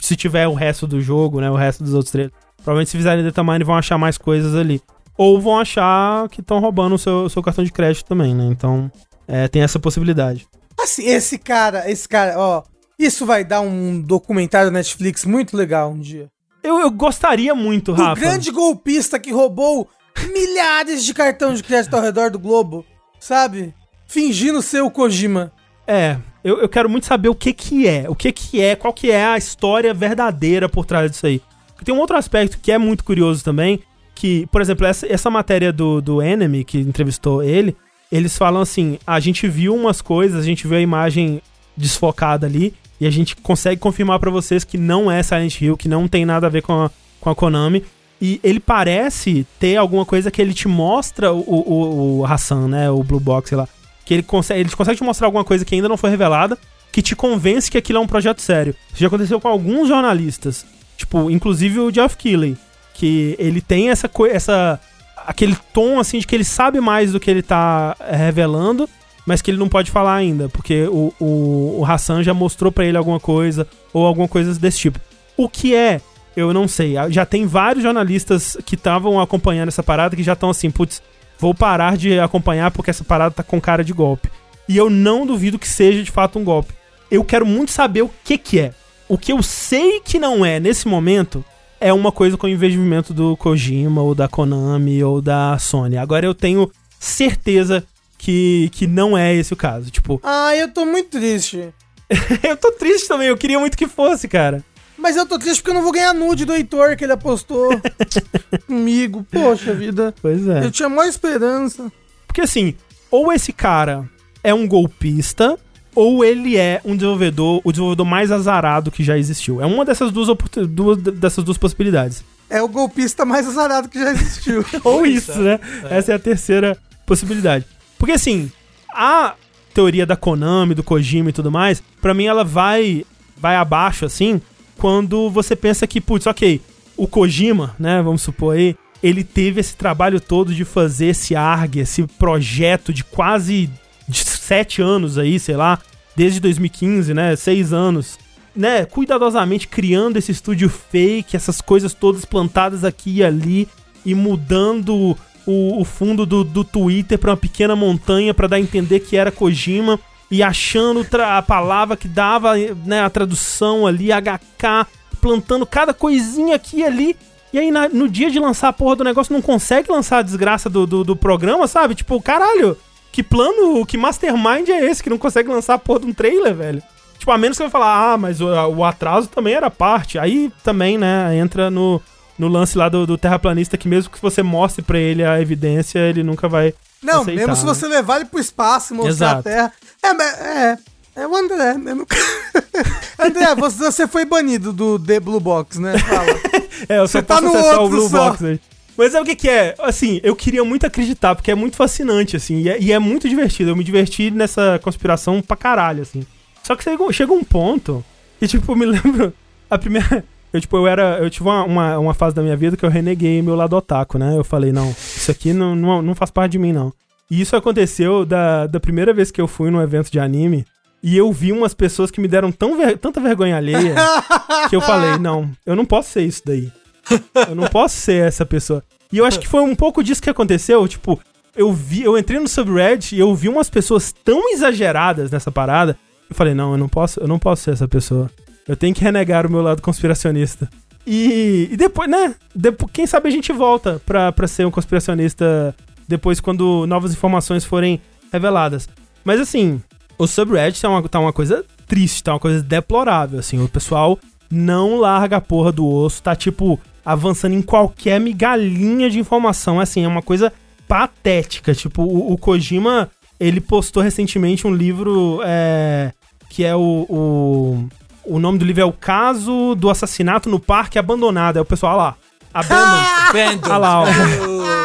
se- tiver o resto do jogo, né? O resto dos outros trailers. Provavelmente se fizerem data mining vão achar mais coisas ali. Ou vão achar que estão roubando o seu, o seu cartão de crédito também, né? Então, é, tem essa possibilidade. assim, esse cara, esse cara, ó, isso vai dar um documentário da Netflix muito legal um dia. Eu, eu gostaria muito, O Rafa. grande golpista que roubou milhares de cartão de crédito ao redor do globo, sabe? Fingindo ser o Kojima. É, eu, eu quero muito saber o que que é, o que que é, qual que é a história verdadeira por trás disso aí. Tem um outro aspecto que é muito curioso também, que, por exemplo, essa, essa matéria do, do Enemy, que entrevistou ele, eles falam assim, a gente viu umas coisas, a gente viu a imagem desfocada ali, e a gente consegue confirmar pra vocês que não é Silent Hill, que não tem nada a ver com a, com a Konami, e ele parece ter alguma coisa que ele te mostra o, o, o, o Hassan, né, o Blue Box, sei lá, que ele consegue, ele consegue te mostrar alguma coisa que ainda não foi revelada, que te convence que aquilo é um projeto sério. Isso já aconteceu com alguns jornalistas, tipo, inclusive o Jeff Keighley, que ele tem essa essa aquele tom assim de que ele sabe mais do que ele tá eh, revelando, mas que ele não pode falar ainda, porque o, o, o Hassan já mostrou pra ele alguma coisa ou alguma coisa desse tipo. O que é? Eu não sei. Já tem vários jornalistas que estavam acompanhando essa parada que já estão assim, putz, vou parar de acompanhar porque essa parada tá com cara de golpe. E eu não duvido que seja de fato um golpe. Eu quero muito saber o que que é. O que eu sei que não é nesse momento é uma coisa com o investimento do Kojima ou da Konami ou da Sony. Agora eu tenho certeza que, que não é esse o caso. Tipo, Ah, eu tô muito triste. eu tô triste também, eu queria muito que fosse, cara. Mas eu tô triste porque eu não vou ganhar nude do Heitor que ele apostou comigo. Poxa vida. Pois é. Eu tinha maior esperança. Porque assim, ou esse cara é um golpista, ou ele é um desenvolvedor, o desenvolvedor mais azarado que já existiu. É uma dessas duas, duas dessas duas possibilidades. É o golpista mais azarado que já existiu. Ou isso, né? Essa é a terceira possibilidade. Porque assim, a teoria da Konami, do Kojima e tudo mais, pra mim ela vai vai abaixo assim, quando você pensa que, putz, OK, o Kojima, né, vamos supor aí, ele teve esse trabalho todo de fazer esse ARG, esse projeto de quase de sete anos aí, sei lá, desde 2015, né, seis anos, né, cuidadosamente criando esse estúdio fake, essas coisas todas plantadas aqui e ali e mudando o, o fundo do, do Twitter pra uma pequena montanha pra dar a entender que era Kojima e achando a palavra que dava né, a tradução ali, HK, plantando cada coisinha aqui e ali. E aí, na- no dia de lançar a porra do negócio, não consegue lançar a desgraça do, do, do programa, sabe? Tipo, caralho, que plano, que mastermind é esse que não consegue lançar a porra de um trailer, velho? Tipo, a menos que você vai falar, ah, mas o, o atraso também era parte. Aí também, né, entra no, no lance lá do, do terraplanista que mesmo que você mostre pra ele a evidência, ele nunca vai Não, aceitar, mesmo se né? você levar ele pro espaço e mostrar Exato. a Terra. É, mas- é. É o André, né? André, você, você foi banido do The Blue Box, né? Fala. É, eu só Você tá posso no acessar o outro Blue só. Box aí. Mas sabe o que que é? Assim, eu queria muito acreditar, porque é muito fascinante, assim, e é, e é muito divertido. Eu me diverti nessa conspiração pra caralho, assim. Só que chegou um ponto que, tipo, eu me lembro... A primeira... Eu, tipo, eu era... Eu tive uma, uma, uma fase da minha vida que eu reneguei meu lado otaku, né? Eu falei, não, isso aqui não, não, não faz parte de mim, não. E isso aconteceu da, da primeira vez que eu fui num evento de anime e eu vi umas pessoas que me deram tão ver- tanta vergonha alheia que eu falei, não, eu não posso ser isso daí. Eu não posso ser essa pessoa. E eu acho que foi um pouco disso que aconteceu, tipo, eu vi, eu entrei no subreddit e eu vi umas pessoas tão exageradas nessa parada, eu falei, não, eu não posso, eu não posso ser essa pessoa. Eu tenho que renegar o meu lado conspiracionista. E, e depois, né? Depois, quem sabe a gente volta pra, pra ser um conspiracionista depois quando novas informações forem reveladas. Mas assim, o subreddit tá uma, tá uma coisa triste, tá uma coisa deplorável, assim. O pessoal não larga a porra do osso, tá tipo avançando em qualquer migalhinha de informação, assim, é uma coisa patética. Tipo, o, o Kojima, ele postou recentemente um livro é, que é o, o. O nome do livro é O Caso do Assassinato no Parque Abandonado. É o pessoal, olha lá. Abandoned. Abandoned. Olha lá, ó.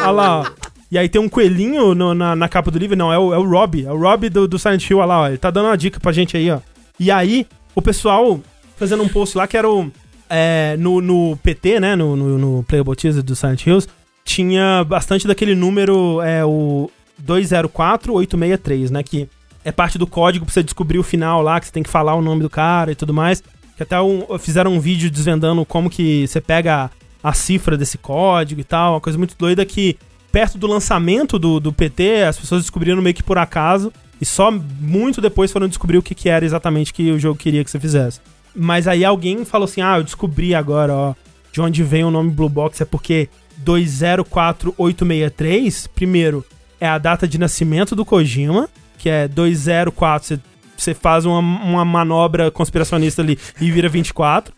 Olha lá, ó. E aí tem um coelhinho no- na, na capa do livro. Não, é o, é o Rob. É o Rob do, do Silent Hill. Olha lá, ó. Ele tá dando uma dica pra gente aí, ó. E aí, o pessoal fazendo um post lá que era o. é, no, no PT, né? No, no, no Playable Teaser do Silent Hills. Tinha bastante daquele número, é o 204863, né? Que é parte do código pra você descobrir o final lá, que você tem que falar o nome do cara e tudo mais. Que até um- fizeram um vídeo desvendando como que você pega a, cifra desse código e tal. Uma coisa muito doida que, perto do lançamento do, do PT, as pessoas descobriram meio que por acaso. E só muito depois foram descobrir o que, que era exatamente que o jogo queria que você fizesse. Mas aí alguém falou assim: ah, eu descobri agora, ó, de onde vem o nome Blue Box. É porque 204863, primeiro, é a data de nascimento do Kojima, que é 204. Você, faz uma, uma manobra conspiracionista ali e vira 24.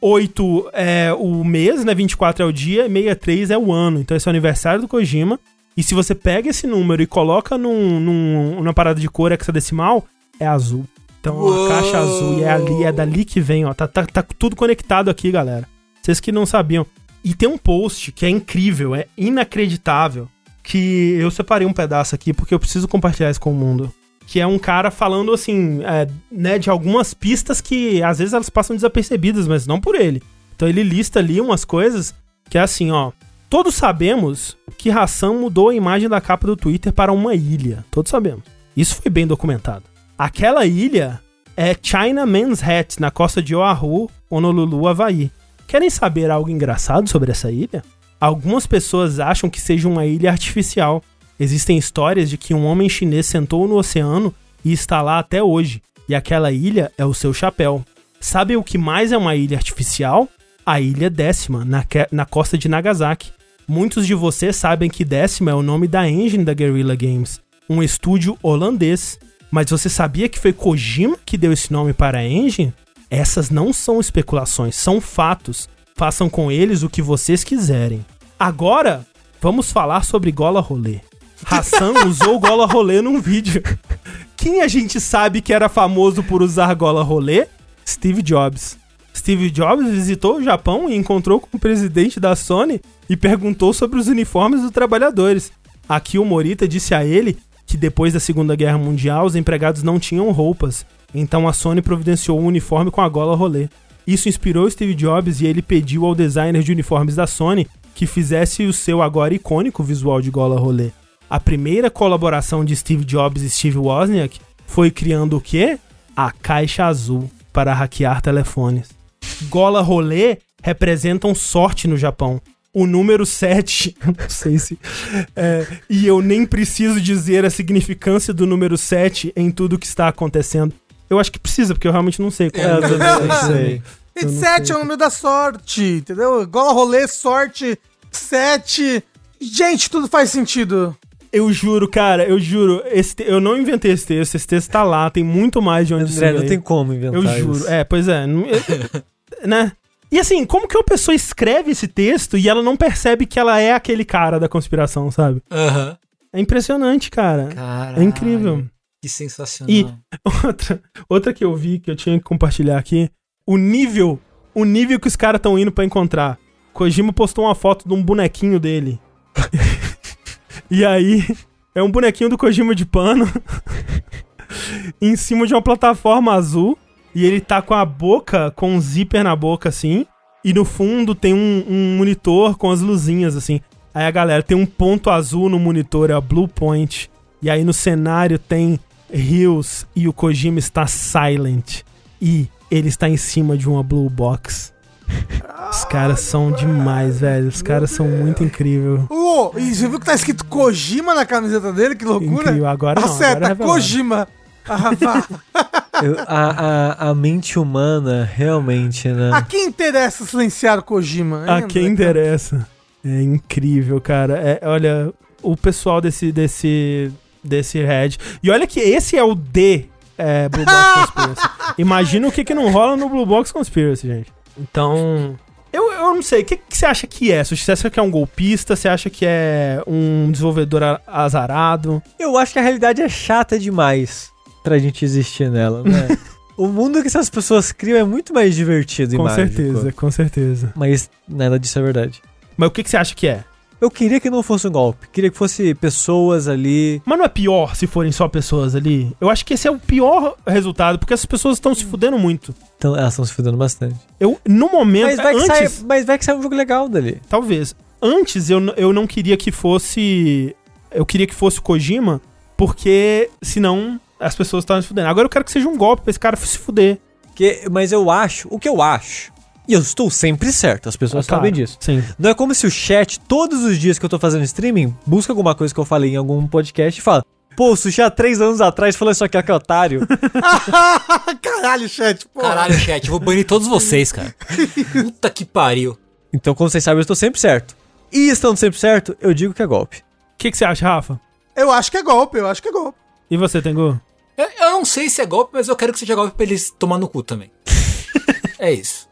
8 é o mês, né? 24 é o dia, e 63 é o ano. Então esse é o aniversário do Kojima. E se você pega esse número e coloca num, num, numa parada de cor hexadecimal, é azul. Então Uou! a caixa azul e é ali, é dali que vem, ó. Tá, tá, tá tudo conectado aqui, galera. Vocês que não sabiam. E tem um post que é incrível, é inacreditável, que eu separei um pedaço aqui porque eu preciso compartilhar isso com o mundo. Que é um cara falando assim, é, né, de algumas pistas que às vezes elas passam desapercebidas, mas não por ele. Então ele lista ali umas coisas que é assim, ó. Todos sabemos que Hassan mudou a imagem da capa do Twitter para uma ilha. Todos sabemos. Isso foi bem documentado. Aquela ilha é China Man's Hat, na costa de Oahu, Honolulu, Havaí. Querem saber algo engraçado sobre essa ilha? Algumas pessoas acham que seja uma ilha artificial. Existem histórias de que um homem chinês sentou no oceano e está lá até hoje, e aquela ilha é o seu chapéu. Sabe o que mais é uma ilha artificial? A Ilha Décima, na, na costa de Nagasaki. Muitos de vocês sabem que Décima é o nome da engine da Guerrilla Games, um estúdio holandês. Mas você sabia que foi Kojima que deu esse nome para a engine? Essas não são especulações, são fatos. Façam com eles o que vocês quiserem. Agora, vamos falar sobre Gola Rolê. Hassan usou Gola Rolê num vídeo. Quem a gente sabe que era famoso por usar Gola Rolê? Steve Jobs. Steve Jobs visitou o Japão e encontrou com o presidente da Sony e perguntou sobre os uniformes dos trabalhadores. Aqui o Morita disse a ele que depois da Segunda Guerra Mundial os empregados não tinham roupas, então a Sony providenciou um uniforme com a gola rolê. Isso inspirou Steve Jobs e ele pediu ao designer de uniformes da Sony que fizesse o seu agora icônico visual de gola rolê. A primeira colaboração de Steve Jobs e Steve Wozniak foi criando o quê? A caixa azul para hackear telefones. Gola rolê representam sorte no Japão. O número 7, não sei se. é, e eu nem preciso dizer a significância do número 7 em tudo que está acontecendo. Eu acho que precisa, porque eu realmente não sei qual é, É, o eu número também não 7. sei. E Eu não 7 sei. é o número da sorte, entendeu? Gola rolê, sorte, 7. Gente, tudo faz sentido. Eu juro, cara, eu juro. Esse te- Eu não inventei esse texto, esse texto tá lá, tem muito mais de onde André, não tem como inventar Eu juro. isso. É, pois é. não- né? E assim, como que uma pessoa escreve esse texto e ela não percebe que ela é aquele cara da conspiração, sabe? Aham. É impressionante, cara. Caralho. É incrível. Que sensacional. E outra, outra que eu vi que eu tinha que compartilhar aqui, o nível, o nível que os caras estão indo pra encontrar. Kojima postou uma foto de um bonequinho dele. e aí é um bonequinho do Kojima de pano em cima de uma plataforma azul e ele tá com a boca com um zíper na boca assim, e no fundo tem um, um monitor com as luzinhas assim. Aí a galera tem um ponto azul no monitor, é a Blue Point. E aí no cenário tem Hills e o Kojima está silent. E ele está em cima de uma Blue Box. Os caras são demais, velho. Os caras são muito incríveis. Ô, e você viu que tá escrito Kojima na camiseta dele? Que loucura. Incrível. Agora não. agora é Acerta. Kojima. Ah. Eu- a, a, a mente humana, realmente, né? A quem interessa silenciar o Kojima? A quem interessa. É incrível, cara. É, olha, o pessoal desse, desse, desse Red. E olha que esse é o D é, Blue Box Conspiracy. Imagina o que, que não rola no Blue Box Conspiracy, gente. Então. Eu, eu não sei, o que, que você acha que é? Você acha que é um golpista? Você acha que é um desenvolvedor azarado? Eu acho que a realidade é chata demais pra gente existir nela, né? o mundo que essas pessoas criam é muito mais divertido e com mágico. certeza, com certeza. Mas nada disso é verdade. Mas o que, que você acha que é? Eu queria que não fosse um golpe. Queria que fosse pessoas ali. Mas não é pior se forem só pessoas ali? Eu acho que esse é o pior resultado, porque essas pessoas estão se fudendo muito. Então, elas estão se fudendo bastante. Eu, no momento, Mas vai, que antes, sai, mas vai que sai um jogo legal dali. talvez. Antes eu, eu não queria que fosse. Eu queria que fosse o Kojima, porque senão as pessoas estavam se fudendo. Agora eu quero que seja um golpe pra esse cara se fuder. Que, mas eu acho, o que eu acho, e eu estou sempre certo, as pessoas Claro, sabem disso. Sim. Não é como se o chat, todos os dias que eu tô fazendo streaming, busca alguma coisa que eu falei em algum podcast e fala: Pô, o Sushi há três anos atrás falou isso aqui, ó, que otário. Caralho, chat, pô. Caralho, chat, eu vou banir todos vocês, cara. Puta que pariu. então, como vocês sabem, eu estou sempre certo. E estando sempre certo, eu digo que é golpe. O que, que você acha, Rafa? Eu acho que é golpe, eu acho que é golpe. E você, Tengu? Eu, eu não sei se é golpe, mas eu quero que seja golpe pra eles tomar no cu também. é isso.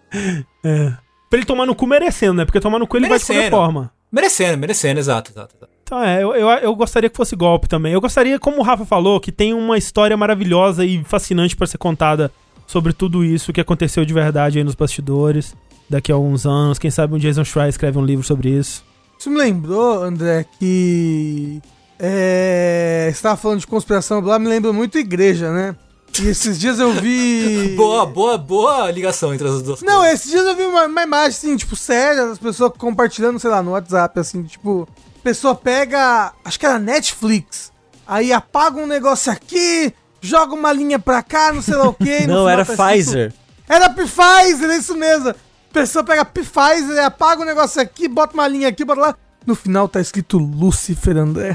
É. Pra ele tomar no cu merecendo, né? Porque tomar no cu ele vai de qualquer Merecendo. forma. Merecendo, merecendo, exato, exato. exato. Então é, eu, eu, eu gostaria que fosse golpe também. Eu gostaria, como o Rafa falou, que tem uma história maravilhosa e fascinante pra ser contada sobre tudo isso que aconteceu de verdade aí nos bastidores. Daqui a alguns anos, quem sabe um Jason Schreier escreve um livro sobre isso. Isso me lembrou, André, que. É. Você tava falando de conspiração lá, me lembra muito igreja, né? E esses dias eu vi. Boa, boa, boa ligação entre as duas Não, coisas. esses dias eu vi uma, uma imagem, assim, tipo, séria, das pessoas compartilhando, sei lá, no WhatsApp, assim, tipo, pessoa pega, acho que era Netflix, aí apaga um negócio aqui, joga uma linha pra cá, não sei lá o quê. Não, era tá escrito- Pfizer. Era Pfizer, é isso mesmo. Pessoa pega Pfizer, apaga um negócio aqui, bota uma linha aqui, bota lá. No final tá escrito Lucifer André.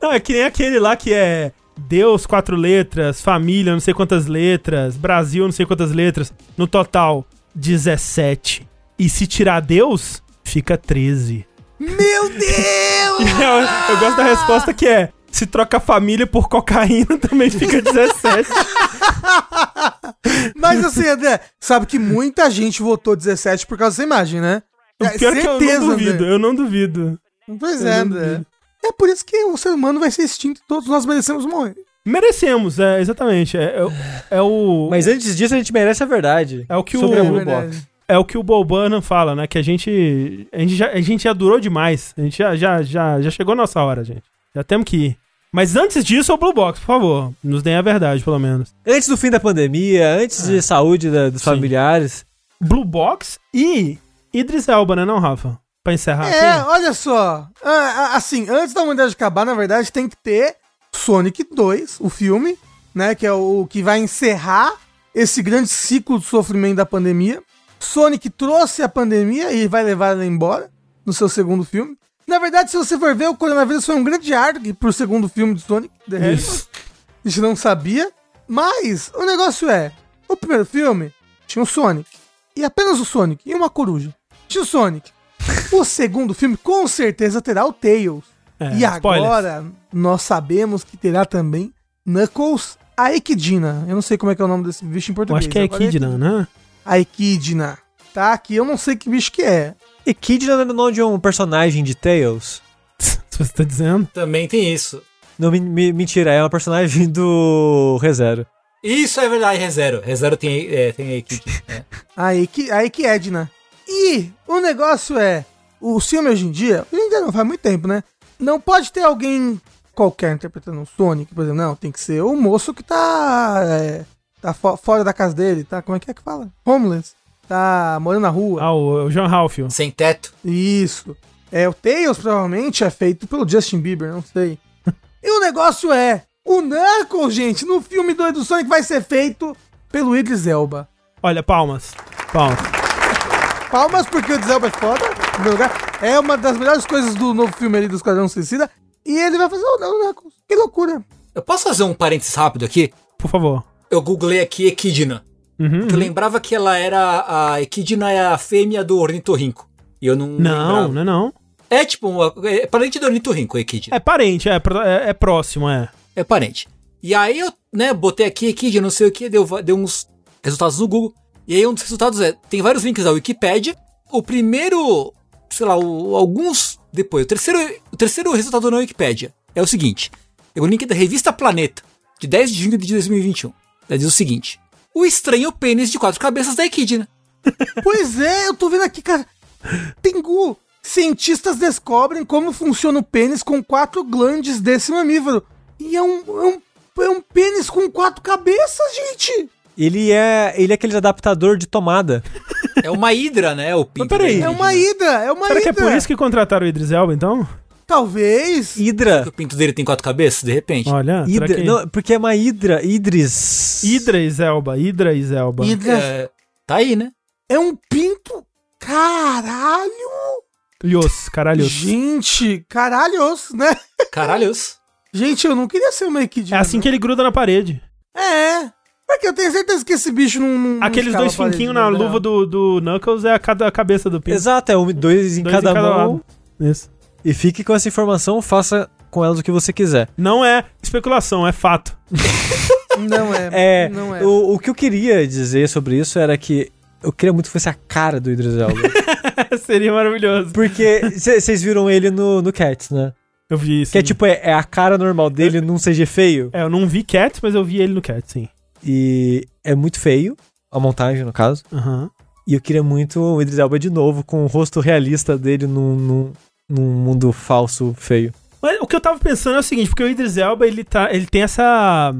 Não, é que nem aquele lá que é Deus, quatro letras, família, não sei quantas letras, Brasil, não sei quantas letras. No total, 17. E se tirar Deus, fica 13. Meu Deus! Eu, eu gosto da resposta que é: se troca família por cocaína, também fica 17. Mas assim, André, sabe que muita gente votou 17 por causa dessa imagem, né? O É, pior é que eu não certeza, duvido, André. eu não duvido. Pois Eu é, não André. É por isso que o ser humano vai ser extinto e todos nós merecemos morrer. Merecemos, é, exatamente. É, é, o- é o. Mas antes disso, a gente merece a verdade. É o que sobre o- a Blue. Box. É o que o Bob Burnham fala, né? Que a gente. A gente já, a gente já durou demais. A gente já, já, já, já chegou a nossa hora, gente. Já temos que ir. Mas antes disso, é o Blue Box, por favor. Nos deem a verdade, pelo menos. Antes do fim da pandemia, antes de saúde da- dos Sim. familiares. Blue Box e Idris Elba, né, não, Rafa? Pra encerrar É, aqui. olha só. Ah, assim, antes da humanidade acabar, na verdade, tem que ter Sonic 2, o filme, né? Que é o que vai encerrar esse grande ciclo de sofrimento da pandemia. Sonic trouxe a pandemia e vai levar ela embora no seu segundo filme. Na verdade, se você for ver, o coronavírus foi um grande arco pro segundo filme de Sonic, The Hedgehog. Isso. A gente não sabia. Mas o negócio é: o primeiro filme tinha o Sonic. E apenas o Sonic. E uma coruja. Tinha o Sonic. O segundo filme com certeza terá o Tails. É, e spoilers. agora nós sabemos que terá também Knuckles a Equidna. Eu não sei como é que é o nome desse bicho em Eu português. acho que é Echidna, né? A Equidna. Tá? Que eu não sei que bicho que é. E Kid não é o nome de um personagem de Tales? Se você tá dizendo. Também tem isso. Não, mentira, é uma personagem do ReZero. Isso é verdade, ReZero. ReZero tem, é, tem a equipe. É. Edna. E o negócio é, o filme hoje em dia, hoje em dia não faz muito tempo, né? Não pode ter alguém qualquer interpretando um Sonic, por exemplo, não, tem que ser o moço que tá, é, tá fo- fora da casa dele, tá, como é que é que fala? Homeless, tá morando na rua. Ah, o, o John Halfio. Sem teto. Isso. É, o Tails provavelmente é feito pelo Justin Bieber, não sei. e o negócio é, o Knuckles, gente, no filme do, do Sonic vai ser feito pelo Idris Elba. Olha, palmas. Palmas. Palmas porque o Idris Elba é foda, primeiro lugar. É uma das melhores coisas do novo filme ali do Esquadrão Suicida. E ele vai fazer o. Que loucura. Eu posso fazer um parênteses rápido aqui? Por favor. Eu googlei aqui Equidna. Uhum, Eu lembrava que ela era. A Equidna é a fêmea do ornitorrinco. E eu não. Não, lembrava. não é não. É tipo, uma, é parente do ornitorrinco, Equidna. É parente, é, é, é próximo, é. É parente. E aí eu, né, botei aqui Equidna, não sei o que, deu, deu uns resultados no Google. E aí um dos resultados é, tem vários links da Wikipédia. O primeiro, sei lá, o- alguns depois, o terceiro, o terceiro resultado na Wikipédia é o seguinte. É o link da revista Planeta, de 10 de junho de 2021. Ela diz o seguinte. O estranho pênis de quatro cabeças da Equidna. Pois é, eu tô vendo aqui, cara. Tengu. Cientistas descobrem como funciona o pênis com quatro glandes desse mamífero. E é um, é um, é um pênis com quatro cabeças, gente. Ele é, ele é aquele adaptador de tomada. É uma hidra, né? O pinto peraí. da É uma hidra, é uma Será que é hidra. por isso que contrataram o Idris Elba, então? Talvez. Hidra. O pinto dele tem quatro cabeças, de repente. Olha, será Hidra. que... Não, porque é uma Hidra. Idris. Idris Elba, Idris Elba. Hidra É, tá aí, né? é um pinto. Caralho! Lhos, caralho. Gente, caralhos, né? Caralhos. Gente, eu não queria ser uma equidna. É assim que ele gruda na parede. É. Porque eu tenho certeza que esse bicho não. não Aqueles dois finquinhos na luva do, do Knuckles é a, cada, a cabeça do pinto. Exato, é um, dois em Dois cada, mão. lado. Isso. E fique com essa informação, faça com elas o que você quiser. Não é especulação, é fato. Não é. É, Não é. O, o que eu queria dizer sobre isso era que eu queria muito que fosse a cara do Idris Elba. Seria maravilhoso. Porque vocês viram ele no, no Cats, né? Eu vi isso. Que é tipo, é, é a cara normal dele num CG feio. É, eu não vi Cats, mas eu vi ele no Cats, sim. E é muito feio, a montagem no caso. Aham. E eu queria muito o Idris Elba de novo, com o rosto realista dele num, num, num mundo falso, feio. Mas o que eu tava pensando é o seguinte, porque o Idris Elba, ele, tá, ele tem essa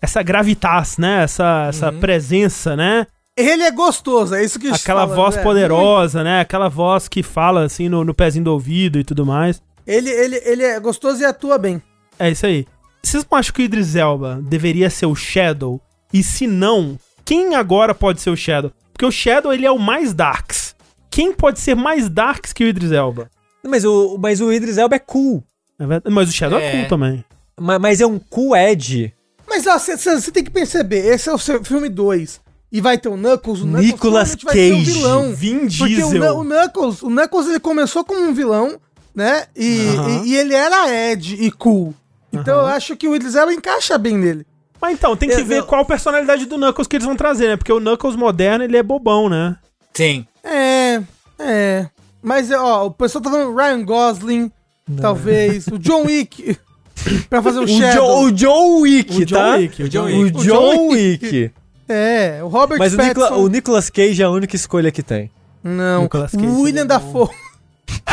essa gravitas, né? Essa, essa Uhum. presença, né? Ele é gostoso, é isso que Aquela fala, voz né? poderosa, né? Aquela voz que fala assim no, no pezinho do ouvido e tudo mais. Ele, ele, ele é gostoso e atua bem. É isso aí. Vocês não acham que o Idris Elba deveria ser o Shadow? E se não, quem agora pode ser o Shadow? Porque o Shadow, ele é o mais Darks. Quem pode ser mais Darks que o Idris Elba? Mas o, mas o Idris Elba é cool. É verdade? Mas o Shadow é, É. cool também. Ma- Mas é um cool Ed. Mas você tem que perceber, esse é o seu filme 2. E vai ter o Knuckles, o Knuckles Nicolas ser um Cage, vilão. Vin Porque o, Diesel. O Knuckles, o Knuckles ele começou como um vilão, né? E, Aham. e, e ele era Ed e cool. Então eu acho que o Idris Elba encaixa bem nele. Mas então, tem que Eu- ver eu- qual personalidade do Knuckles que eles vão trazer, né? Porque o Knuckles moderno, ele é bobão, né? Sim. É, é. Mas, ó, o pessoal tá falando Ryan Gosling, talvez. O John Wick, pra fazer o, O, Shadow. Jo- o John Wick, O John tá? Wick, o John Wick. O John John Wick. É, o Robert Mas o, Nicola, Pattinson. o Nicolas Cage é a única escolha que tem. Não, Nicolas Cage o William Dafoe.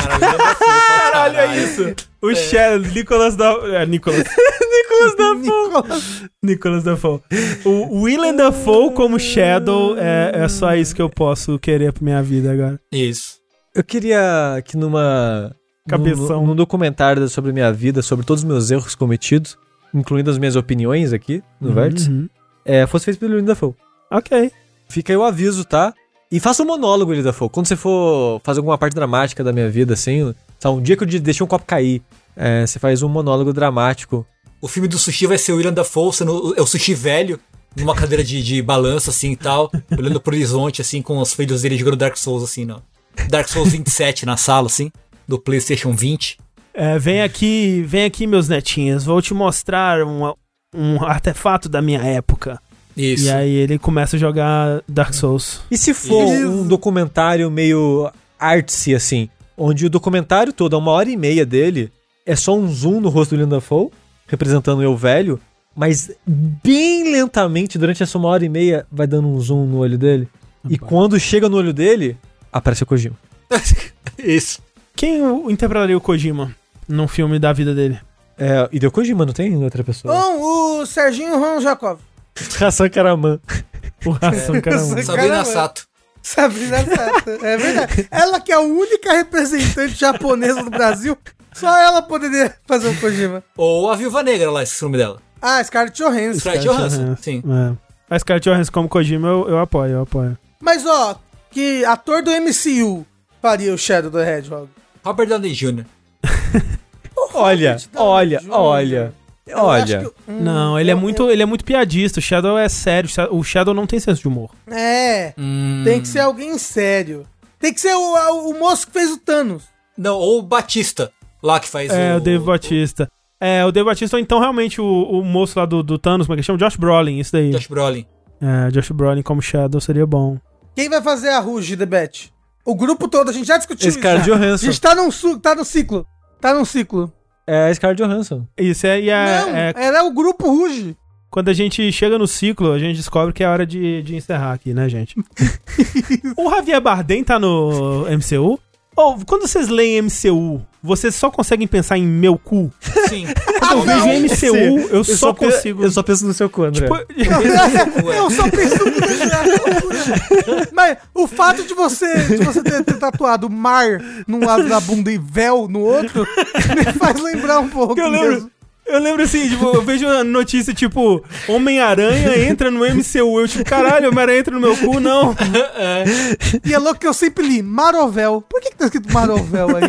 Caralho, é isso. O Shadow, Nicolas da... É, Nicolas. Nicolas da Nicolas. Nicolas Dafoe. O Willem Dafoe como Shadow é, é só isso que eu posso querer pra minha vida agora. Isso. Eu queria que numa. Cabeção. Num, num documentário sobre minha vida, sobre todos os meus erros cometidos, incluindo as minhas opiniões aqui no Vértice, Uhum. é, fosse feito pelo William Dafoe. Ok. Fica aí o aviso, tá? E faça um monólogo, William Dafoe. Quando você for fazer alguma parte dramática da minha vida, assim, sabe, um dia que eu de- deixei um copo cair, é, você faz um monólogo dramático. O filme do sushi vai ser o William Dafoe, sendo, é o sushi velho, numa cadeira de, de balanço, assim e tal, olhando pro horizonte, assim, com os filhos dele jogando Dark Souls, assim, não. Dark Souls 27 na sala, assim, do PlayStation 20. É, vem aqui, vem aqui, meus netinhos. Vou te mostrar um, um artefato da minha época. Isso. E aí ele começa a jogar Dark Souls. E se for Isso. um documentário meio artsy, assim, onde o documentário todo, uma hora e meia dele, é só um zoom no rosto do William Dafoe, representando eu velho, mas bem lentamente, durante essa uma hora e meia, vai dando um zoom no olho dele. E quando chega no olho dele, aparece o Kojima. Isso. Quem interpretaria o Kojima num filme da vida dele? É, e deu Kojima, não tem outra pessoa? Bom, o Serginho Ron Jacob. Hassan Karaman. O Ração, caramba. Sabrina. Sato. Sabrina Sato. É verdade. Ela que é a única representante japonesa do Brasil, só ela poderia fazer o Kojima. Ou a Viúva Negra lá, esse filme dela. Ah, Scarlett Johansson. Scarlett Johansson, sim. É. A Scarlett Johansson como Kojima eu, eu apoio, eu apoio. Mas ó, que ator do MCU faria o Shadow do Hedgehog? Robert Downey Jr. Olha, olha, Jr. olha. Eu acho Olha. que- hum, Não, ele é eu- muito, ele é muito piadista. O Shadow é sério. O Shadow não tem senso de humor. É, Hum. tem que ser alguém sério. Tem que ser o, a- o moço que fez o Thanos. Não, ou o Batista, lá que faz É, o... o Dave Batista. É, o Dave Batista, ou então realmente o, o moço lá do, do Thanos, como é que chama? Josh Brolin, isso daí. Josh Brolin. É, Josh Brolin como Shadow seria bom. Quem vai fazer a Ruge, The Bet? O grupo todo, a gente já discutiu isso. Scarlett já. A Johansson. gente tá num, tá num ciclo. Tá num ciclo. É a Scarlett Johansson. Isso é, e é, Não, é- ela é o grupo Ruge. quando a gente chega no ciclo, a gente descobre que é hora de, de encerrar aqui, né, gente? o Javier Bardem tá no MCU? Ou quando vocês leem MCU, vocês só conseguem pensar em meu cu? Sim. Quando eu vejo não. MCU, eu, só pe- consigo. Eu só penso no seu cu, André. Tipo, Eu só penso no Mas o fato de você, de você ter, ter tatuado mar num lado da bunda e véu no outro me faz lembrar um pouco. eu mesmo. Eu lembro assim, tipo, eu vejo uma notícia tipo, Homem-Aranha entra no MCU. Eu, tipo, caralho, Homem-Aranha entra no meu cu, não. E é louco que eu sempre li Marovel. Por que, que tá escrito Marovel aí?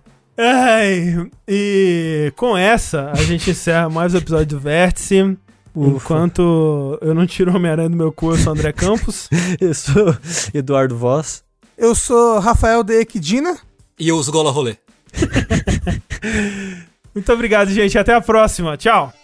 Ai, e com essa, a gente encerra mais um episódio do Vértice. Enquanto eu não tiro o Homem-Aranha do meu cu, eu sou André Campos. Eu sou Eduardo Voss. Eu sou Rafael de Equidina. E eu uso Gola Rolê. Muito obrigado, gente. Até a próxima. Tchau.